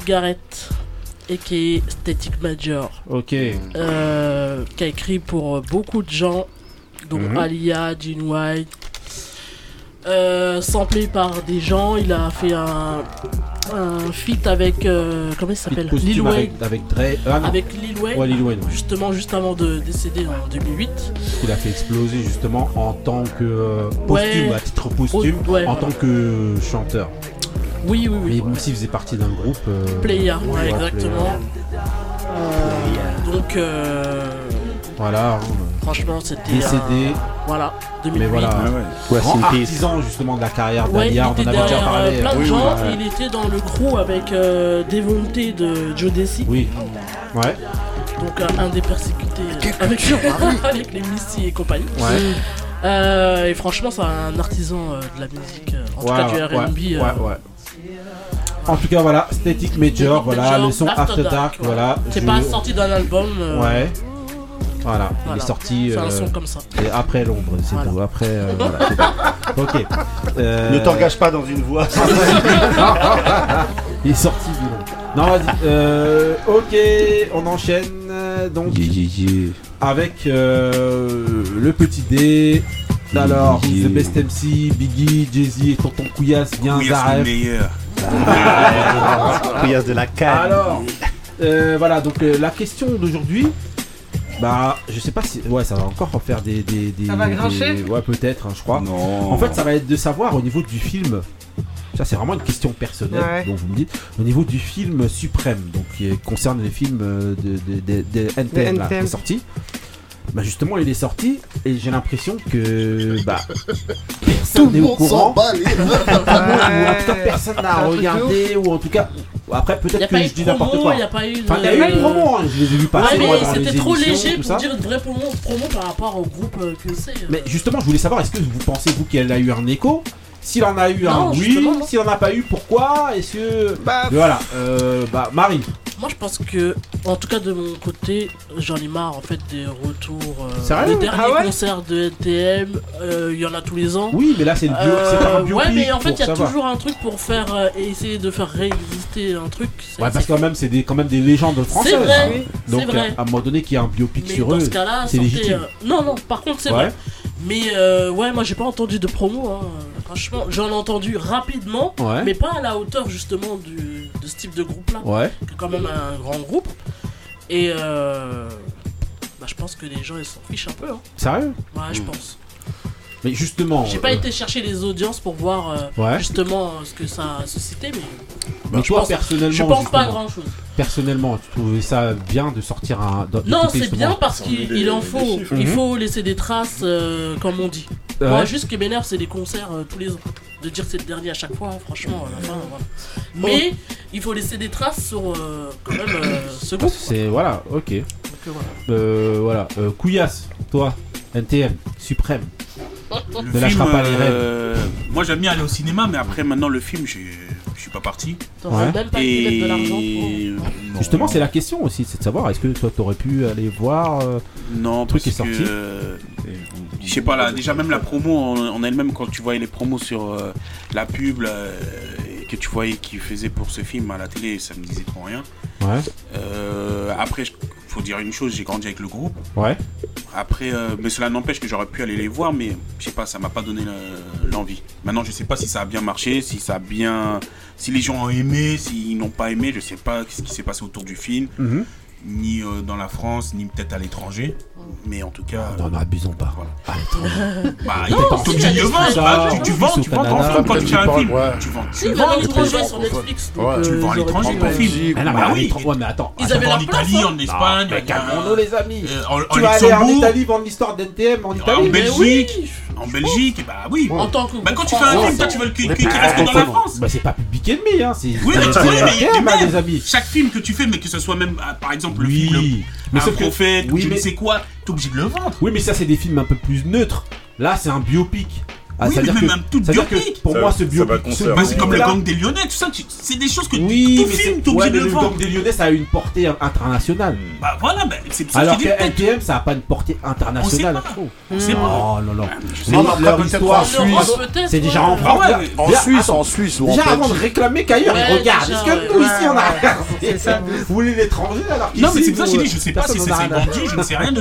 Garrett, a.k.a. Static Major. Ok. Euh, qui a écrit pour euh, beaucoup de gens, dont Mhm. Alia, Gene White. Euh, samplé par des gens, il a fait un, un feat avec. euh, comment il s'appelle? Lil Wayne. avec, avec Dre. Ah. Avec Lil Wayne, Ouais, Lil Wayne, ouais. justement juste avant de décéder en 2008. Il a fait exploser justement en tant que euh, posthume, Ouais. à titre posthume, ouais, en voilà. tant que chanteur. Oui, oui, oui. Mais aussi faisait partie d'un groupe. euh, Player, ouais, ouais, exactement. Euh, donc, euh, Voilà. hein. franchement, c'était. Décédé. un- Voilà, 2008. Mais voilà, Ouais, grand artisan justement de la carrière Ouais, il d'Alia, on en était avait déjà parlé. euh, plein de Oui, gens. oui, Il était dans le crew avec euh, Devonte de Joe Desi. Oui. Ouais. Donc euh, un des persécutés euh, avec, avec les Missy et compagnie. Ouais. Euh, et franchement, c'est un artisan euh, de la musique, euh, en tout Ouais, cas du ouais, R&B. ouais, euh, ouais. En tout cas, voilà, Static Major, voilà, le son After Dark, voilà. C'est je- pas sorti d'un album. euh, Ouais. Voilà, il est sorti. C'est un euh, son comme ça. Et après l'ombre, c'est Voilà. tout. Après, euh, voilà. tout. Ok. Euh, Ne t'engage pas dans une voie. il est sorti du long. Non, vas-y. Euh, ok, on enchaîne. euh, Donc, avec euh, le petit D. Alors, The Best MC, Biggie, Jay-Z et Tonton Couillasse, bien Zaref. meilleur. Couillasse de la canne. Alors, euh, voilà, donc euh, la question d'aujourd'hui, bah, je sais pas si. Ouais, ça va encore faire des. des, des- Ça va des- grincher Ouais, peut-être, hein, je crois. Non. En fait, ça va être de savoir au niveau du film. Ça, c'est vraiment une question personnelle, Ouais. donc vous me dites. Au niveau du film suprême, donc qui concerne les films euh, de, de, de, de NTM, là, qui est sorti. Bah justement, il est sorti et j'ai l'impression que bah personne n'est au courant. Personne n'a regardé ou en tout cas après peut-être que je dis n'importe promo, quoi. y a pas eu de- Enfin, il y a eu une promo, hein, je les ai vus passer Ouais, mais c'était trop léger pour ça. dire une vraie promo, promo par rapport au groupe euh, que c'est. euh. Mais justement, je voulais savoir, est-ce que vous pensez, vous, qu'elle a eu un écho? S'il en a eu Non, un, oui. S'il en a pas eu, pourquoi? Est-ce que. voilà, euh, bah, Marie. Moi, je pense que, en tout cas de mon côté, j'en ai marre en fait des retours. euh, derniers Ah ouais concerts de NTM, euh, il y en a tous les ans. Oui, mais là, c'est le bio- c'est pas un biopic, Ouais, mais en fait, il y a toujours un truc pour faire euh, essayer de faire réexister un truc. Ouais, parce que quand même, c'est des, quand même des légendes françaises. C'est vrai, hein. oui, Donc, vrai. à un moment donné, qu'il y a un biopic Mais sur dans eux, ce cas-là, c'est légitime. euh, Non, non, par contre, c'est Ouais. vrai. Mais euh, ouais, moi j'ai pas entendu de promo. hein. Franchement, j'en ai entendu rapidement, Ouais. mais pas à la hauteur justement du, de ce type de groupe-là. Ouais. Qui est quand même un grand groupe. Et euh, bah, je pense que les gens ils s'en fichent un peu. Hein. Sérieux? Ouais, je Hmm. pense. Mais justement. J'ai pas euh, été chercher les audiences pour voir euh, Ouais. justement euh, ce que ça a suscité, mais. Mais je toi, pense- personnellement. Je pense pas à grand chose. Personnellement, tu trouvais ça bien de sortir un. de- Non, c'est bien parce qu'il il en faut. Il Mhm. faut laisser des traces, euh, comme on dit. Ouais. Moi, juste ce qui m'énerve, c'est les concerts euh, tous les ans. De dire c'est le dernier à chaque fois, hein, franchement, à la fin, voilà. Mais il faut laisser des traces sur euh, quand même euh, ce groupe. C'est. Voilà, ok. euh, voilà. Euh, voilà. Euh, Couillasse, toi, NTM, suprême. Le ne film, lâchera pas les rêves. euh, moi j'aime bien aller au cinéma, mais après maintenant le film, j'ai- je suis pas parti. T'aurais Ouais. même pas pu mettre de l'argent Non. Justement, c'est la question aussi, c'est de savoir est-ce que toi t'aurais pu aller voir euh, Non, le truc parce est sorti que, euh, je sais pas là, déjà même la promo en, en elle-même quand tu voyais les promos sur euh, la pub là, euh, que tu voyais qu'ils faisaient pour ce film à la télé, ça me disait trop rien. Ouais. Euh, après, je- faut dire une chose, j'ai grandi avec le groupe. Ouais. Après, euh, mais cela n'empêche que j'aurais pu aller les voir, mais je sais pas, ça m'a pas donné le- l'envie. Maintenant, je sais pas si ça a bien marché, si ça a bien, si les gens ont aimé, s'ils n'ont pas aimé, je sais pas ce qui s'est passé autour du film, Mhm. ni euh, dans la France, ni peut-être à l'étranger. Mais en tout cas, Non, n'abusons pas. Allez, trop bien. bah, Non, obligé de vendre. ça, tu, tu en vends, tu vends ton film quand tu fais un film. Tu vends, tu vends ton l'étranger sur Netflix. Tu euh, le vends à auraient l'étranger ton film. Mais non, mais Bah à oui. ouais, mais attends. Ils avaient en Italie, hein. en Espagne, mais euh, calmons-nous, les amis. euh, en, en tu vas aller en Italie vendre l'histoire d'NTM en en Italie Belgique, en Belgique, bah oui. En tant que Bah quand tu fais un film, toi tu veux le cul Mais qui puis, reste que dans la France. Bah c'est pas Public Enemy, hein. C'est Oui, mais c'est tu les amis. chaque film que tu fais, mais que ce soit même, ah, par exemple, le film, le, Mais que- prophète, oui, je mais- ne sais quoi, t'es obligé de le vendre. Oui, mais ça, c'est des films un peu plus neutres. Là, c'est un biopic. Ah, oui, ça mais même que- un tout que biopic. pour moi, ce biopic. ce Bah, c'est comme le gang des Lyonnais, tout ça. tu- C'est des choses que Oui, tout mais film, c'est- t'es obligé de le le voir. gang des Lyonnais, ça a une portée internationale. Bah voilà, bah, c'est pour que Alors que. NTM, ça a pas une portée internationale. On sait pas. Oh là là. sais Non, pas. leur Après, peut-être histoire, en Suisse. C'est déjà en France. Ah En Suisse, en Suisse Déjà avant de réclamer qu'ailleurs, déjà, Est-ce que nous ici on a c'est. Vous voulez l'étranger alors Non, mais c'est pour ça que j'ai dit, je sais pas si c'est c'est vendu, je ne sais rien de,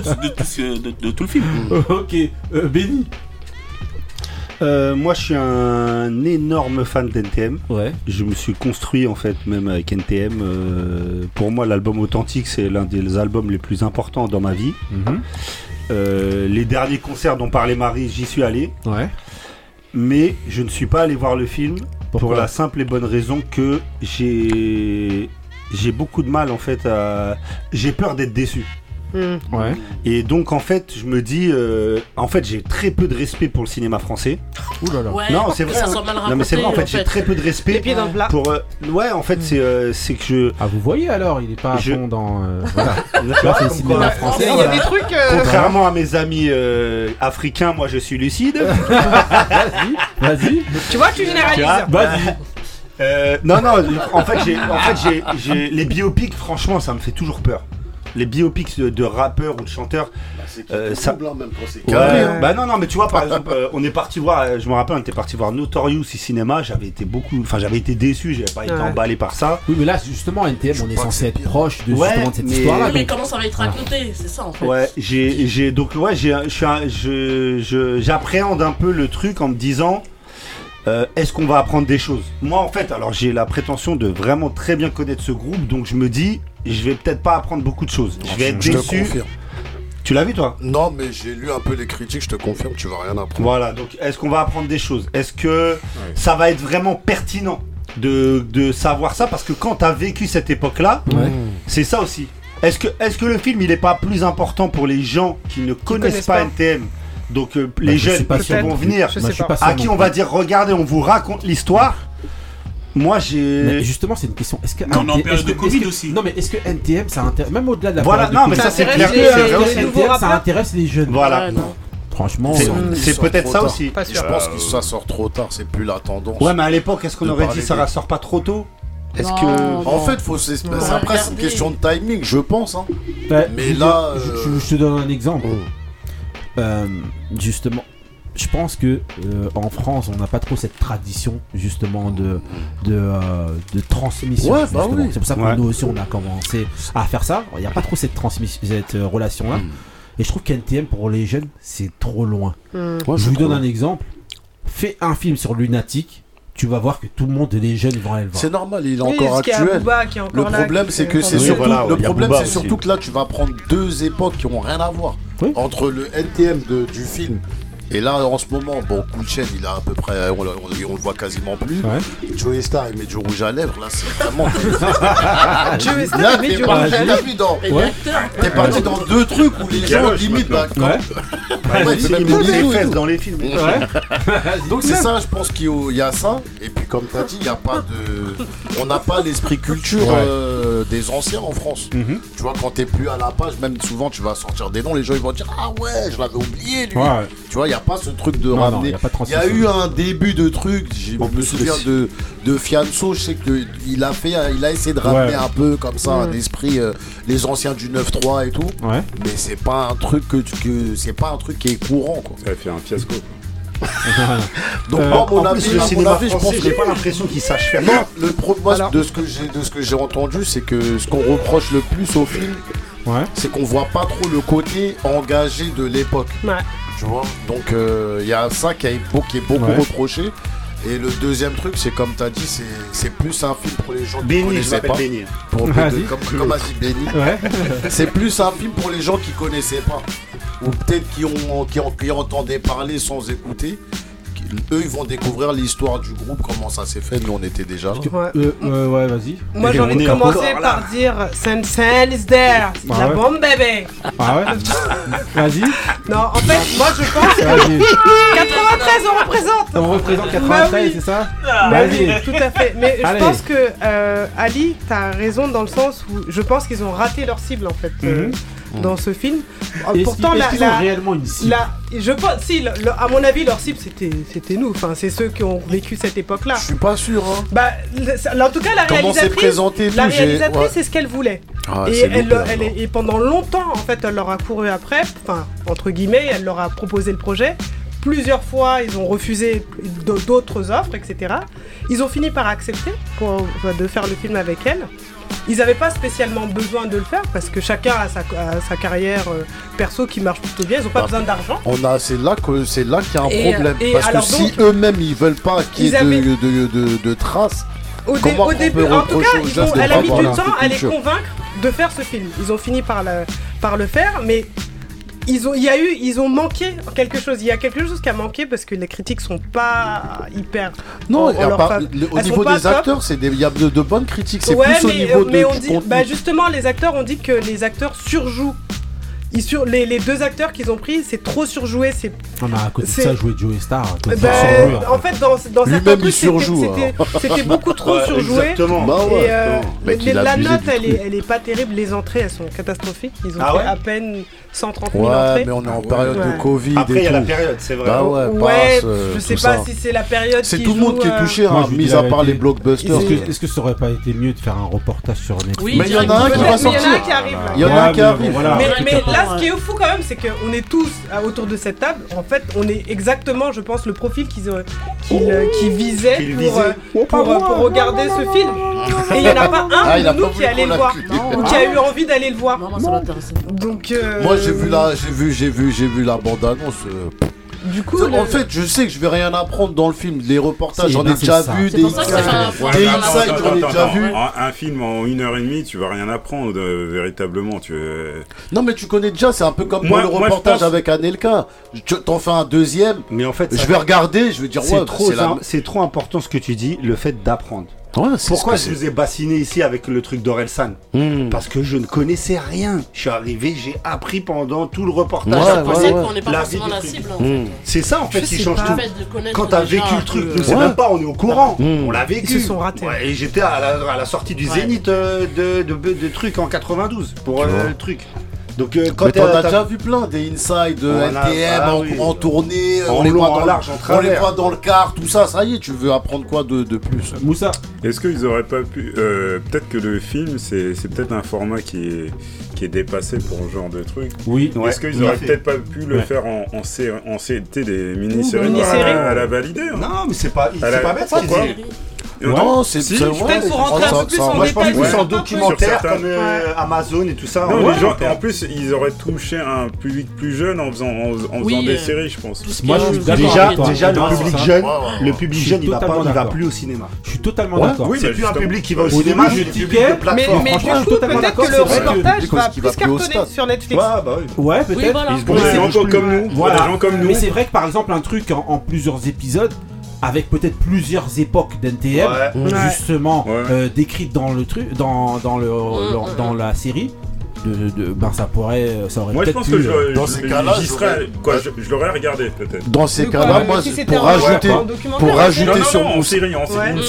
tout le film. Ok, euh, Benny. Euh, moi, je suis un énorme fan d'NTM. Ouais. Je me suis construit en fait même avec NTM. euh, pour moi, l'album authentique, c'est l'un des albums les plus importants dans ma vie. Mhm. Euh, les derniers concerts dont parlait Marie, j'y suis allé. Ouais. Mais je ne suis pas allé voir le film pour la simple et bonne raison que j'ai j'ai beaucoup de mal en fait à j'ai peur d'être déçu. Hmm. Ouais. Et donc en fait, je me dis euh, en fait, j'ai très peu de respect pour le cinéma français. Ouh là là. Ouais, non, c'est vrai. ça mal non mais c'est vrai en fait, j'ai très peu de respect Les pieds dans le plat. pour euh, ouais, en fait, c'est euh, c'est que je Ah, vous voyez alors, il est pas Je- fond dans. euh, voilà. C'est le cinéma quoi- français. Il y a des trucs. euh, Contrairement à mes amis euh, africains, moi je suis lucide. Vas-y, vas-y. Tu vois, tu généralises. Vas-y. Euh, non, non, en fait, j'ai, en fait j'ai, j'ai- les biopics, franchement, ça me fait toujours peur. Les biopics de, de rappeurs ou de chanteurs, euh, ça. Double, hein, même quand c'est Ouais, hein. Bah non, non, mais tu vois, par exemple, euh, on est parti voir, euh, je me rappelle, on était parti voir Notorious au cinéma, j'avais été beaucoup, enfin, j'avais été déçu, j'avais pas été Ouais. emballé par ça. Oui, mais là, justement, NTM, on est censé être proche de, Ouais, justement de cette mais- histoire-là. Oui, mais donc- comment ça va être raconté? C'est ça en fait. Ouais, j'ai, j'ai, donc ouais, j'ai, je suis, un- je, je- j'appréhende un peu le truc en me disant, euh, est-ce qu'on va apprendre des choses? Moi, en fait, alors j'ai la prétention de vraiment très bien connaître ce groupe, donc je me dis, je vais peut-être pas apprendre beaucoup de choses. Je vais être Je déçu. Tu l'as vu toi? Non, mais j'ai lu un peu les critiques, je te confirme, tu vas rien apprendre. Voilà, donc est-ce qu'on va apprendre des choses? Est-ce que ça va être vraiment pertinent de, de savoir ça? Parce que quand t'as vécu cette époque-là, Ouais. c'est ça aussi. Est-ce que, est que le film il est pas plus important pour les gens qui ne connaissent, connaissent pas, pas. NTM Donc euh, Bah, les je suis jeunes qui vont venir, Je Moi, sais suis pas. sûr à qui on va dire regardez, on vous raconte l'histoire. Moi Mais j'ai. justement, c'est une question. Est-ce que Mais on est en période de Covid que- aussi. Non, mais est-ce que NTM, ça intéresse même au-delà de la Voilà, période non, de mais ça c'est clair. NTM, ça intéresse les jeunes? Voilà. Ouais, non. Franchement, C'est- euh, peut-être ça tard. aussi. Je pense que ça sort trop tard, c'est plus la tendance. Ouais, mais à l'époque, est-ce qu'on aurait dit ça ressort pas trop tôt? Est-ce Non, que. non. En fait, faut c'est- Non. après c'est une question de timing, je pense. Hein. Ouais, Mais je- là, je, euh, je- je te donne un exemple. Oh. Euh, justement, je pense que euh, en France, on n'a pas trop cette tradition justement de de, euh, de transmission. Ouais, bah oui. C'est pour ça que Ouais. nous aussi, on a commencé à faire ça. Il n'y a pas trop cette transmission, cette euh, relation-là. Mm. Et je trouve qu'NTM pour les jeunes, c'est trop loin. Hmm. Ouais, je vous donne un exemple. Fais un film sur Lunatic. Tu vas voir que tout le monde, les jeunes, vont aller le voir. C'est normal, il est Oui, encore actuel. Booba qui est encore Le là, problème, c'est que c'est surtout, voilà, le problème, c'est aussi. surtout que là, tu vas prendre deux époques qui ont rien à voir Oui. entre le NTM de- du film. Et là, en ce moment, bon, Cool Chain, il a à peu près, on, le- on- on le voit quasiment plus. Ouais. Joey Star, il met du rouge à lèvres. Là, c'est vraiment. Joey Star, là, il met t'es du parti, rouge à t'as vu, dans- Ouais. T'es parti dans deux trucs où les gens Galoche, limite. Bah, Ouais. C'est fesses dans les films. Donc c'est ça, je pense qu'il y a- ça. Et puis comme tu as dit, il y a pas de, on n'a pas l'esprit culture Ouais. euh, des anciens en France. Mhm. Tu vois, quand t'es plus à la page, même souvent tu vas sortir des noms, les gens ils vont dire ah ouais, je l'avais oublié lui. Tu vois, il y a pas ce truc de Non, ramener. il y a pas de Il y a eu un début de truc. Je me souviens de de Fianso. Je sais que il a fait, il a essayé de ramener Ouais. un peu comme ça un Mm. esprit euh, les anciens du 9-3 et tout. Ouais. Mais c'est pas un truc que, tu- que c'est pas un truc qui est courant quoi. Ça a fait un fiasco. Donc Euh, moi, à mon en avis, plus, le mon cinéma avis, je français, pense j'ai que pas l'impression qu'il sache faire. non, le pro- moi, Alors- de ce que j'ai de ce que j'ai entendu, c'est que ce qu'on reproche le plus au film, Ouais. c'est qu'on voit pas trop le côté engagé de l'époque. Ouais. Tu vois Donc euh, il y a ça qui, a, beau- qui est beaucoup Ouais. reproché. Et le deuxième truc, c'est comme tu as dit, c'est plus un film pour les gens qui Béni, connaissaient pas. Béni. Pour- comme, comme a dit Béni. Ouais. C'est plus un film pour les gens qui connaissaient pas. Ou peut-être qui ont, qui ont qui entendaient parler sans écouter. Eux, ils vont découvrir l'histoire du groupe, comment ça s'est fait. Nous, on était déjà là. Ouais. Euh, euh, ouais, vas-y. Moi j'ai envie de commencer par dire Sensen is there, c'est Ah la ouais. bombe bébé. Ah ouais Vas-y. Non, en fait, moi je pense que Vas-y. 93 on représente. On représente Bah 93, oui. c'est ça Bah Vas-y. tout à fait. Mais Allez. je pense que euh, Ali, t'as raison dans le sens où je pense qu'ils ont raté leur cible en fait dans ce film. Et Pourtant, la, réellement une cible je pense, si, à mon avis, leur cible c'était, nous. Enfin, c'est ceux qui ont vécu cette époque-là. Je suis pas sûr. Hein. Bah, en tout cas, la Comment réalisatrice, la réalisatrice, c'est ce qu'elle voulait. Ah, et, elle, et pendant longtemps, en fait, elle leur a couru après. Enfin, entre guillemets, elle leur a proposé le projet plusieurs fois, ils ont refusé d'autres offres, etc. Ils ont fini par accepter de faire le film avec elle. Ils n'avaient pas spécialement besoin de le faire parce que chacun a sa, carrière euh, perso qui marche plutôt bien. Ils n'ont pas besoin d'argent. On a, c'est là que c'est là qu'il y a un problème parce que si eux-mêmes ils veulent pas qu'il y ait de, de traces. Au, au début, en tout cas, elle a mis du temps à les convaincre de faire ce film. Ils ont fini par par le faire, mais ils ont, il y a eu, ils ont manqué quelque chose. Il y a quelque chose qui a manqué parce que les critiques sont pas hyper. Non, au niveau des acteurs, c'est il y a de, bonnes critiques. C'est ouais, euh, mais, on dit, bah justement, les acteurs, on dit que les acteurs surjouent. Ils sur, les, les, deux acteurs qu'ils ont pris, c'est trop surjoué. C'est. Ah, mais à côté de ça, jouer Joey Star. Bah, hein. En fait, dans, dans certains trucs, c'était beaucoup trop surjoué. Exactement. Bah ouais, euh, mais la note, elle est, elle est pas terrible. Les entrées, elles sont catastrophiques. Ils ont fait à peine. 130 000 ouais, mais on est en ah période de Covid. Après, il y a la période, c'est vrai. Bah ouais, ouais passe, euh, je sais pas si c'est la période. C'est tout le monde qui est euh, touché, hein, mis à part les blockbusters. Est-ce que, ça aurait pas été mieux de faire un reportage sur Netflix oui, Mais il y en a un qui va sortir. Il y en a un qui arrive. Il. Mais là, ce qui est fou quand même, c'est qu'on est tous euh, autour de cette table. En fait, on est exactement, je pense, le profil qu'ils visaient pour regarder ce film. Et il n'y en a pas un ah, de nous qui allait le voir ou qui a eu envie d'aller le voir. Donc j'ai vu la, j'ai vu, j'ai vu, j'ai vu bande-annonce. Euh, du coup, En fait, je sais que je vais rien apprendre dans le film. Les reportages, j'en eh ai ben, déjà vu. Des insights, j'en ai déjà vu. Un film en une heure et demie, tu vas rien apprendre euh, véritablement. Tu euh. Non, mais tu connais déjà, c'est un peu comme Moi- le reportage avec Anelka. T'en fais un deuxième, Mais en fait, je vais regarder, je vais dire, c'est trop important ce que tu dis, le fait d'apprendre. Pourquoi je vous ai bassiné ici avec le truc d'Orelsan. Parce que je ne connaissais rien. Je suis arrivé, j'ai appris pendant tout le reportage. Ouais, ouais, pas la cible. C'est ça en fait qui change tout. Quand t'as vécu le truc, on ne sait même pas, on est au courant. On l'a vécu. Ils se sont ratés. et j'étais à, la, sortie du Zénith euh, de, truc en 92 pour euh, le truc. Donc euh, quand t'en as déjà vu plein des inside euh, LTM bah en, en, tournée, euh, on, les voit dans, large, en on les voit dans le car, tout ça, ça y est, tu veux apprendre quoi de, de plus? Moussa Est-ce qu'ils auraient pas pu. Euh, peut-être que le film, c'est peut-être un format qui est, qui est dépassé pour ce genre de truc. Oui, ouais, Est-ce qu'ils auraient peut-être pas pu le faire en, en, C, en CLT des mini-séries? mini à, à, la valider hein. Non, mais c'est pas, pas ça. Quoi. Non, c'est si, peut-être ouais, faut rentrer un peu plus en Moi, je pense plus en documentaire comme euh, euh, Amazon et tout ça. Hein. En plus, ils auraient touché un public plus jeune en faisant, des euh, séries, je pense. Moi, je suis déjà, déjà le public jeune, le public jeune, il va va plus au cinéma. Je suis totalement d'accord. Oui, c'est plus un public qui va au cinéma, c'est. Mais je suis totalement d'accord. Le reportage va plus cartonner sur Netflix. Ouais, bah peut-être. Comme nous. Voilà. Mais c'est vrai que par exemple, un truc en plusieurs épisodes, avec peut-être plusieurs époques d'NTM, justement euh, décrites dans le truc, dans mm, mm, mm. la série de, ben, ça pourrait, euh, ça aurait Moi, je pense pu, que je, euh, dans ces cas-là, je, l'aurais regardé peut-être. Dans ces cas-là, moi, si pour rajouter, pour rajouter sur Moussa,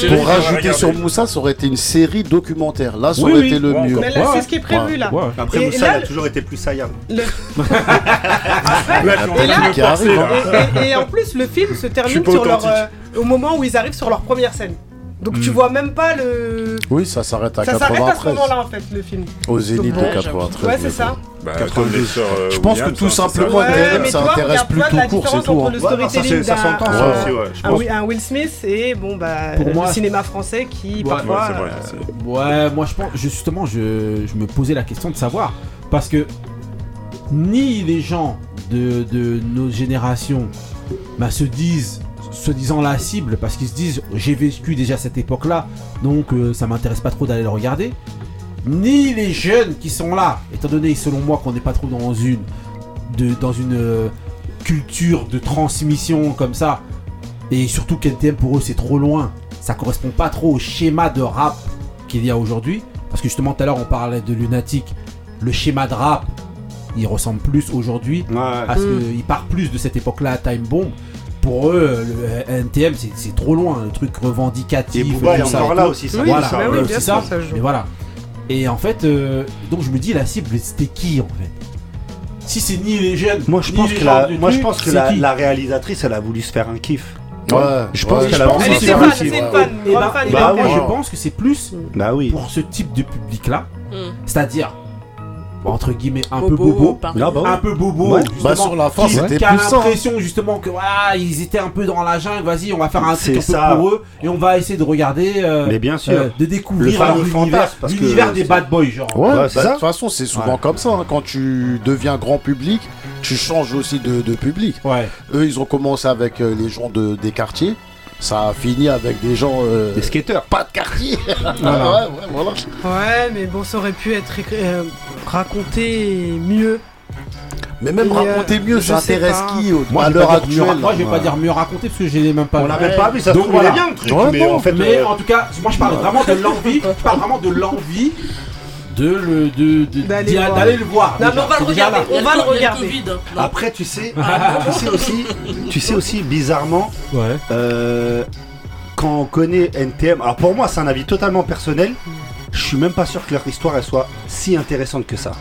pour rajouter sur Moussa, ça aurait été une série documentaire. Là, ça aurait été le mieux. C'est ce qui est prévu là. Après Moussa, il a toujours été plus saillant. Et en plus, le film se termine sur leur, euh, au moment où ils arrivent sur leur première scène. Donc tu vois même pas le. Oui, ça s'arrête à ça 93. Ça s'arrête à ce moment-là en fait le film. Au zénith de 93. Ouais, c'est ça. Bah, sœurs, euh, je pense que tout simplement, ça, ouais, intéresse plus tout court, c'est tout. Le ça, s'entend aussi, ouais. Un, un, Will Smith et bon, bah, le cinéma français qui ouais, parfois. Vrai, euh... Ouais, moi je pense, justement, je, je, me posais la question de savoir. Parce que ni les gens de, de nos générations bah, se disent se disant la cible parce qu'ils se disent j'ai vécu déjà cette époque-là, donc euh, ça m'intéresse pas trop d'aller le regarder. Ni les jeunes qui sont là, étant donné selon moi qu'on n'est pas trop dans une de, dans une euh, culture de transmission comme ça, et surtout KTM pour eux c'est trop loin. Ça correspond pas trop au schéma de rap qu'il y a aujourd'hui, parce que justement tout à l'heure on parlait de lunatique, le schéma de rap il ressemble plus aujourd'hui parce qu'il mm. part plus de cette époque-là à Time Bomb pour eux, le NTM, c'est trop loin, le truc revendicatif. Et encore là aussi, ça. Oui, voilà, oui, c'est ça. mais voilà. Et en fait, euh, donc je me dis, la cible, c'était qui en fait? Si c'est ni les jeunes, moi je pense que, la, moi, je pense que la, réalisatrice, elle a voulu se faire un kiff. Ouais, je pense qu'elle a voulu se faire un kiff. Bah, bah. Je pense que c'est plus bah pour ce type de public-là. C'est-à-dire bah, entre guillemets un peu bobo, un peu bobo, ouais. sur la c'était a l'impression justement que ils étaient un peu dans la jungle. Vas-y, on va faire un truc un. Peu pour eux et on va essayer de regarder, euh, euh, de découvrir l'univers des bad boys, genre. Bah, de toute façon, c'est souvent comme ça. Hein. Quand tu deviens grand public, tu changes aussi de, de public. Eux, ils ont commencé avec euh, les gens de, des quartiers ça a fini avec des gens. Euh, des skateurs. Pas de quartier. Ouais, ouais, voilà. ouais, mais bon, ça aurait pu être euh, raconté mieux. Mais même et euh, raconter euh, mieux, ça intéresse qui moi, à l'heure actuelle? Moi, je vais pas dire mieux raconter parce que je j'ai même pas. On l'avait même pas vu, ça Donc, se trouve, bien le truc. Mais euh, en tout cas, moi, je parle vraiment de l'envie. Je parle vraiment de l'envie de le de, de, d'aller, voir. d'aller le voir. Non, mais on va le regarder. On va le regarder. Après, tu sais, tu sais aussi, tu sais aussi bizarrement, Ouais. euh, quand on connaît NTM. Alors pour moi, c'est un avis totalement personnel. Je suis même pas sûr que leur histoire elle soit si intéressante que ça.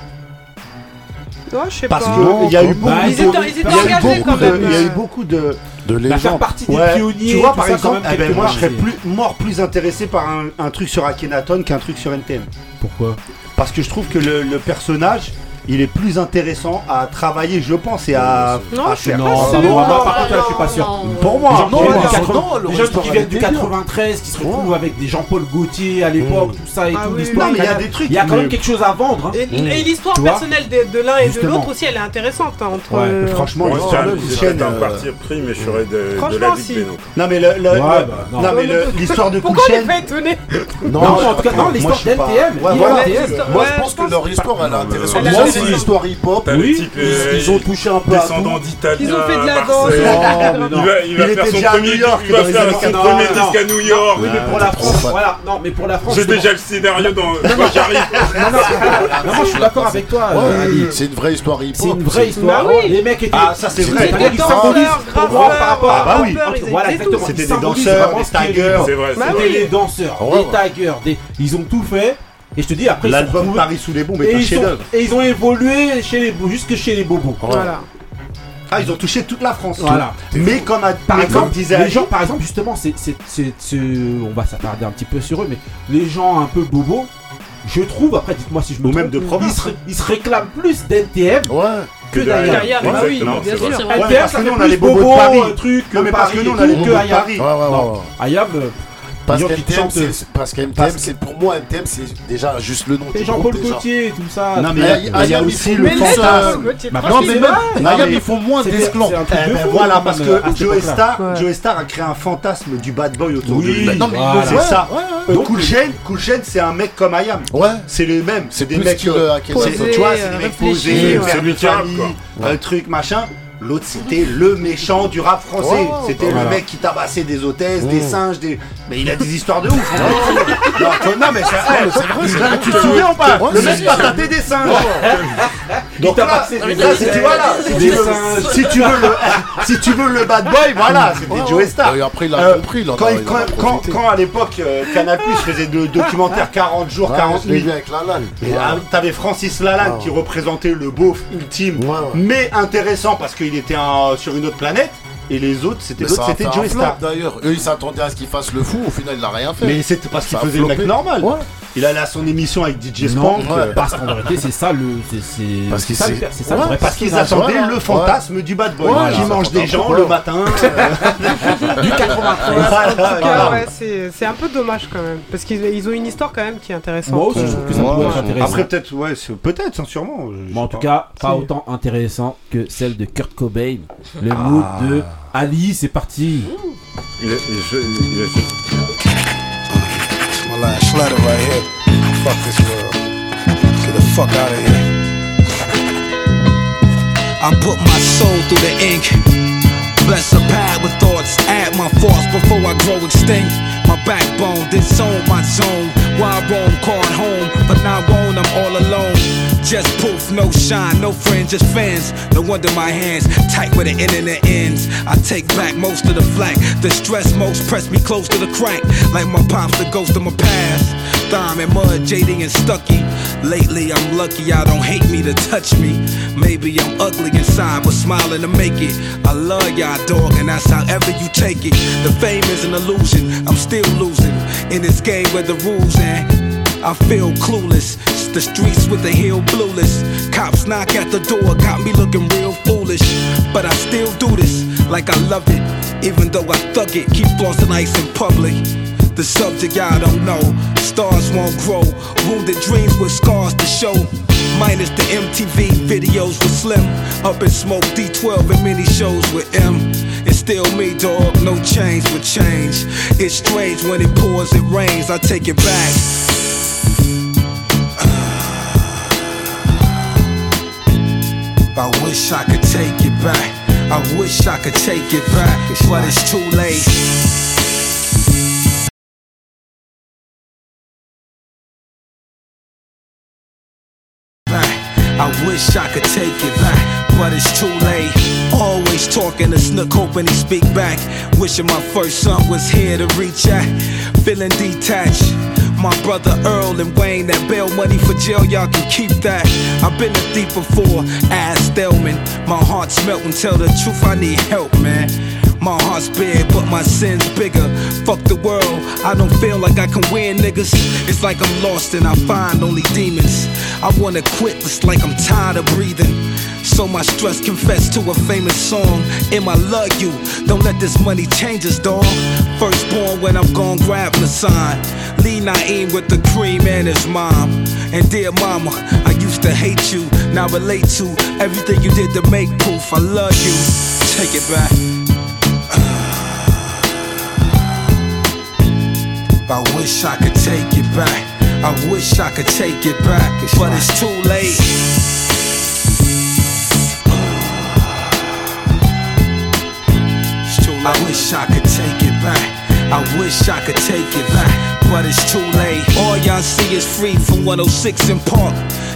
Toi, je sais Parce pas. qu'il y a eu bah, beaucoup Bah, ils étaient- ils étaient il y a eu beaucoup de- il y a eu beaucoup de, De Bah, faire partie des Ouais, pionniers. tu vois, par ça, exemple, eh ben, moi je serais plus mort, plus intéressé par un, un truc sur Akhenaton qu'un truc sur NTM. Pourquoi? parce que je trouve que le, personnage il est plus intéressant à travailler, je pense, et à, non, à faire. Non, non, non, non, par contre, là, je suis pas sûr. Pour moi, non, les gens qui viennent du 93, qui se retrouvent avec des Jean-Paul Gaultier à l'époque, mm. tout ça et ah tout, l'histoire. il y a des trucs. Il y a quand même quelque chose à vendre. Hein. Et mm. l'histoire personnelle de l'un et de l'autre aussi, elle est intéressante. Hein, entre euh, franchement, c'est un euh, parti pris, mais je serais de la Non, mais l'histoire de Kouchen. Non, en tout cas, non, l'histoire. Moi, je pense que leur histoire, elle est intéressante c'est une histoire hip-hop. Euh, ils, ont touché un peu d'Italie. Ils ont fait de la danse. Il va, faire son premier, York, il va faire premier disque à New York. Oui, mais pour la ah, France, voilà. Non, mais pour la France. J'ai déjà le scénario dans. Quand j'arrive. Non, non, je suis d'accord avec toi. Euh, c'est une vraie histoire hip-hop. Bah les mecs étaient. Ah, ça c'est vrai. Ils Voilà, exactement. Des danseurs, des taggers. C'était des danseurs, des taggers. Bah ils ont tout fait. Et je te dis, après, l'album Paris sous les bombes est un chef-d'œuvre. Et ils ont évolué chez les, jusque chez les bobos. Voilà. Ah, ils ont touché toute la France. Voilà. Mais comme à, par mais exemple, disait les gens, par exemple, justement, c'est, on va s'attarder un petit peu sur eux, mais les gens un peu bobos, je trouve, après, dites-moi si je me Ou même de province. Ils se, ils se réclament plus d'NTM. Ouais. Que, que derrière. Oui, bien sûr. Parce euh, que nous, on a les bobos de Paris. Truc, non, mais parce que nous, on a les bobos de Paris. Ouais, ouais, ouais. Euh, parce qu'MTM, c'est pour moi, MTM, c'est déjà juste le nom. C'est Jean-Paul Gaultier, tout ça. Non, mais il y a aussi le fantasme. Non, mais même, Ayam, ils font moins d'esclans. Eh ben voilà, parce que Joe Star, Joe Star a créé un fantasme du bad boy autour de lui. Non, mais c'est ça. Cool Gen, c'est un mec comme Ayam. Ouais. C'est le même. C'est des mecs. Euh, tu vois, c'est des euh, mecs posés, un truc, machin. L'autre, c'était le méchant du rap français. C'était le mec qui tabassait des hôtesses, des singes, des. Mais il a des histoires de ouf. Hein. non, mais c'est vrai. Tu te souviens ou pas Le mec patatait des singes. Donc là, si tu voilà, si tu veux, le, si tu veux le bad boy, voilà, c'était Joe Star. Et après, il a compris. Quand à l'époque, euh, Canal faisait le documentaire 40 jours, 40 nuits. Ah, t'avais Francis Lalanne qui représentait le beauf ultime, mais intéressant parce que il était sur une autre planète, et les autres c'était l'autre c'était Joey Star. D'ailleurs, eux ils s'attendaient à ce qu'il fasse le fou, au final il a rien fait. Mais c'était parce qu'il faisait le mec normal. Il allait à son émission avec DJ Spank. Parce euh, qu'en vérité, c'est ça le. C'est parce qu'ils Parce qu'ils attendaient le fantasme du bad boy. qui voilà, mange des gens le matin. Euh. Du 93. c'est un peu dommage quand même. Parce qu'ils ont une histoire quand même qui est intéressante. Moi aussi, je trouve que ça pourrait être intéressant. Après, peut-être, ouais, peut-être, hein, sûrement. Mais en tout cas, pas autant intéressant que celle de Kurt Cobain. Le ah. mood de. Ali, c'est parti. Il je- il est- My last letter right here. Fuck this world. Get the fuck out of here. I put my soul through the ink. Bless a pad with thoughts, add my thoughts before I grow extinct. My backbone, then sown my zone. Why I roam, called home, but now won't, I'm all alone. Just poof, no shine, no friends, just fans. No wonder my hands tight where the internet ends. I take back most of the flack. The stress most press me close to the crack. Like my pops, the ghost of my past. Thime and Mud, JD and Stucky. Lately, I'm lucky I don't hate me to touch me. Maybe I'm ugly inside, but smiling to make it. I love y'all, dog, and that's however you take it. The fame is an illusion, I'm still losing in this game where the rules and I feel clueless. The streets with the heel blueless. Cops knock at the door, got me looking real foolish. But I still do this like I love it. Even though I thug it, keep flossing ice in public. The subject y'all don't know. Stars won't grow. Wounded dreams with scars to show. Minus the MTV videos with Slim. Up in Smoke D12 and many shows with M. It's still me, dog. No change but change. It's strange when it pours, it rains. I take it back. I wish I could take it back. I wish I could take it back, but it's too late. I wish I could take it back, but it's too late. Always talking to Snook, hoping he speak back. Wishing my first son was here to reach out. Feeling detached. My brother Earl and Wayne, that bail money for jail, y'all can keep that. I've been a thief before, ass Delman. My heart's melting, tell the truth, I need help, man. My heart's big, but my sins bigger. Fuck the world, I don't feel like I can win, niggas. It's like I'm lost and I find only demons. I wanna quit, it's like I'm tired of breathing. So my stress confess to a famous song. Em, I love you. Don't let this money change us, dog. Firstborn when I'm gone, grab the sign. Lee Naeem with the cream and his mom. And dear mama, I used to hate you. Now relate to everything you did to make proof. I love you. Take it back. I wish I could take it back. I wish I could take it back, but it's too late. I wish I could take it back. I wish I could take it back, but it's too late. All y'all see is free from 106 in Park.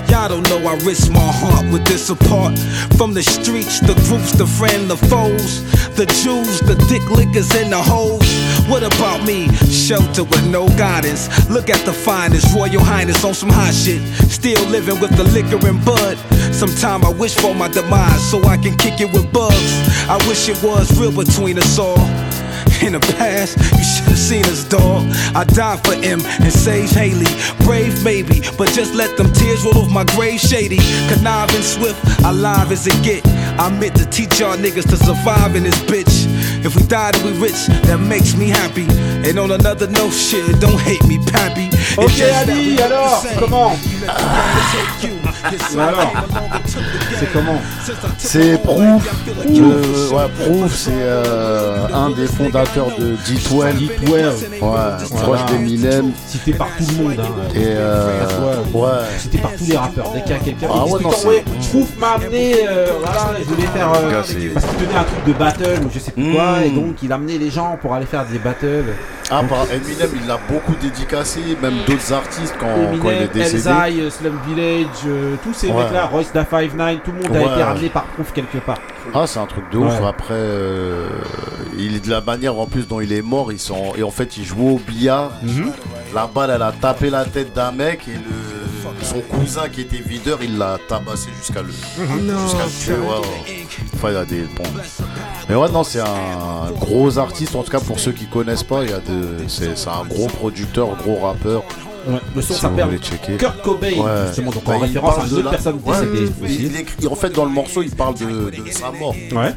Y'all don't know I risk my heart with this apart. From the streets, the groups, the friend, the foes, the Jews, the dick lickers, and the hoes. What about me? Shelter with no guidance. Look at the finest, Royal Highness on some hot shit. Still living with the liquor and bud. Sometime I wish for my demise so I can kick it with bugs. I wish it was real between us all. In the past, you should have seen us, dog. I died for M and Sage Haley. Brave, maybe, but just let them tears roll off my grave shady. Conniving swift, alive as it get. I meant to teach y'all niggas to survive in this bitch. If we die, then we rich, that makes me happy. And on another note, shit, don't hate me, pappy. Ok Ali, alors, the same. Alors, c'est comment C'est Proof. Euh, ouais, Proof, c'est euh, un des fondateurs de D12. D12. Ouais, proche d'Eminem. Cité par tout le monde. Hein. Et euh, ouais. Cité par tous les rappeurs. Dès qu'il y a quelqu'un Ah qui ouais, non, Proof m'a amené, euh, voilà, je voulais faire. euh, Gars, c'est- parce qu'il tenait un truc de battle ou je sais plus quoi, Mm. et donc il amenait les gens pour aller faire des battles. Ah, par Eminem, il l'a beaucoup dédicacé, même d'autres artistes quand, quand il Eminem, est décédé. Elzai, Slum Village, euh, tous ces Ouais. mecs-là, Royce da 5'9, tout le monde a été ramené par Proof quelque part. Ah, c'est un truc de ouf. Ouais. Après, euh, il est de la manière en plus dont il est mort. Ils sont et en fait, il jouait au billard. Mhm. La balle, elle a tapé la tête d'un mec et le, son cousin qui était videur, il l'a tabassé jusqu'à le, Mhm. jusqu'à le tuer. Ouais. Enfin, il y a des bon. Mais ouais, non, c'est un gros artiste. En tout cas, pour ceux qui connaissent pas, il y a de, c'est un gros producteur, gros rappeur. Ouais, le son Si s'appelle. Kurt Cobain, justement, donc en il référence à de une la- personne Ouais, décédée il- en fait, dans le morceau, il parle de, de sa mort. Ouais.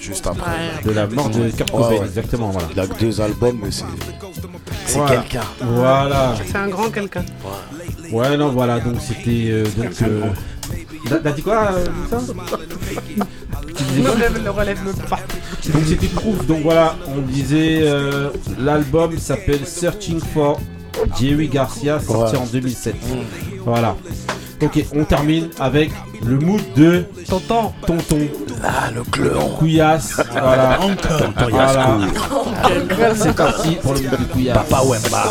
Juste après. De la mort de Kurt Ouais, Cobain, ouais. exactement, voilà. Il a que deux albums, mais c'est. C'est Voilà. quelqu'un. Voilà. C'est un grand quelqu'un. Ouais, non, voilà, donc c'était. euh, donc. euh, T'as dit quoi, euh, ça Tu disais Ne quoi? relève, pas. Donc c'était Proof, donc voilà, on disait euh, l'album s'appelle Searching for Jerry Garcia, sorti Ouais. en 2007. Voilà. Ok, on termine avec le mood de Tonton. Tonton. Ah, le clan. Couillasse. Voilà. Encore. Tonton Voilà. C'est parti pour le mood de Couillasse. Papa Wemba.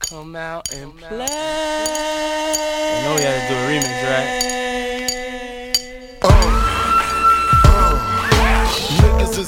Come out and play.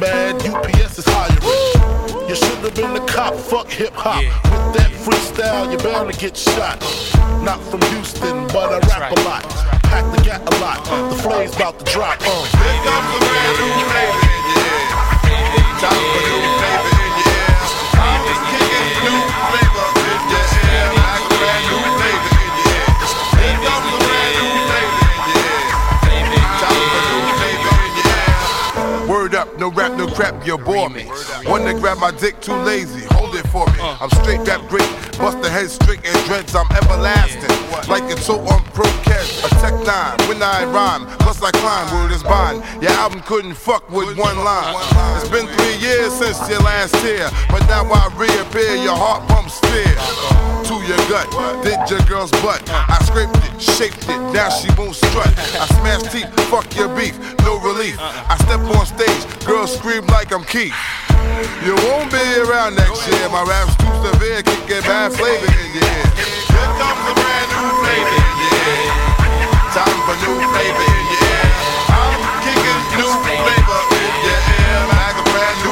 mad, UPS is hiring. You should have been a cop, fuck hip hop. With that freestyle, you're bound to get shot. Not from Houston, but I rap a lot. Pack the gat a lot. The flame's about to drop. Uh. Here comes the brand new flavor, yeah. Time for no rap, no crap, you bore me. One to grab my dick, too lazy, hold it for me. I'm straight rap great, bust the head straight and dreads, I'm everlasting. Like a toe on pro catch, a tech nine, when I rhyme, plus I climb, word is bond. Your album couldn't fuck with one line. It's been three years since your last tear, but now I reappear, your heart pumps fear. To your gut, did your girl's butt. I scraped it, shaped it, now she won't strut. I smash teeth, fuck your beef, no relief. I step on stage, girls scream like I'm Keith. You won't be around next year. My rap's too severe, kicking bad flavor in your ear. Here comes a brand new flavor, yeah. Time for new flavor ear. I'm kicking new flavor in your ear. Like a brand new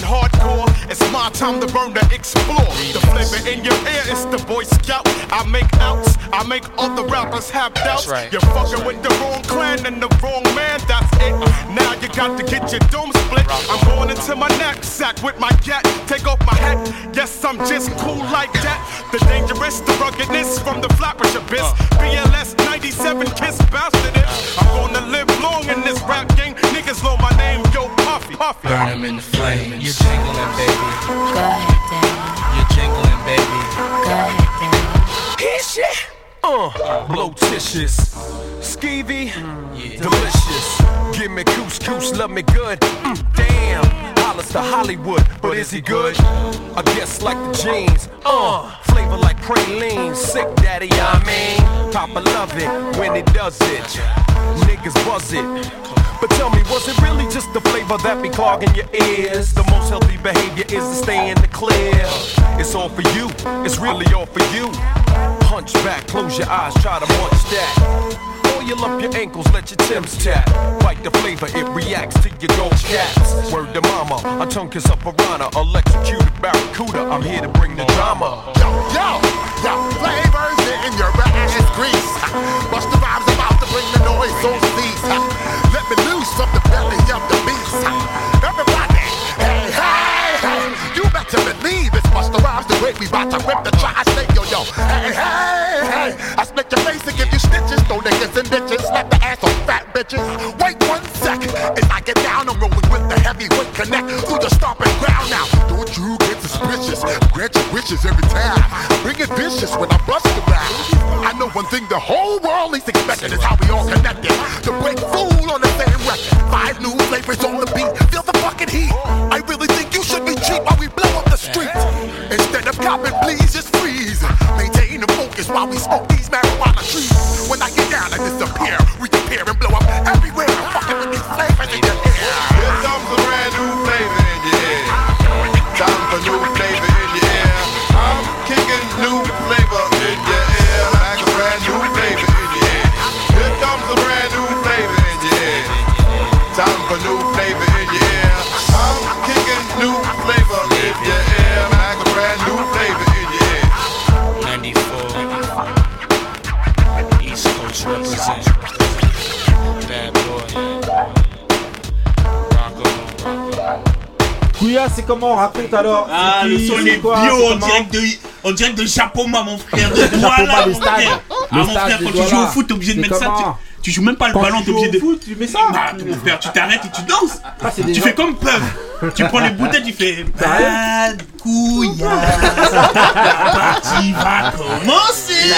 hardcore. It's my time to burn to explore. The flavor in your ear is the Scout. I make outs, I make other rappers have doubts. You're fucking with the wrong clan and the wrong man, that's it. Now you got to get your dome split. I'm going into my knapsack with my gat. Take off my hat, yes, I'm just cool like that. The dangerous, the ruggedness from the flappers abyss. BLS 97 kiss bastard it. I'm gonna live long in this rap game. Niggas know my name, yo, Puffy. Puffy. Burn 'em in the flames. You're jingling, baby. Go ahead, Daddy. You're jingling, baby. Go ahead, Richie! Uh, blotitious, skeevy, delicious. Give me couscous, love me good. Mm, damn, Hollis to Hollywood, but is he good? I guess like the jeans. Uh, flavor like praline, sick daddy, I mean. Papa love it when he does it. Niggas buzz it. But tell me, was it really just the flavor that be clogging your ears? The most healthy behavior is to stay in the clear. It's all for you, it's really all for you. Hunch back, close your eyes, try to munch that. Oil up your ankles, let your Tim's tap. Bite the flavor, it reacts to your gold caps. Word to mama, a tongue kiss a piranha, electrocuted barracuda. I'm here to bring the drama. Yo, yo, yo, flavors in your ass grease. Bust the rhymes about to bring the noise on cease. Let me loose up the belly of the Busta Rhymes the way we bout to rip the tri-state, yo, yo. Hey, hey, hey, I split your face and give you stitches, throw niggas in ditches, slap the ass on fat bitches. Wait one second, as I get down, I'm rolling with the heavyweight connect through the stomping ground now. Don't you get suspicious? Grant your wishes every time. Bring it vicious when I bust the rap. I know one thing the whole world is expecting is how we all connected. To break fool on the same record. Five new flavors on the beat. Feel the fucking heat. I really think should be cheap while we blow up the streets. Instead of copping, please just freeze. Maintain the focus while we smoke these marijuana trees. When I get down, I disappear, reappear, and blow up everywhere. Fucking with these flavors in your. Here comes a brand new flavor in your ear. Time for new c'est comment Raconte alors. Ah, le son est quoi bio, comment dirait, de, on dirait de Japoma, mon frère. De Douala, mon frère. Le Ah, mon frère, quand tu joues au foot, t'es obligé de mettre ça. Tu, tu joues même pas le Quand ballon, tu t'es joues obligé au de. foot, tu mets ça Bah, mon frère, tu t'arrêtes et tu danses. tu gens- fais comme Peuf. Tu prends les bouteilles, tu fais bad couille. La partie va commencer.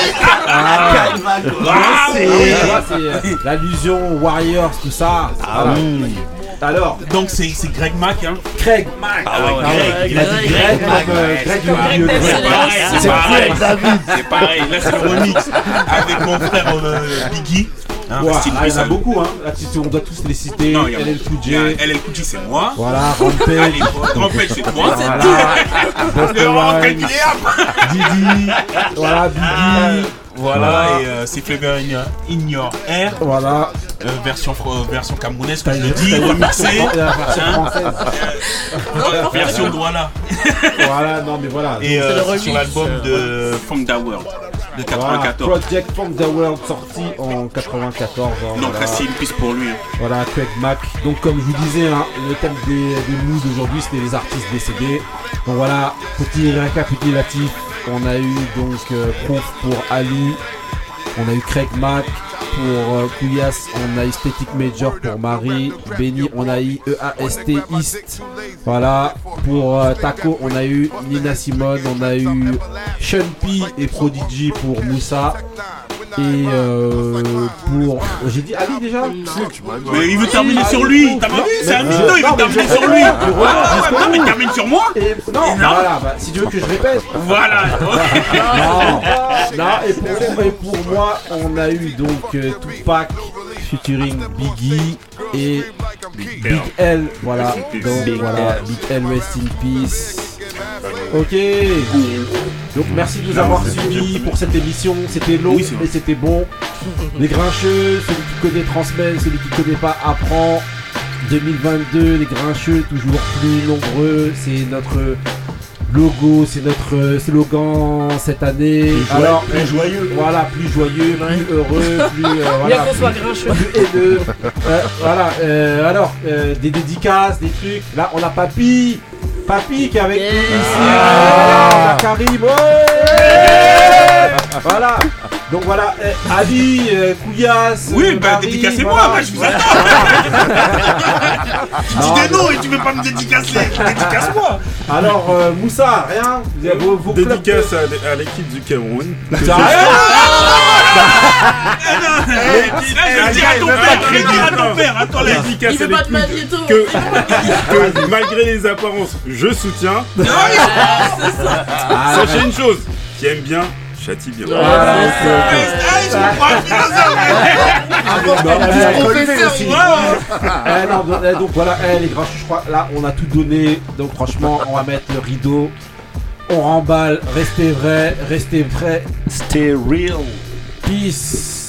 Ah, Elle va tu commencer. euh, l'allusion Warriors, tout ça. Ah oui. Alors, Donc c'est c'est Greg Mack, hein? Craig Mack. Ah ouais, Ah ouais, Greg. il a dit Greg euh, Greg C'est du pareil, milieu c'est Greg. pareil, c'est C'est pareil. Pierre David. C'est pareil, là c'est le remix avec mon frère euh, Biggie. Hein, ah, il y en a beaucoup, hein. Là, tu- on doit tous les citer. Non, il y a- LL Cool il y a J. LL Cool J, c'est moi. Voilà, Rampage. Rampage, c'est toi. Voilà. Le. Didi. Voilà, Biggie. Voilà, et euh, c'est Flavor in, Your- in Your Air. Voilà. Euh, version, fro- version camerounaise, comme je le dis, remixée. version Hein française. Euh, version Douala. Voilà, non mais voilà. Et euh, c'est sur l'album euh, de Funk Da World de Voilà, 94. Project From the World sorti en 94. hein, Donc voilà. restez une piste pour lui. hein. Voilà, Craig Mack. Donc comme je vous disais, hein, le thème des, des news d'aujourd'hui, c'était les artistes décédés. Donc voilà, petit récapitulatif. On a eu donc euh, Proof pour Ali. On a eu Craig Mack pour euh, Kouyas. On a eu Major pour Marie. Benny, on a eu EAST East. Voilà. Pour euh, Taco, on a eu Nina Simone. On a eu Sean et Prodigy pour Moussa. Et euh, pour. J'ai dit Ali déjà Mais il veut terminer sur lui. T'as pas vu C'est un mytho, il veut terminer sur lui. Ah jusqu'au non, mais termine sur moi. Non, voilà, bah, si tu veux que je répète. Voilà. non, non, et pour, et pour moi, on a eu donc euh, Tupac featuring Biggie et Big L. Voilà, donc voilà. Big L, rest in peace. Ok, donc merci de nous avoir suivis pour cette émission. C'était long, mais c'était bon. Les grincheux, celui qui connaît transmet, celui qui connaît pas apprend. 2022, les grincheux toujours plus nombreux. C'est notre logo, c'est notre slogan cette année. Plus joyeux, plus euh, joyeux. Voilà, plus joyeux, plus heureux, plus. euh, Bien voilà, qu'on soit plus- grincheux. plus haineux. Euh, voilà, euh, alors, euh, des dédicaces, des trucs. Là, on a Papy. Papy qui est avec nous ici. Ah. Voilà, Karim. ouais. Voilà. Donc voilà, euh, Ali, euh. Oui, euh, bah Marie, dédicacez-moi, voilà. moi je vous attends. Tu dis des noms et tu veux pas me dédicacer. Dédicace-moi. Alors, euh, Moussa, rien Vous Dédicace à, à l'équipe du Cameroun. Eh, Il veut pas te magnéto. que, malgré les apparences, je soutiens. Ah, Sachez une chose, qui aime bien, châtie bien. Ah. Ah, Eh, donc, eh, voilà, eh, les grands, je crois, là, on a tout donné. Donc franchement, on va mettre le rideau. On remballe. Restez vrai, restez vrai. Stay real. Peace.